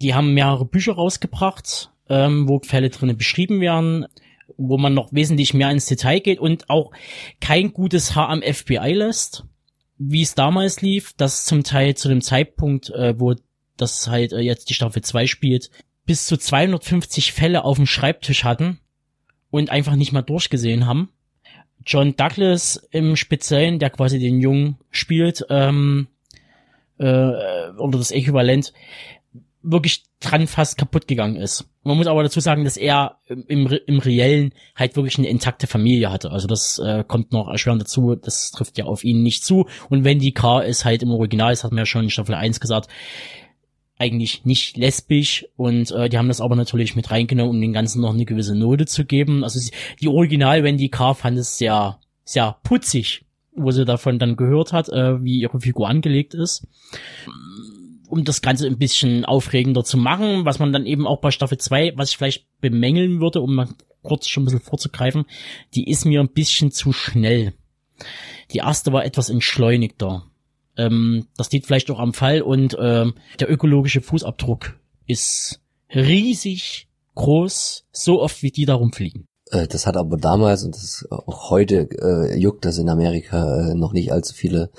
Die haben mehrere Bücher rausgebracht, ähm, wo Fälle drinnen beschrieben werden wo man noch wesentlich mehr ins Detail geht und auch kein gutes Haar am FBI lässt, wie es damals lief, das zum Teil zu dem Zeitpunkt, äh, wo das halt äh, jetzt die Staffel 2 spielt, bis zu 250 Fälle auf dem Schreibtisch hatten und einfach nicht mal durchgesehen haben. John Douglas im Speziellen, der quasi den Jungen spielt, ähm, äh, oder das Äquivalent, wirklich dran fast kaputt gegangen ist. Man muss aber dazu sagen, dass er im, im Reellen halt wirklich eine intakte Familie hatte. Also das äh, kommt noch erschwerend dazu. Das trifft ja auf ihn nicht zu. Und Wendy Carr ist halt im Original, das hat man ja schon in Staffel 1 gesagt, eigentlich nicht lesbisch und äh, die haben das aber natürlich mit reingenommen, um den Ganzen noch eine gewisse Note zu geben. Also die Original Wendy Carr fand es sehr, sehr putzig, wo sie davon dann gehört hat, äh, wie ihre Figur angelegt ist um das Ganze ein bisschen aufregender zu machen, was man dann eben auch bei Staffel 2, was ich vielleicht bemängeln würde, um mal kurz schon ein bisschen vorzugreifen, die ist mir ein bisschen zu schnell. Die erste war etwas entschleunigter. Ähm, das liegt vielleicht auch am Fall und ähm, der ökologische Fußabdruck ist riesig groß, so oft wie die darum fliegen. Äh, das hat aber damals und das auch heute äh, juckt das in Amerika äh, noch nicht allzu viele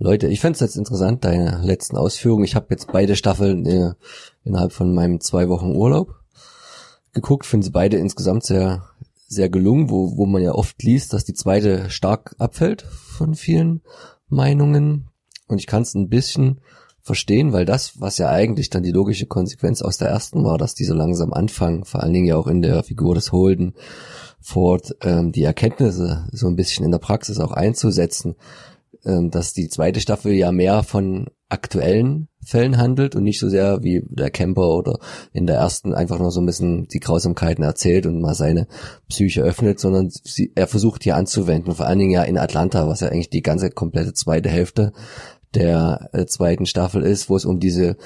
Leute, ich fände es jetzt interessant, deine letzten Ausführungen. Ich habe jetzt beide Staffeln äh, innerhalb von meinem zwei Wochen Urlaub geguckt, finde sie beide insgesamt sehr, sehr gelungen, wo, wo man ja oft liest, dass die zweite stark abfällt von vielen Meinungen. Und ich kann es ein bisschen verstehen, weil das, was ja eigentlich dann die logische Konsequenz aus der ersten war, dass die so langsam anfangen, vor allen Dingen ja auch in der Figur des Holden Ford, ähm, die Erkenntnisse so ein bisschen in der Praxis auch einzusetzen, dass die zweite Staffel ja mehr von aktuellen Fällen handelt und nicht so sehr wie der Camper oder in der ersten einfach nur so ein bisschen die Grausamkeiten erzählt und mal seine Psyche öffnet, sondern sie, er versucht hier anzuwenden, vor allen Dingen ja in Atlanta, was ja eigentlich die ganze komplette zweite Hälfte der äh, zweiten Staffel ist, wo es um diese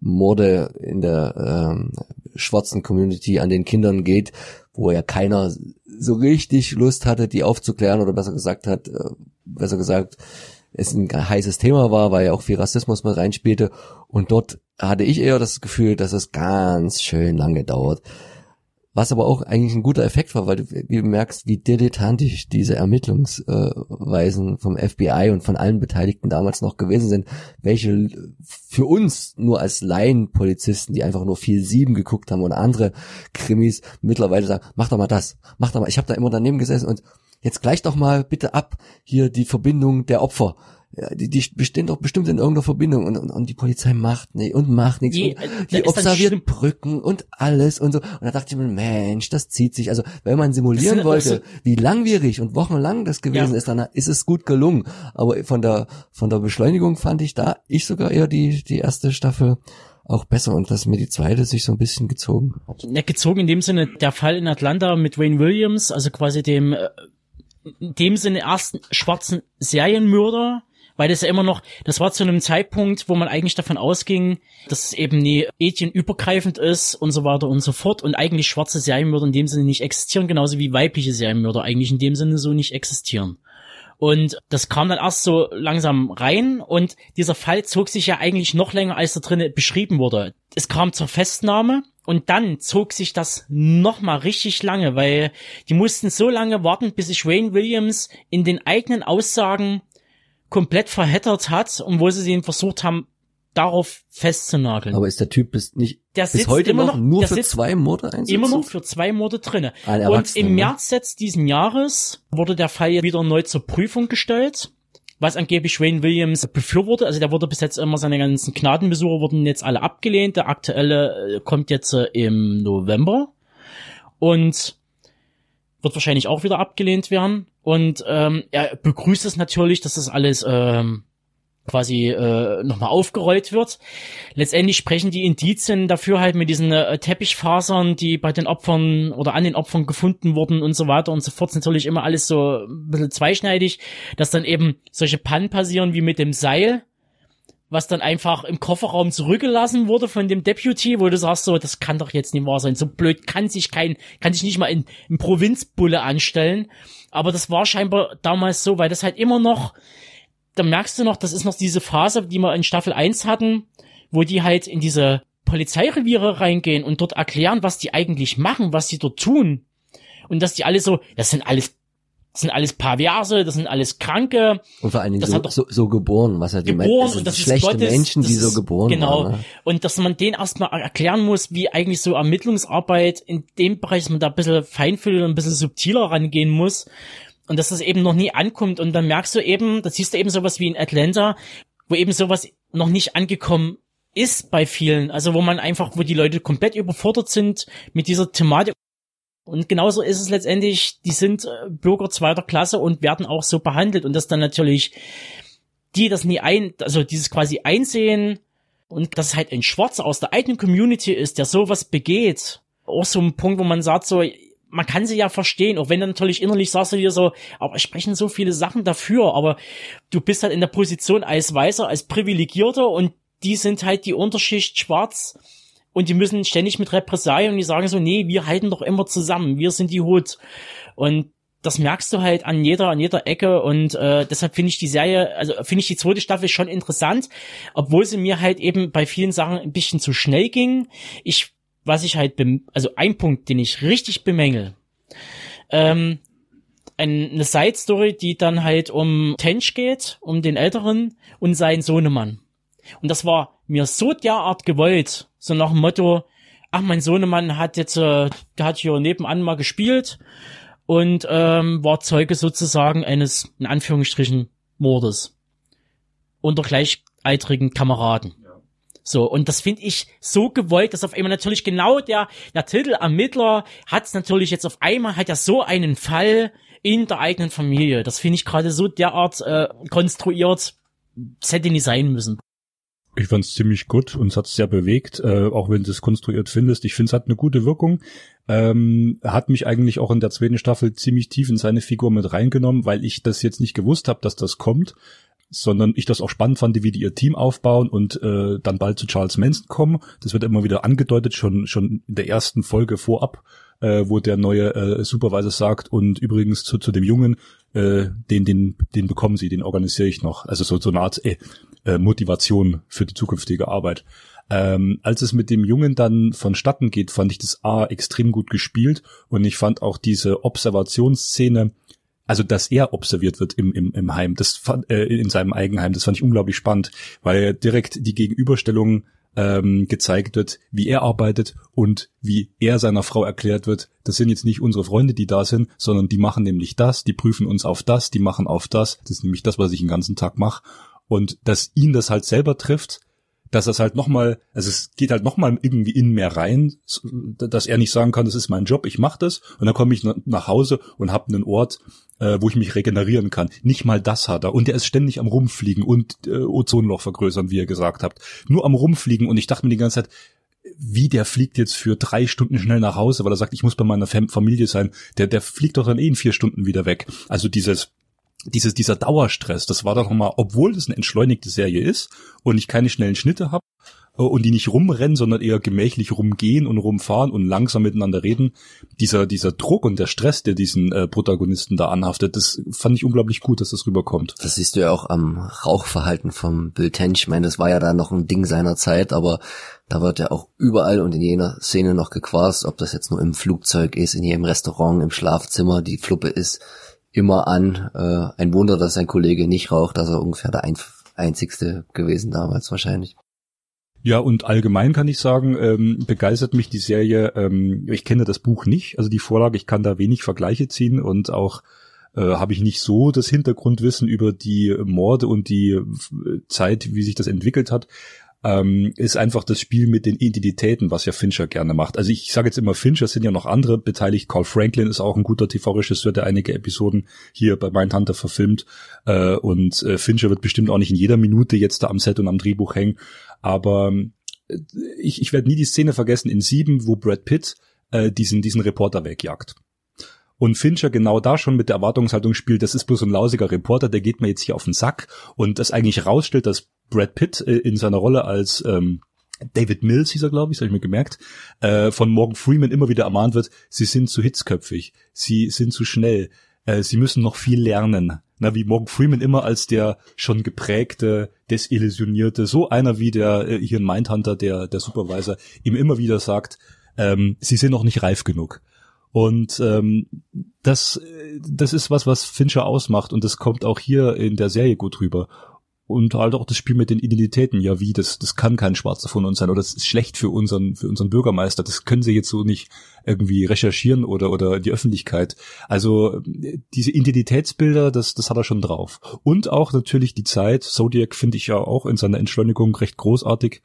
Morde in der ähm, schwarzen Community an den Kindern geht, wo ja keiner so richtig Lust hatte, die aufzuklären oder besser gesagt hat, äh, besser gesagt, es ein heißes Thema war, weil ja auch viel Rassismus mit reinspielte. Und dort hatte ich eher das Gefühl, dass es ganz schön lange dauert. Was aber auch eigentlich ein guter Effekt war, weil du, wie du merkst, wie dilettantisch diese Ermittlungsweisen vom FBI und von allen Beteiligten damals noch gewesen sind, welche für uns nur als Laienpolizisten, die einfach nur viel sieben geguckt haben und andere Krimis mittlerweile sagen, mach doch mal das, mach doch mal. Ich habe da immer daneben gesessen und jetzt gleich doch mal bitte ab hier die Verbindung der Opfer ja, die, die bestehen doch bestimmt in irgendeiner Verbindung und, und, und die Polizei macht nicht und macht nichts. Je, und die observieren Brücken und alles und so. Und da dachte ich mir, Mensch, das zieht sich. Also wenn man simulieren wollte, so wie langwierig und wochenlang das gewesen ja. ist, dann ist es gut gelungen. Aber von der von der Beschleunigung fand ich da ich sogar eher die die erste Staffel auch besser und dass mir die zweite sich so ein bisschen gezogen hat. Ja, gezogen in dem Sinne der Fall in Atlanta mit Wayne Williams, also quasi dem äh, in dem Sinne ersten schwarzen Serienmörder, weil das ja immer noch, das war zu einem Zeitpunkt, wo man eigentlich davon ausging, dass es eben nie ethienübergreifend ist und so weiter und so fort und eigentlich schwarze Serienmörder in dem Sinne nicht existieren, genauso wie weibliche Serienmörder eigentlich in dem Sinne so nicht existieren. Und das kam dann erst so langsam rein und dieser Fall zog sich ja eigentlich noch länger, als da drinnen beschrieben wurde. Es kam zur Festnahme und dann zog sich das noch mal richtig lange, weil die mussten so lange warten, bis sich Wayne Williams in den eigenen Aussagen komplett verheddert hat und wo sie ihn versucht haben, darauf festzunageln. Aber ist der Typ bis nicht der bis heute noch, noch nur für zwei Morde einsetzen? Immer noch für zwei Morde drinne. Und im ne? März jetzt diesen Jahres wurde der Fall wieder neu zur Prüfung gestellt, was angeblich Wayne Williams befürwortet. Also der wurde bis jetzt immer seine ganzen Gnadenbesuche wurden jetzt alle abgelehnt. Der aktuelle äh, kommt jetzt äh, im November und wird wahrscheinlich auch wieder abgelehnt werden. Und ähm, er begrüßt es natürlich, dass das alles ähm, quasi äh, nochmal aufgerollt wird. Letztendlich sprechen die Indizien dafür halt mit diesen äh, Teppichfasern, die bei den Opfern oder an den Opfern gefunden wurden und so weiter und so fort, natürlich immer alles so ein bisschen zweischneidig, dass dann eben solche Pannen passieren wie mit dem Seil, was dann einfach im Kofferraum zurückgelassen wurde von dem Deputy, wo du sagst so, das kann doch jetzt nicht wahr sein. So blöd kann sich kein, kann sich nicht mal in, in Provinzbulle anstellen. Aber das war scheinbar damals so, weil das halt immer noch, da merkst du noch, das ist noch diese Phase, die wir in Staffel 1 hatten, wo die halt in diese Polizeireviere reingehen und dort erklären, was die eigentlich machen, was sie dort tun. Und dass die alle so, das sind alles das sind alles Perverse, das sind alles Kranke. Und vor allen Dingen so, so, so, geboren, was ja die geboren, das das schlechte Gottes, Menschen, die so geboren genau. waren. Ne? Und dass man denen erstmal erklären muss, wie eigentlich so Ermittlungsarbeit in dem Bereich, dass man da ein bisschen feinfühlig und ein bisschen subtiler rangehen muss. Und dass das eben noch nie ankommt. Und dann merkst du eben, das siehst du eben sowas wie in Atlanta, wo eben sowas noch nicht angekommen ist bei vielen, also wo man einfach, wo die Leute komplett überfordert sind mit dieser Thematik. Und genauso ist es letztendlich, die sind äh, Bürger zweiter Klasse und werden auch so behandelt. Und das dann natürlich, die das nie ein, also dieses quasi einsehen und dass halt ein Schwarzer aus der eigenen Community ist, der sowas begeht. Auch so ein Punkt, wo man sagt so, man kann sie ja verstehen, auch wenn du natürlich innerlich sagst du dir so, aber es sprechen so viele Sachen dafür, aber du bist halt in der Position als Weißer, als Privilegierter und die sind halt die Unterschicht schwarz und die müssen ständig mit Repressalien und die sagen so, nee, wir halten doch immer zusammen, wir sind die Hut. Und das merkst du halt an jeder, an jeder Ecke und äh, deshalb finde ich die Serie, also finde ich die zweite Staffel schon interessant, obwohl sie mir halt eben bei vielen Sachen ein bisschen zu schnell ging. Ich, was ich halt, also ein Punkt, den ich richtig bemängel, ähm, eine Side Story, die dann halt um Tench geht, um den Älteren und seinen Sohnemann. Und das war mir so derart gewollt, so nach dem Motto, ach, mein Sohnemann hat jetzt, äh, der hat hier nebenan mal gespielt und ähm, war Zeuge sozusagen eines, in Anführungsstrichen, Mordes. Unter gleichaltrigen Kameraden. So, und das finde ich so gewollt, dass auf einmal natürlich genau der, der Titelermittler hat natürlich jetzt auf einmal, hat er so einen Fall in der eigenen Familie. Das finde ich gerade so derart äh, konstruiert, das hätte nicht sein müssen. Ich fand es ziemlich gut und es hat sehr bewegt, äh, auch wenn du es konstruiert findest. Ich finde, es hat eine gute Wirkung. Ähm, hat mich eigentlich auch in der zweiten Staffel ziemlich tief in seine Figur mit reingenommen, weil ich das jetzt nicht gewusst habe, dass das kommt, sondern ich das auch spannend fand, wie die ihr Team aufbauen und äh, dann bald zu Charles Manson kommen. Das wird immer wieder angedeutet, schon schon in der ersten Folge vorab, äh, wo der neue äh, Supervisor sagt und übrigens zu, zu dem Jungen, äh, den den den bekommen Sie, den organisiere ich noch. Also so so eine Art äh, äh, Motivation für die zukünftige Arbeit. Ähm, als es mit dem Jungen dann vonstatten geht, fand ich das A extrem gut gespielt und ich fand auch diese Observationsszene, also dass er observiert wird im, im, im Heim, das fand, äh, in seinem Eigenheim, das fand ich unglaublich spannend, weil direkt die Gegenüberstellung ähm, gezeigt wird, wie er arbeitet und wie er seiner Frau erklärt wird, das sind jetzt nicht unsere Freunde, die da sind, sondern die machen nämlich das, die prüfen uns auf das, die machen auf das, das ist nämlich das, was ich den ganzen Tag mache und dass ihn das halt selber trifft, dass das halt nochmal, also es geht halt nochmal irgendwie in mehr rein, dass er nicht sagen kann, das ist mein Job, ich mache das und dann komme ich nach Hause und habe einen Ort, äh, wo ich mich regenerieren kann. Nicht mal das hat er und er ist ständig am rumfliegen und äh, Ozonloch vergrößern, wie ihr gesagt habt. Nur am rumfliegen und ich dachte mir die ganze Zeit, wie der fliegt jetzt für drei Stunden schnell nach Hause, weil er sagt, ich muss bei meiner Familie sein. Der, der fliegt doch dann eh in vier Stunden wieder weg. Also dieses dieses, dieser Dauerstress, das war doch nochmal, obwohl das eine entschleunigte Serie ist und ich keine schnellen Schnitte habe äh, und die nicht rumrennen, sondern eher gemächlich rumgehen und rumfahren und langsam miteinander reden, dieser, dieser Druck und der Stress, der diesen äh, Protagonisten da anhaftet, das fand ich unglaublich gut, dass das rüberkommt. Das siehst du ja auch am Rauchverhalten vom Bill Tench. Ich meine, das war ja da noch ein Ding seiner Zeit, aber da wird ja auch überall und in jener Szene noch gequast, ob das jetzt nur im Flugzeug ist, in jedem Restaurant, im Schlafzimmer, die Fluppe ist immer an. Äh, ein Wunder, dass sein Kollege nicht raucht, er ungefähr der ein einzigste gewesen damals wahrscheinlich. Ja, und allgemein kann ich sagen, ähm, begeistert mich die Serie. Ähm, ich kenne das Buch nicht, also die Vorlage, ich kann da wenig Vergleiche ziehen und auch äh, habe ich nicht so das Hintergrundwissen über die Morde und die äh, Zeit, wie sich das entwickelt hat ähm, ist einfach das Spiel mit den Identitäten, was ja Fincher gerne macht. Also ich sage jetzt immer Fincher, sind ja noch andere beteiligt. Carl Franklin ist auch ein guter TV-Regisseur, der einige Episoden hier bei Mindhunter verfilmt. Äh, und äh, Fincher wird bestimmt auch nicht in jeder Minute jetzt da am Set und am Drehbuch hängen. Aber äh, ich, ich werde nie die Szene vergessen in Sieben, wo Brad Pitt äh, diesen, diesen Reporter wegjagt. Und Fincher genau da schon mit der Erwartungshaltung spielt, das ist bloß ein lausiger Reporter, der geht mir jetzt hier auf den Sack und das eigentlich rausstellt, dass Brad Pitt äh, in seiner Rolle als ähm, David Mills hieß er, glaube ich, habe ich mir gemerkt, äh, von Morgan Freeman immer wieder ermahnt wird, sie sind zu hitzköpfig, sie sind zu schnell, äh, sie müssen noch viel lernen. Na, wie Morgan Freeman immer als der schon geprägte, desillusionierte, so einer wie der äh, hier in Mindhunter, der, der Supervisor, ihm immer wieder sagt, ähm, sie sind noch nicht reif genug. Und ähm, das, äh, das ist was, was Fincher ausmacht und das kommt auch hier in der Serie gut rüber und halt auch das Spiel mit den Identitäten. Ja, wie, das, das kann kein Schwarzer von uns sein oder das ist schlecht für unseren, für unseren Bürgermeister. Das können sie jetzt so nicht irgendwie recherchieren oder, oder die Öffentlichkeit. Also, diese Identitätsbilder, das, das hat er schon drauf. Und auch natürlich die Zeit. Zodiac finde ich ja auch in seiner Entschleunigung recht großartig.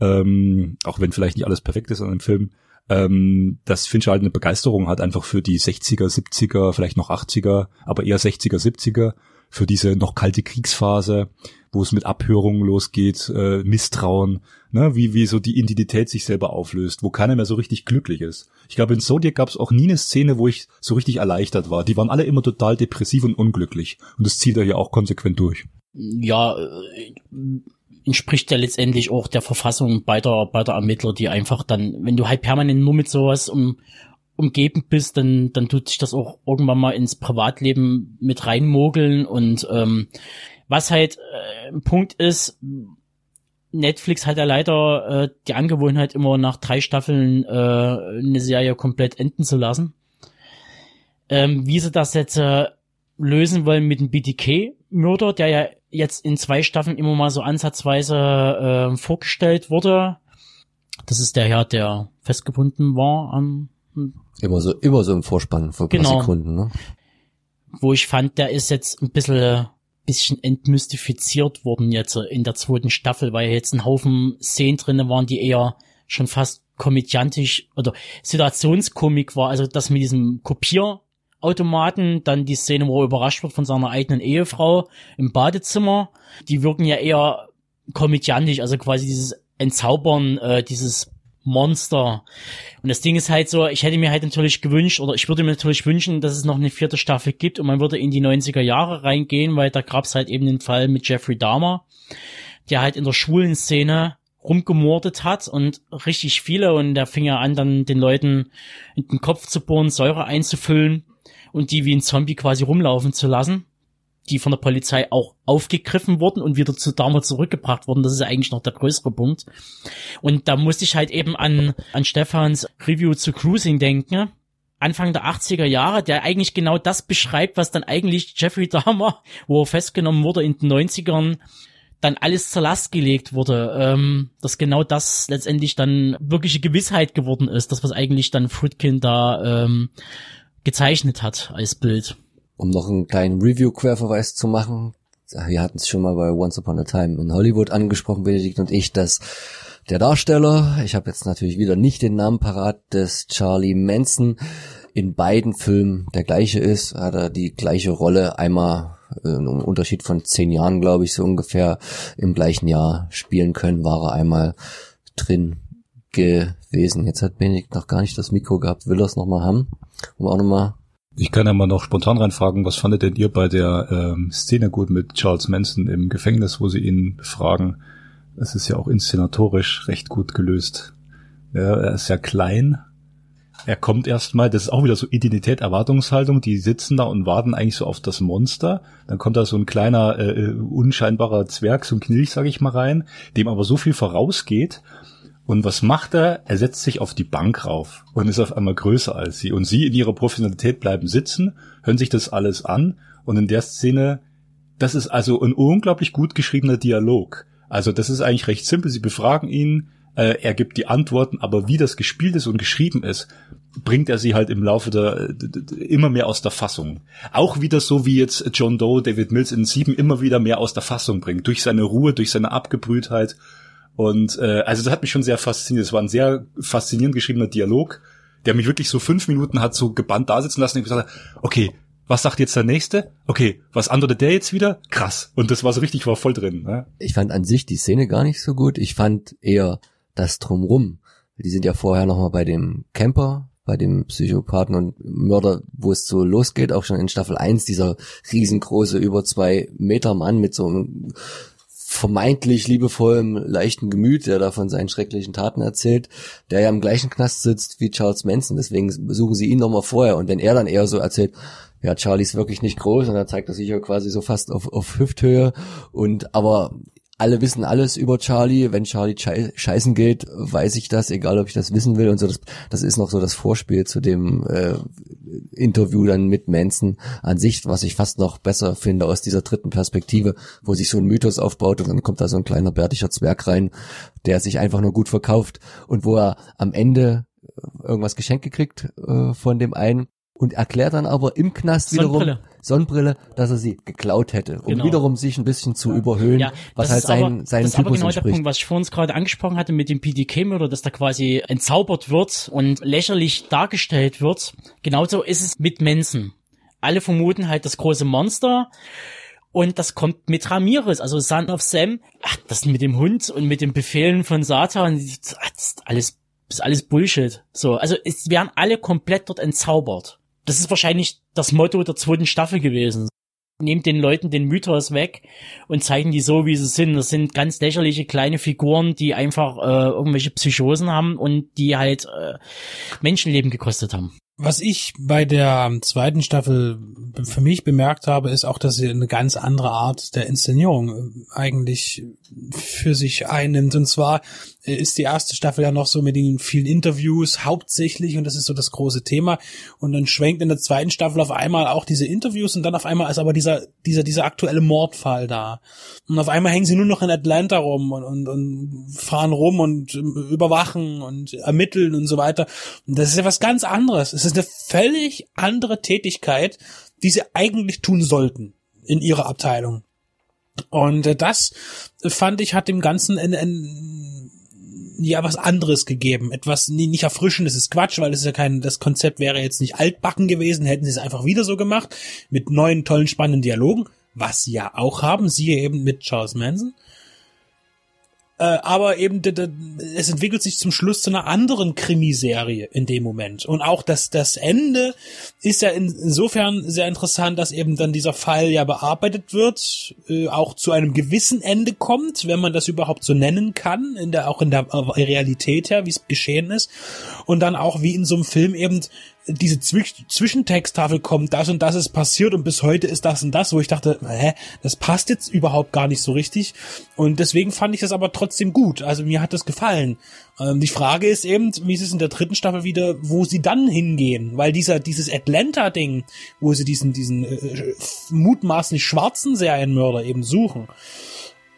ähm, auch wenn vielleicht nicht alles perfekt ist an einem Film, ähm, dass Fincher halt eine Begeisterung hat einfach für die 60er, 70er, vielleicht noch 80er, aber eher 60er, 70er, für diese noch kalte Kriegsphase, wo es mit Abhörungen losgeht, äh, Misstrauen, ne, wie, wie so die Identität sich selber auflöst, wo keiner mehr so richtig glücklich ist. Ich glaube, in Zodiac gab es auch nie eine Szene, wo ich so richtig erleichtert war. Die waren alle immer total depressiv und unglücklich. Und das zieht er ja auch konsequent durch. Ja, äh, entspricht ja letztendlich auch der Verfassung beider, beider Ermittler, die einfach dann, wenn du halt permanent nur mit sowas um, umgeben bist, dann, dann tut sich das auch irgendwann mal ins Privatleben mit reinmogeln und ähm, was halt äh, ein Punkt ist, Netflix hat ja leider äh, die Angewohnheit, immer nach drei Staffeln äh, eine Serie komplett enden zu lassen. Ähm, wie sie das jetzt äh, lösen wollen mit dem BTK-Mörder, der ja jetzt in zwei Staffeln immer mal so ansatzweise äh, vorgestellt wurde. Das ist der Herr, der festgebunden war am Immer so, immer so im Vorspann vor Genau. paar Sekunden, ne? wo ich fand, der ist jetzt ein bisschen, bisschen entmystifiziert worden jetzt in der zweiten Staffel, weil jetzt ein Haufen Szenen drinne waren, die eher schon fast komödiantisch oder Situationskomik war. Also das mit diesem Kopierautomaten, dann die Szene, wo er überrascht wird von seiner eigenen Ehefrau im Badezimmer, die wirken ja eher komödiantisch, also quasi dieses Entzaubern, äh, dieses Monster. Und das Ding ist halt so, ich hätte mir halt natürlich gewünscht, oder ich würde mir natürlich wünschen, dass es noch eine vierte Staffel gibt und man würde in die 90er Jahre reingehen, weil da gab's halt eben den Fall mit Jeffrey Dahmer, der halt in der schwulen Szene rumgemordet hat und richtig viele und der fing ja an, dann den Leuten in den Kopf zu bohren, Säure einzufüllen und die wie ein Zombie quasi rumlaufen zu lassen die von der Polizei auch aufgegriffen wurden und wieder zu Dahmer zurückgebracht wurden. Das ist eigentlich noch der größere Punkt. Und da musste ich halt eben an, an Stefans Review zu Cruising denken. Anfang der 80er Jahre, der eigentlich genau das beschreibt, was dann eigentlich Jeffrey Dahmer, wo er festgenommen wurde in den 90ern, dann alles zur Last gelegt wurde, ähm, dass genau das letztendlich dann wirkliche Gewissheit geworden ist, das was eigentlich dann Friedkin da ähm, gezeichnet hat als Bild. Um noch einen kleinen Review-Querverweis zu machen. Wir hatten es schon mal bei Once Upon a Time in Hollywood angesprochen, Benedikt und ich, dass der Darsteller, ich habe jetzt natürlich wieder nicht den Namen parat, des Charlie Manson in beiden Filmen der gleiche ist, hat er die gleiche Rolle einmal äh, einen Unterschied von zehn Jahren, glaube ich, so ungefähr im gleichen Jahr spielen können, war er einmal drin gewesen. Jetzt hat Benedikt noch gar nicht das Mikro gehabt, will er es nochmal haben? Um auch nochmal Ich kann ja mal noch spontan reinfragen, was fandet denn ihr bei der ähm, Szene gut mit Charles Manson im Gefängnis, wo sie ihn befragen? Es ist ja auch inszenatorisch recht gut gelöst. Ja, er ist ja klein. Er kommt erstmal, das ist auch wieder so Identität, Erwartungshaltung, die sitzen da und warten eigentlich so auf das Monster. Dann kommt da so ein kleiner, äh, unscheinbarer Zwerg, so ein Knilch, sag ich mal, rein, dem aber so viel vorausgeht. Und was macht er? Er setzt sich auf die Bank rauf und ist auf einmal größer als sie. Und sie in ihrer Professionalität bleiben sitzen, hören sich das alles an. Und in der Szene, das ist also ein unglaublich gut geschriebener Dialog. Also das ist eigentlich recht simpel. Sie befragen ihn, äh, er gibt die Antworten, aber wie das gespielt ist und geschrieben ist, bringt er sie halt im Laufe der immer mehr aus der Fassung. Auch wieder so wie jetzt John Doe, David Mills in Sieben immer wieder mehr aus der Fassung bringt. Durch seine Ruhe, durch seine Abgebrühtheit. Und äh, also das hat mich schon sehr fasziniert. Es war ein sehr faszinierend geschriebener Dialog, der mich wirklich so fünf Minuten hat so gebannt da sitzen lassen und gesagt, okay, was sagt jetzt der nächste? Okay, was antwortet der jetzt wieder? Krass. Und das war so richtig, war voll drin. Ne? Ich fand an sich die Szene gar nicht so gut. Ich fand eher das drumrum. Die sind ja vorher nochmal bei dem Camper, bei dem Psychopathen und Mörder, wo es so losgeht, auch schon in Staffel 1, dieser riesengroße, über zwei Meter Mann mit so einem vermeintlich liebevollem, leichten Gemüt, der da von seinen schrecklichen Taten erzählt, der ja im gleichen Knast sitzt wie Charles Manson. Deswegen besuchen sie ihn nochmal vorher. Und wenn er dann eher so erzählt, ja, Charlie ist wirklich nicht groß und dann zeigt er sich ja quasi so fast auf, auf Hüfthöhe und aber alle wissen alles über Charlie. Wenn Charlie schei scheißen geht, weiß ich das, egal ob ich das wissen will und so. Das, das ist noch so das Vorspiel zu dem äh, Interview dann mit Manson an sich, was ich fast noch besser finde aus dieser dritten Perspektive, wo sich so ein Mythos aufbaut und dann kommt da so ein kleiner bärtischer Zwerg rein, der sich einfach nur gut verkauft und wo er am Ende irgendwas geschenkt gekriegt äh, von dem einen und erklärt dann aber im Knast wiederum Sonnenbrille. Sonnenbrille, dass er sie geklaut hätte, um Genau. wiederum sich ein bisschen zu überhöhlen, Ja, was halt sein, aber, seinem das ist aber Typus genau der entspricht. Punkt, was ich vorhin gerade angesprochen hatte mit dem PDK-Mörder, dass da quasi entzaubert wird und lächerlich dargestellt wird. Genauso ist es mit Manson. Alle vermuten halt das große Monster. Und das kommt mit Ramirez, also Son of Sam. Ach, das mit dem Hund und mit den Befehlen von Satan, das ist alles, das ist alles Bullshit. So, also es werden alle komplett dort entzaubert. Das ist wahrscheinlich das Motto der zweiten Staffel gewesen. Nehmt den Leuten den Mythos weg und zeigen die so, wie sie sind. Das sind ganz lächerliche kleine Figuren, die einfach äh, irgendwelche Psychosen haben und die halt äh, Menschenleben gekostet haben. Was ich bei der zweiten Staffel für mich bemerkt habe, ist auch, dass sie eine ganz andere Art der Inszenierung äh, eigentlich für sich einnimmt. Und zwar äh, ist die erste Staffel ja noch so mit den vielen Interviews hauptsächlich und das ist so das große Thema. Und dann schwenkt in der zweiten Staffel auf einmal auch diese Interviews und dann auf einmal ist aber dieser, dieser, dieser aktuelle Mordfall da. Und auf einmal hängen sie nur noch in Atlanta rum und, und, und fahren rum und ähm, überwachen und ermitteln und so weiter. Und das ist ja was ganz anderes. Es ist eine völlig andere Tätigkeit, die sie eigentlich tun sollten in ihrer Abteilung. Und äh, das fand ich hat dem Ganzen ein, ein, ja was anderes gegeben, etwas nee, nicht erfrischendes ist Quatsch, weil das ist ja kein das Konzept wäre jetzt nicht altbacken gewesen, hätten sie es einfach wieder so gemacht mit neuen tollen spannenden Dialogen, was sie ja auch haben, siehe eben mit Charles Manson. Äh, aber eben es entwickelt sich zum Schluss zu einer anderen Krimiserie in dem Moment. Und auch das das Ende ist ja insofern sehr interessant, dass eben dann dieser Fall ja bearbeitet wird, äh, auch zu einem gewissen Ende kommt, wenn man das überhaupt so nennen kann, in der auch in der äh, Realität her, wie es geschehen ist. Und dann auch wie in so einem Film eben diese Zwisch Zwischentexttafel kommt, das und das ist passiert und bis heute ist das und das, wo ich dachte, hä, das passt jetzt überhaupt gar nicht so richtig. Und deswegen fand ich das aber trotzdem gut. Also mir hat das gefallen. Ähm, die Frage ist eben, wie ist es in der dritten Staffel wieder, wo sie dann hingehen? Weil dieser, dieses Atlanta-Ding, wo sie diesen, diesen äh, mutmaßlich schwarzen Serienmörder eben suchen,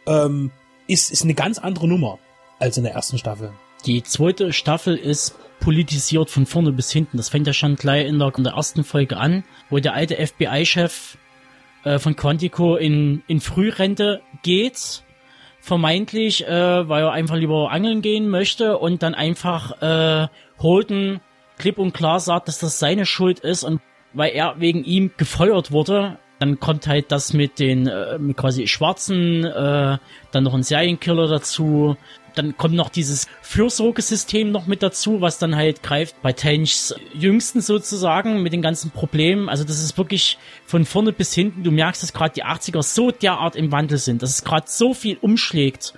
ähm, ist, ist eine ganz andere Nummer als in der ersten Staffel. Die zweite Staffel ist politisiert von vorne bis hinten. Das fängt ja schon gleich in der, in der ersten Folge an, wo der alte FBI-Chef äh, von Quantico in, in Frührente geht, vermeintlich, äh, weil er einfach lieber angeln gehen möchte und dann einfach äh, Holden klipp und klar sagt, dass das seine Schuld ist und weil er wegen ihm gefeuert wurde. Dann kommt halt das mit den äh, quasi Schwarzen, äh, dann noch ein Serienkiller dazu, dann kommt noch dieses Fürsorgesystem noch mit dazu, was dann halt greift bei Tenchs Jüngsten sozusagen mit den ganzen Problemen. Also das ist wirklich von vorne bis hinten. Du merkst, dass gerade die 80er so derart im Wandel sind, dass es gerade so viel umschlägt,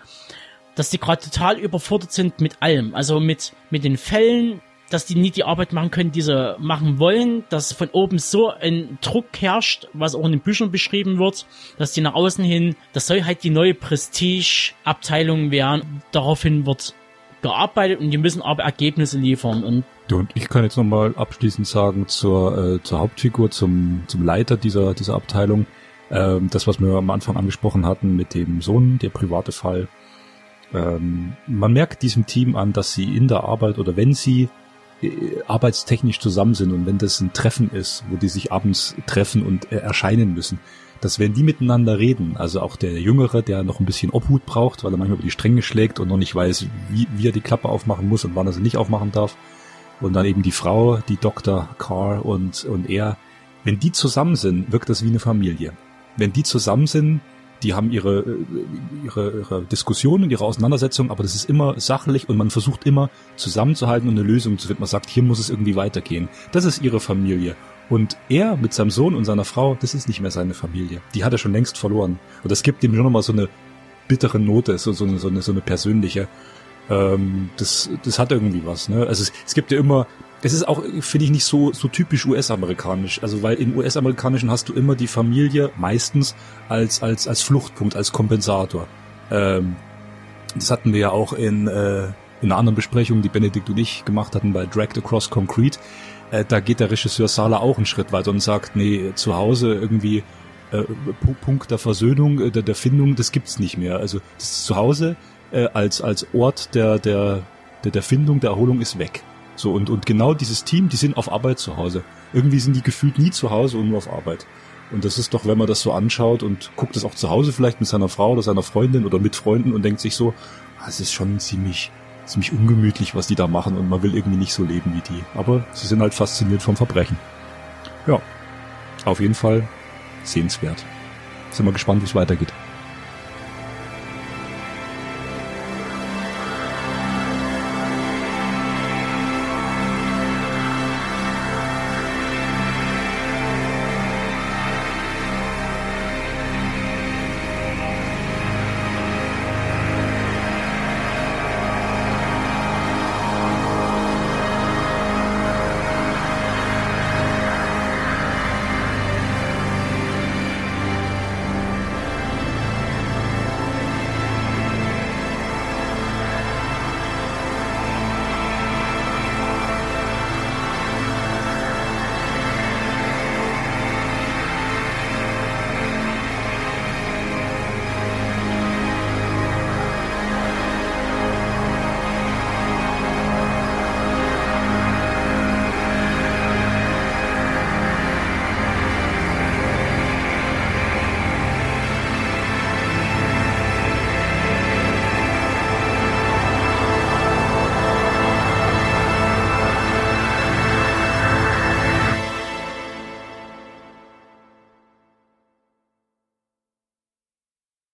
dass die gerade total überfordert sind mit allem. Also mit, mit den Fällen, dass die nie die Arbeit machen können, die sie machen wollen, dass von oben so ein Druck herrscht, was auch in den Büchern beschrieben wird, dass die nach außen hin, das soll halt die neue Prestige-Abteilung werden. Daraufhin wird gearbeitet und die müssen aber Ergebnisse liefern. Und Ja, Und ich kann jetzt nochmal abschließend sagen zur, äh, zur Hauptfigur, zum, zum Leiter dieser, dieser Abteilung, ähm, das, was wir am Anfang angesprochen hatten mit dem Sohn, der private Fall. Ähm, man merkt diesem Team an, dass sie in der Arbeit oder wenn sie arbeitstechnisch zusammen sind und wenn das ein Treffen ist, wo die sich abends treffen und äh, erscheinen müssen, dass wenn die miteinander reden, also auch der Jüngere, der noch ein bisschen Obhut braucht, weil er manchmal über die Stränge schlägt und noch nicht weiß, wie, wie er die Klappe aufmachen muss und wann er sie nicht aufmachen darf, und dann eben die Frau, die Dr. Carr und, und er, wenn die zusammen sind, wirkt das wie eine Familie. Wenn die zusammen sind, die haben ihre, äh, ihre, ihre Diskussionen, ihre Auseinandersetzungen, aber das ist immer sachlich und man versucht immer zusammenzuhalten und eine Lösung zu finden. Man sagt, hier muss es irgendwie weitergehen. Das ist ihre Familie. Und er mit seinem Sohn und seiner Frau, das ist nicht mehr seine Familie. Die hat er schon längst verloren. Und das gibt ihm schon nochmal so eine bittere Note, so, so, eine, so, eine, so eine persönliche. Ähm, das, das hat irgendwie was. Ne? Also es, es gibt ja immer, es ist auch, finde ich, nicht so, so typisch US-amerikanisch. Also weil in US-amerikanischen hast du immer die Familie meistens als, als, als Fluchtpunkt, als Kompensator. Ähm, das hatten wir ja auch in, äh, in einer anderen Besprechung, die Benedikt und ich gemacht hatten bei Dragged Across Concrete. Äh, da geht der Regisseur Sala auch einen Schritt weiter und sagt, nee, zu Hause irgendwie äh, Pu- Punkt der Versöhnung, äh, der, der Findung, das gibt's nicht mehr. Also das Zuhause äh, als als Ort der der der, der Findung, der Erholung ist weg. So und und genau dieses Team, die sind auf Arbeit zu Hause. irgendwie sind die gefühlt nie zu Hause und nur auf Arbeit. Und das ist doch, wenn man das so anschaut und guckt es auch zu Hause vielleicht mit seiner Frau oder seiner Freundin oder mit Freunden und denkt sich so, ah, es ist schon ziemlich, ziemlich ungemütlich, was die da machen und man will irgendwie nicht so leben wie die. Aber sie sind halt fasziniert vom Verbrechen. Ja, auf jeden Fall sehenswert. Sind wir gespannt, wie es weitergeht.